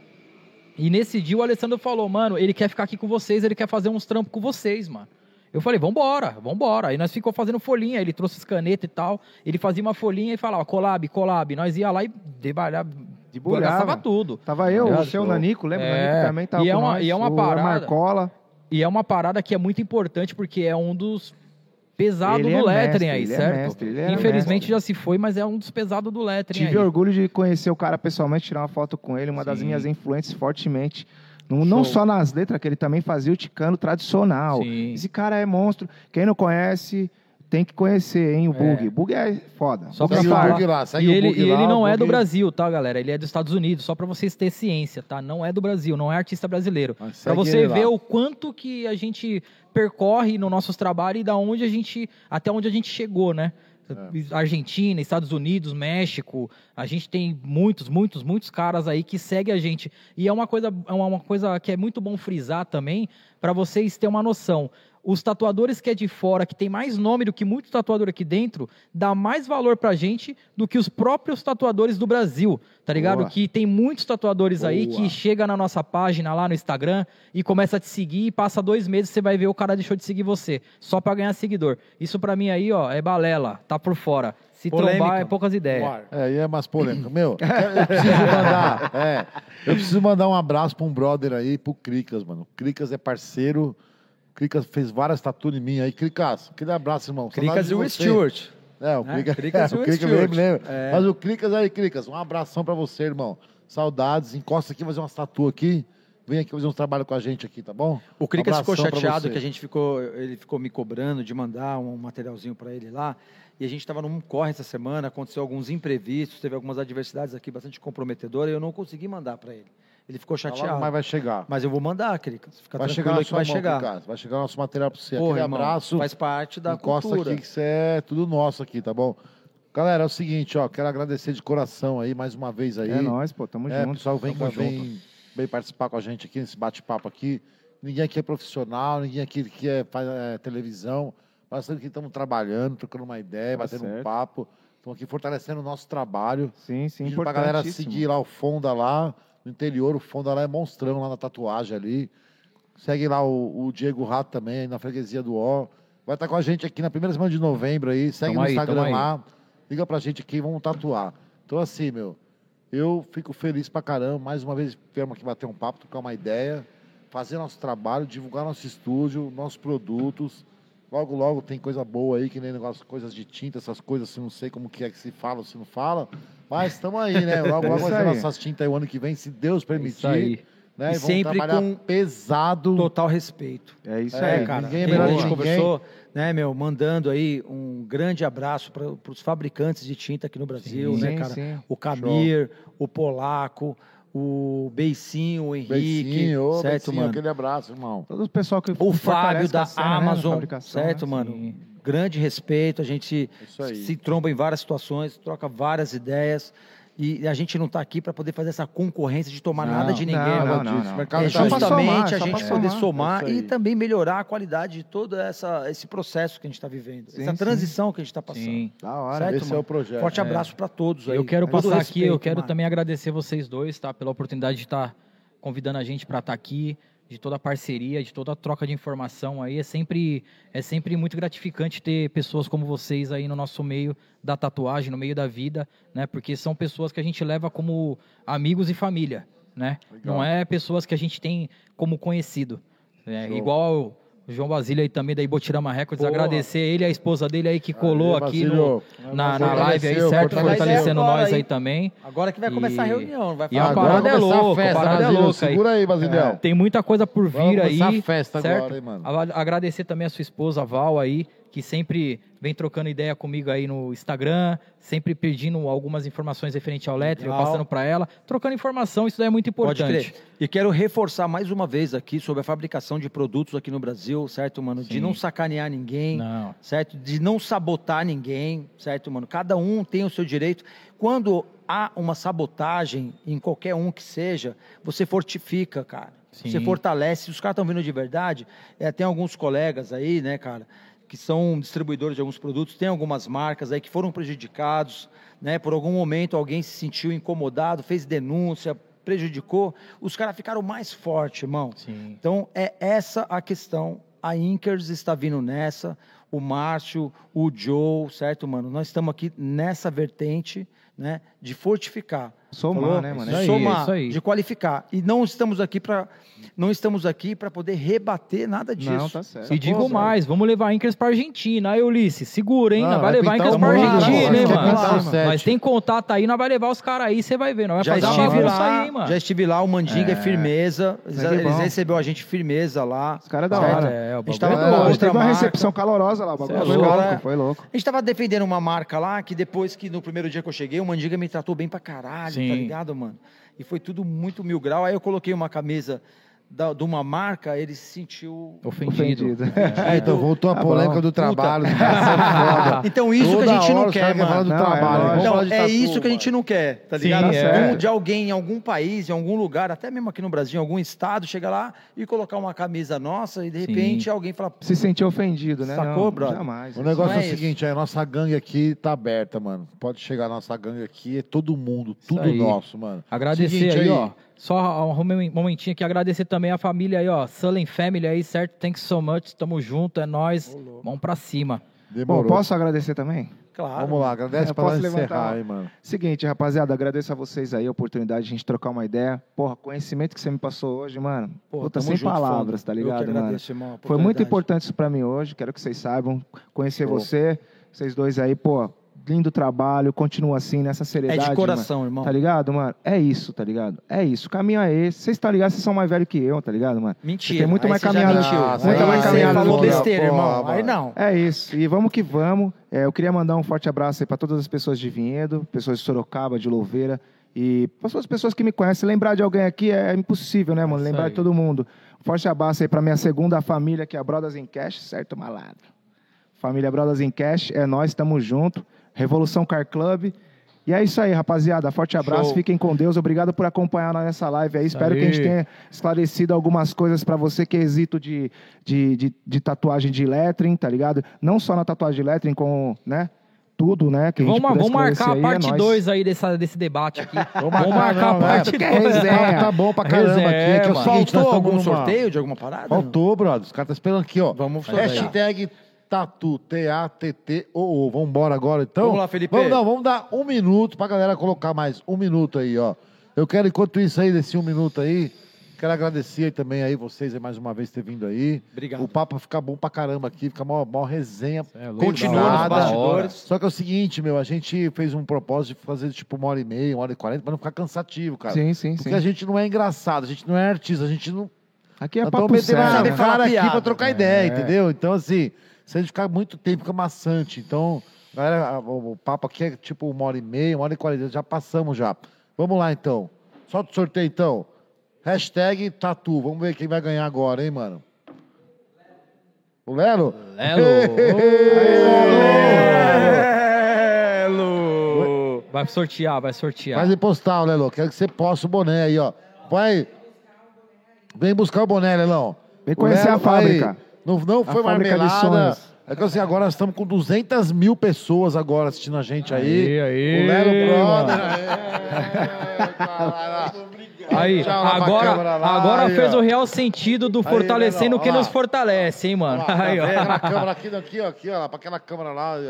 E nesse dia o Alessandro falou, mano, ele quer ficar aqui com vocês, ele quer fazer uns trampos com vocês, mano. Eu falei, vambora, vambora. Aí nós ficou fazendo folhinha, ele trouxe as canetas e tal. Ele fazia uma folhinha e falava, collab, collab. Nós ia lá e debalhava, Debulhava. gastava tudo. Tava eu, o seu Nanico, lembra? É, Nanico também tava e é com uma- nós, e é uma o parada- Marcola. E é uma parada que é muito importante porque é um dos pesados Ele do é mestre, aí, é certo? mestre, ele era Infelizmente mestre. já se foi, mas é um dos pesados do lettering Tive aí. orgulho de conhecer o cara pessoalmente, tirar uma foto com ele, uma das Sim. minhas influências fortemente. Não, não só nas letras, que ele também fazia o ticano tradicional. Sim. Esse cara é monstro. Quem não conhece, tem que conhecer, hein, o Bug. É. Bug é foda. Só pra é falar. Bug lá, segue E o ele, Bug e lá, ele não o é do Brasil, tá, galera? Ele é dos Estados Unidos, só pra vocês terem ciência, tá? Não é do Brasil, não é artista brasileiro. Mas Pra segue você ele lá. ver o quanto que a gente percorre nos nossos trabalhos e da onde a gente até onde a gente chegou, né? É. Argentina, Estados Unidos, México, a gente tem muitos, muitos, muitos caras aí que seguem a gente. E é uma coisa, é uma uma coisa que é muito bom frisar também, para vocês terem uma noção. Os tatuadores que é de fora, que tem mais nome do que muitos tatuadores aqui dentro, dá mais valor pra gente do que os próprios tatuadores do Brasil, tá ligado? Boa. Que tem muitos tatuadores aí Boa. que chega na nossa página lá no Instagram e começa a te seguir e passa dois meses você vai ver o cara deixou de seguir você, só pra ganhar seguidor. Isso pra mim aí, ó, é balela, tá por fora. Se Polêmica. trombar é poucas ideias. É, e é mais polêmica. Meu, eu preciso mandar. É, eu preciso mandar um abraço pra um brother aí, pro Cricas, mano. O Cricas é parceiro. O Cricas fez várias tatuas em mim aí. Cricas, aquele abraço, irmão. Cricas e o. Stewart. É, o né? Cricas, Cricas é, e o Cricas Stewart. me. É. Mas o Cricas aí, Cricas, um abração pra você, irmão. Saudades. Encosta aqui, fazer umas tatuas aqui. Vem aqui fazer uns trabalhos com a gente aqui, tá bom? O Cricas ficou chateado que a gente ficou, ele ficou me cobrando de mandar um materialzinho para ele lá. E a gente estava num corre essa semana, aconteceu alguns imprevistos, teve algumas adversidades aqui bastante comprometedoras e eu não consegui mandar para ele. Ele ficou Tá chateado. Mas vai chegar. Mas eu vou mandar, Cricas. Fica Vai chegar que vai mão, chegar. Vai chegar nosso material pra você. Porra, Aquele irmão, abraço. Faz parte da Encosta cultura. aqui que isso é tudo nosso aqui, tá bom? Galera, é o seguinte, ó, quero agradecer de coração aí, mais uma vez aí. É nóis, pô, tamo É, junto. pessoal, vem, tamo cá, vem, vem participar com a gente aqui nesse bate-papo aqui. Ninguém aqui é profissional, ninguém aqui que é, faz é, televisão. Nós estamos aqui estamos trabalhando, trocando uma ideia, Tá batendo um certo. papo. Estamos aqui fortalecendo o nosso trabalho. Sim, sim, Pedindo pra galera importantíssimo. seguir lá o Fonda lá, no interior, o Fonda lá é monstrão lá na tatuagem ali. Segue lá o, o Diego Rato também, na freguesia do O. Vai estar com a gente aqui na primeira semana de novembro aí. Segue Tamo no aí, Instagram lá. Liga pra gente aqui, vamos tatuar. Então, assim, meu, eu fico feliz pra caramba. Mais uma vez, viemos aqui bater um papo, trocar uma ideia, fazer nosso trabalho, divulgar nosso estúdio, nossos produtos. Logo, logo tem coisa boa aí, que nem negócio, coisas de tinta, essas coisas, assim, não sei como que é que se fala ou se não fala. Mas estamos aí, né? Logo, É logo vai ter nossas tintas aí o ano que vem, se Deus permitir. Isso aí. Né? E vamos sempre trabalhar com pesado. Total respeito. É isso É, aí. cara. ninguém é melhor a gente conversou, né, meu, mandando aí um grande abraço para os fabricantes de tinta aqui no Brasil, né, Sim, cara? sim. O Camir, o Polaco, o Beicinho, o Henrique, Beicinho, ô, certo, Beicinho, mano? aquele abraço, irmão. Todo o pessoal que O Fábio da né, Amazon, fabricação, certo, né? mano? Sim. Grande respeito, a gente Isso aí. se tromba em várias situações, troca várias ideias. E a gente não está aqui para poder fazer essa concorrência de tomar Não, nada de ninguém. não, não, não, não. É tá justamente somar, a gente poder somar. É e também melhorar a qualidade de todo essa, esse processo que a gente está vivendo, Sim, essa sim. transição que a gente está passando. Sim. Da hora. Certo, Esse é mano? o projeto. Forte É. abraço para todos aí. Eu quero Todo passar aqui, eu respeito, quero mano. também agradecer vocês dois, tá? Pela oportunidade de estar convidando a gente para estar aqui, de toda a parceria, de toda a troca de informação aí. É sempre, é sempre muito gratificante ter pessoas como vocês aí no nosso meio da tatuagem, no meio da vida, né? Porque são pessoas que a gente leva como amigos e família, né? Legal. Não é pessoas que a gente tem como conhecido. né? Igual o João Basílio aí também da Ibotirama Records, Porra. agradecer ele e a esposa dele aí que colou Aí, aqui no, Basílio, na, na live aí, certo? Fortalecendo nós aí. aí também. Agora que vai começar a E- reunião, não vai e a falar Agora parada é a louca, a festa, parada é Basílio. louca. Segura aí, Basilhão. Tem muita coisa por vir Vamos aí. a festa certo? agora, hein, mano? A- Agradecer também a sua esposa, a Val, aí, que sempre vem trocando ideia comigo aí no Instagram, sempre pedindo algumas informações referente ao Legal. passando para ela, trocando informação, isso daí é muito Pode importante. crer. E quero reforçar mais uma vez aqui sobre a fabricação de produtos aqui no Brasil, certo, mano? De Sim. não sacanear ninguém, Não. certo? De não sabotar ninguém, certo, mano? Cada um tem o seu direito. Quando há uma sabotagem em qualquer um que seja, você fortifica, cara. Sim. Você fortalece. Os caras estão vindo de verdade, é, tem alguns colegas aí, né, cara, que são distribuidores de alguns produtos, tem algumas marcas aí que foram prejudicados, né? Por algum momento alguém se sentiu incomodado, fez denúncia, prejudicou, os caras ficaram mais fortes, irmão. Sim. Então é essa a questão. A Inkers está vindo nessa, o Márcio, o Joe, certo, mano? Nós estamos aqui nessa vertente, né, de fortificar. Somar, Falou? né, mano? De Isso aí, somar, isso aí. de qualificar. E não estamos aqui para não estamos aqui para poder rebater nada disso. Não, tá certo. E digo mais, vamos levar Inkers pra Argentina. Aí, Ulisses, segura, hein? Ah, nós vai vai levar pra mundo, Argentina, vai hein, pintar mano? o sete. Mas tem contato aí, nós vai levar os caras aí, você vai ver. Nós vai Já fazer estive lá, aí, mano. já estive lá, o Mandinga é, firmeza. Eles, eles recebeu a gente firmeza lá. Os caras da hora. É, o A gente bagulho tava é com outra uma recepção calorosa lá, o bagulho é foi louco. foi louco. A gente tava defendendo uma marca lá que depois que no primeiro dia que eu cheguei, o Mandiga me tratou bem pra caralho, Sim. tá ligado, mano? E foi tudo muito mil grau. Aí eu coloquei uma camisa da- de uma marca, ele se sentiu. Ofendido. Ofendido. É, então voltou a Tá polêmica bom. do trabalho. são foda. Então isso Toda que a gente não quer, mano. do Não, é trabalho. falar de é tatu, isso que a gente não quer, tá Sim, ligado? é. Um- de alguém em algum país, em algum lugar, até mesmo aqui no Brasil, em algum estado, chegar lá e colocar uma camisa nossa e de Sim. repente alguém fala, Se sentiu ofendido, né? Sacou, não, brother? Jamais. O negócio é, é o seguinte, a nossa gangue aqui tá aberta, mano. Pode chegar a nossa gangue aqui, é todo mundo, tudo nosso, mano. Agradecer Seguinte aí, ó. Só um momentinho aqui, agradecer também a família aí, ó. Sullen Family aí, certo? Thanks so much, tamo junto, é nóis. Vamos pra cima. Bom, Demorou. posso agradecer também? claro. Vamos lá, agradece posso levantar encerrar aí, mano. Seguinte, rapaziada, agradeço a vocês aí a oportunidade de a gente trocar uma ideia. Porra, conhecimento que você me passou hoje, mano. Pô, Puta, sem junto, palavras, tá Eu ligado, que mano? agradeço, irmão, Foi muito importante isso pra mim hoje, quero que vocês saibam. Conhecer Show. você, vocês dois aí, pô, lindo trabalho, continua assim, nessa É seriedade. de coração, mano. irmão. Tá ligado, mano? É isso, tá ligado? É isso. Caminho é esse. Vocês estão ligados, vocês são mais velhos que eu, tá ligado, mano? Mentira. Você tem muito aí mais você já caminhada- mentiu. Ah, Aí muito mais você caminhada falou que eu. besteira, irmão. Aí não. É isso. E vamos que vamos. É, eu queria mandar um forte abraço aí para todas as pessoas de Vinhedo, pessoas de Sorocaba, de Louveira. E para todas as pessoas que me conhecem, lembrar de alguém aqui é impossível, né, mano? Isso lembrar aí. de todo mundo. Um forte abraço aí para minha segunda família, que é a Brothers in Cash, certo, malandro? Família Brothers in Cash, é nós, estamos junto. Revolução Car Club. E é isso aí, rapaziada. Forte abraço, Show. fiquem com Deus. Obrigado por acompanhar nessa live aí. Espero aí. que a gente tenha esclarecido algumas coisas para você, quesito de, de, de, de tatuagem de lettering, tá ligado? Não só na tatuagem de lettering, com, né? Tudo, né? Que a gente Vamos, vamos marcar a é parte nóis. 2 aí dessa, desse debate aqui. Vamos marcar, marcar, a não, parte é. 2. Que resenha. Tá bom pra caramba aqui. Resenha, que é nós Faltou algum numa- sorteio de alguma parada? Faltou, brother. Os caras estão esperando aqui, ó. Vamos fazer. Hashtag Tatu, T-A-T-T-O-O. Vamos embora agora, então? Vamos lá, Felipe. Vamos, não, vamos dar um minuto pra galera colocar mais um minuto aí, ó. Eu quero, enquanto isso aí, desse um minuto aí, quero agradecer aí também aí vocês aí mais uma vez ter vindo aí. Obrigado. O papo fica bom pra caramba aqui, fica mó, mó resenha. É Continua bastidores. Só que é o seguinte, meu, a gente fez um propósito de fazer tipo uma hora e meia, uma hora e quarenta, pra não ficar cansativo, cara. Sim, sim, Porque sim. a gente não é engraçado, a gente não é artista, a gente não, Aqui é nós papo sério. né? falar cara aqui pra trocar ideia, É. entendeu? Então, assim, se a gente ficar muito tempo, fica maçante. Então, galera, o, o papo aqui é tipo uma hora e meia, uma hora e quarenta, já passamos já. Vamos lá, então. Solta o sorteio, então. Hashtag Tatu. Vamos ver quem vai ganhar agora, hein, mano? O Lelo? Belo! Vai sortear, vai sortear. Faz e postar, Lelo. Quero que você possa o boné aí, ó. Vai. Vem buscar o boné, Lelão. Vem conhecer Lelo a fábrica. aí, Não, não foi marmelada. É que assim, agora nós estamos com 200 mil pessoas agora assistindo a gente aí. Aí, aí, o Lelo Brother. Aí, pra agora, agora aí, fez ó. o real sentido do Aí, fortalecendo Lelão, o que ó lá. nos fortalece, hein, mano? Ó, Aí, ó. vem aquela câmera aqui, aqui, ó, aqui, ó, pra aquela câmera lá, aí,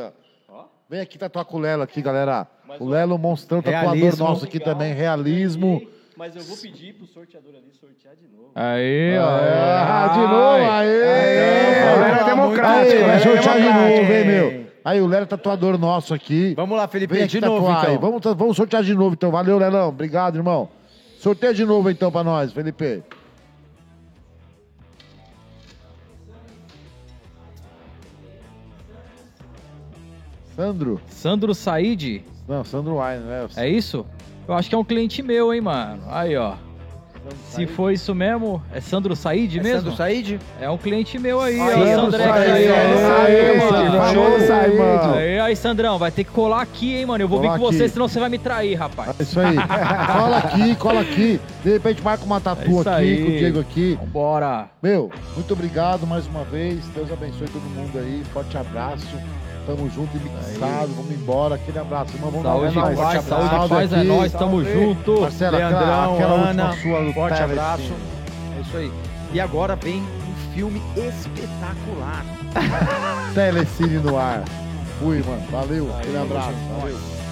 ó. Vem aqui tatuar com o Lelo aqui, galera. O Lelo, monstrão, tatuador nosso aqui também, realismo. Mas eu vou pedir pro sorteador ali sortear de novo. Aí, ó. Ah, de novo, aê! O Lelo é democrático, Aí, vai sortear de novo, hein, meu? Aí, o Lelo é tatuador nosso aqui. Vamos lá, Felipe, Vem de novo, tatuar aí. então. Vamos, ta- vamos sortear de novo, então. Valeu, Lelão. Obrigado, irmão. Sorteia de novo, então, pra nós, Felipe. Sandro? Sandro Said? Não, Sandro Wine, né? É isso? Eu acho que é um cliente meu, hein, mano. Aí, ó. Se for isso mesmo, é Sandro Said É mesmo? Sandro Said? É um cliente meu aí, ó. Sandro Sandré aí, ó. Aí. Aí, Sandrão, vai ter que colar aqui, hein, mano. Eu vou vir com você, senão você vai me trair, rapaz. É isso aí. cola aqui, cola aqui. De repente marca uma É tatu isso aqui com o Diego aqui. Vambora. Meu, muito obrigado mais uma vez. Deus abençoe todo mundo aí. Forte abraço. Tamo junto e mixado. Vamos embora. Aquele abraço, irmão. Vamos Saúde, dar paz, mais. saúde, paz é nós, tamo junto. Marcelo, aquela, Leandrão, aquela Ana, sua forte abraço. É isso aí. E agora vem um filme espetacular. Telecine no ar. Fui, mano. Valeu. Aquele abraço. Valeu.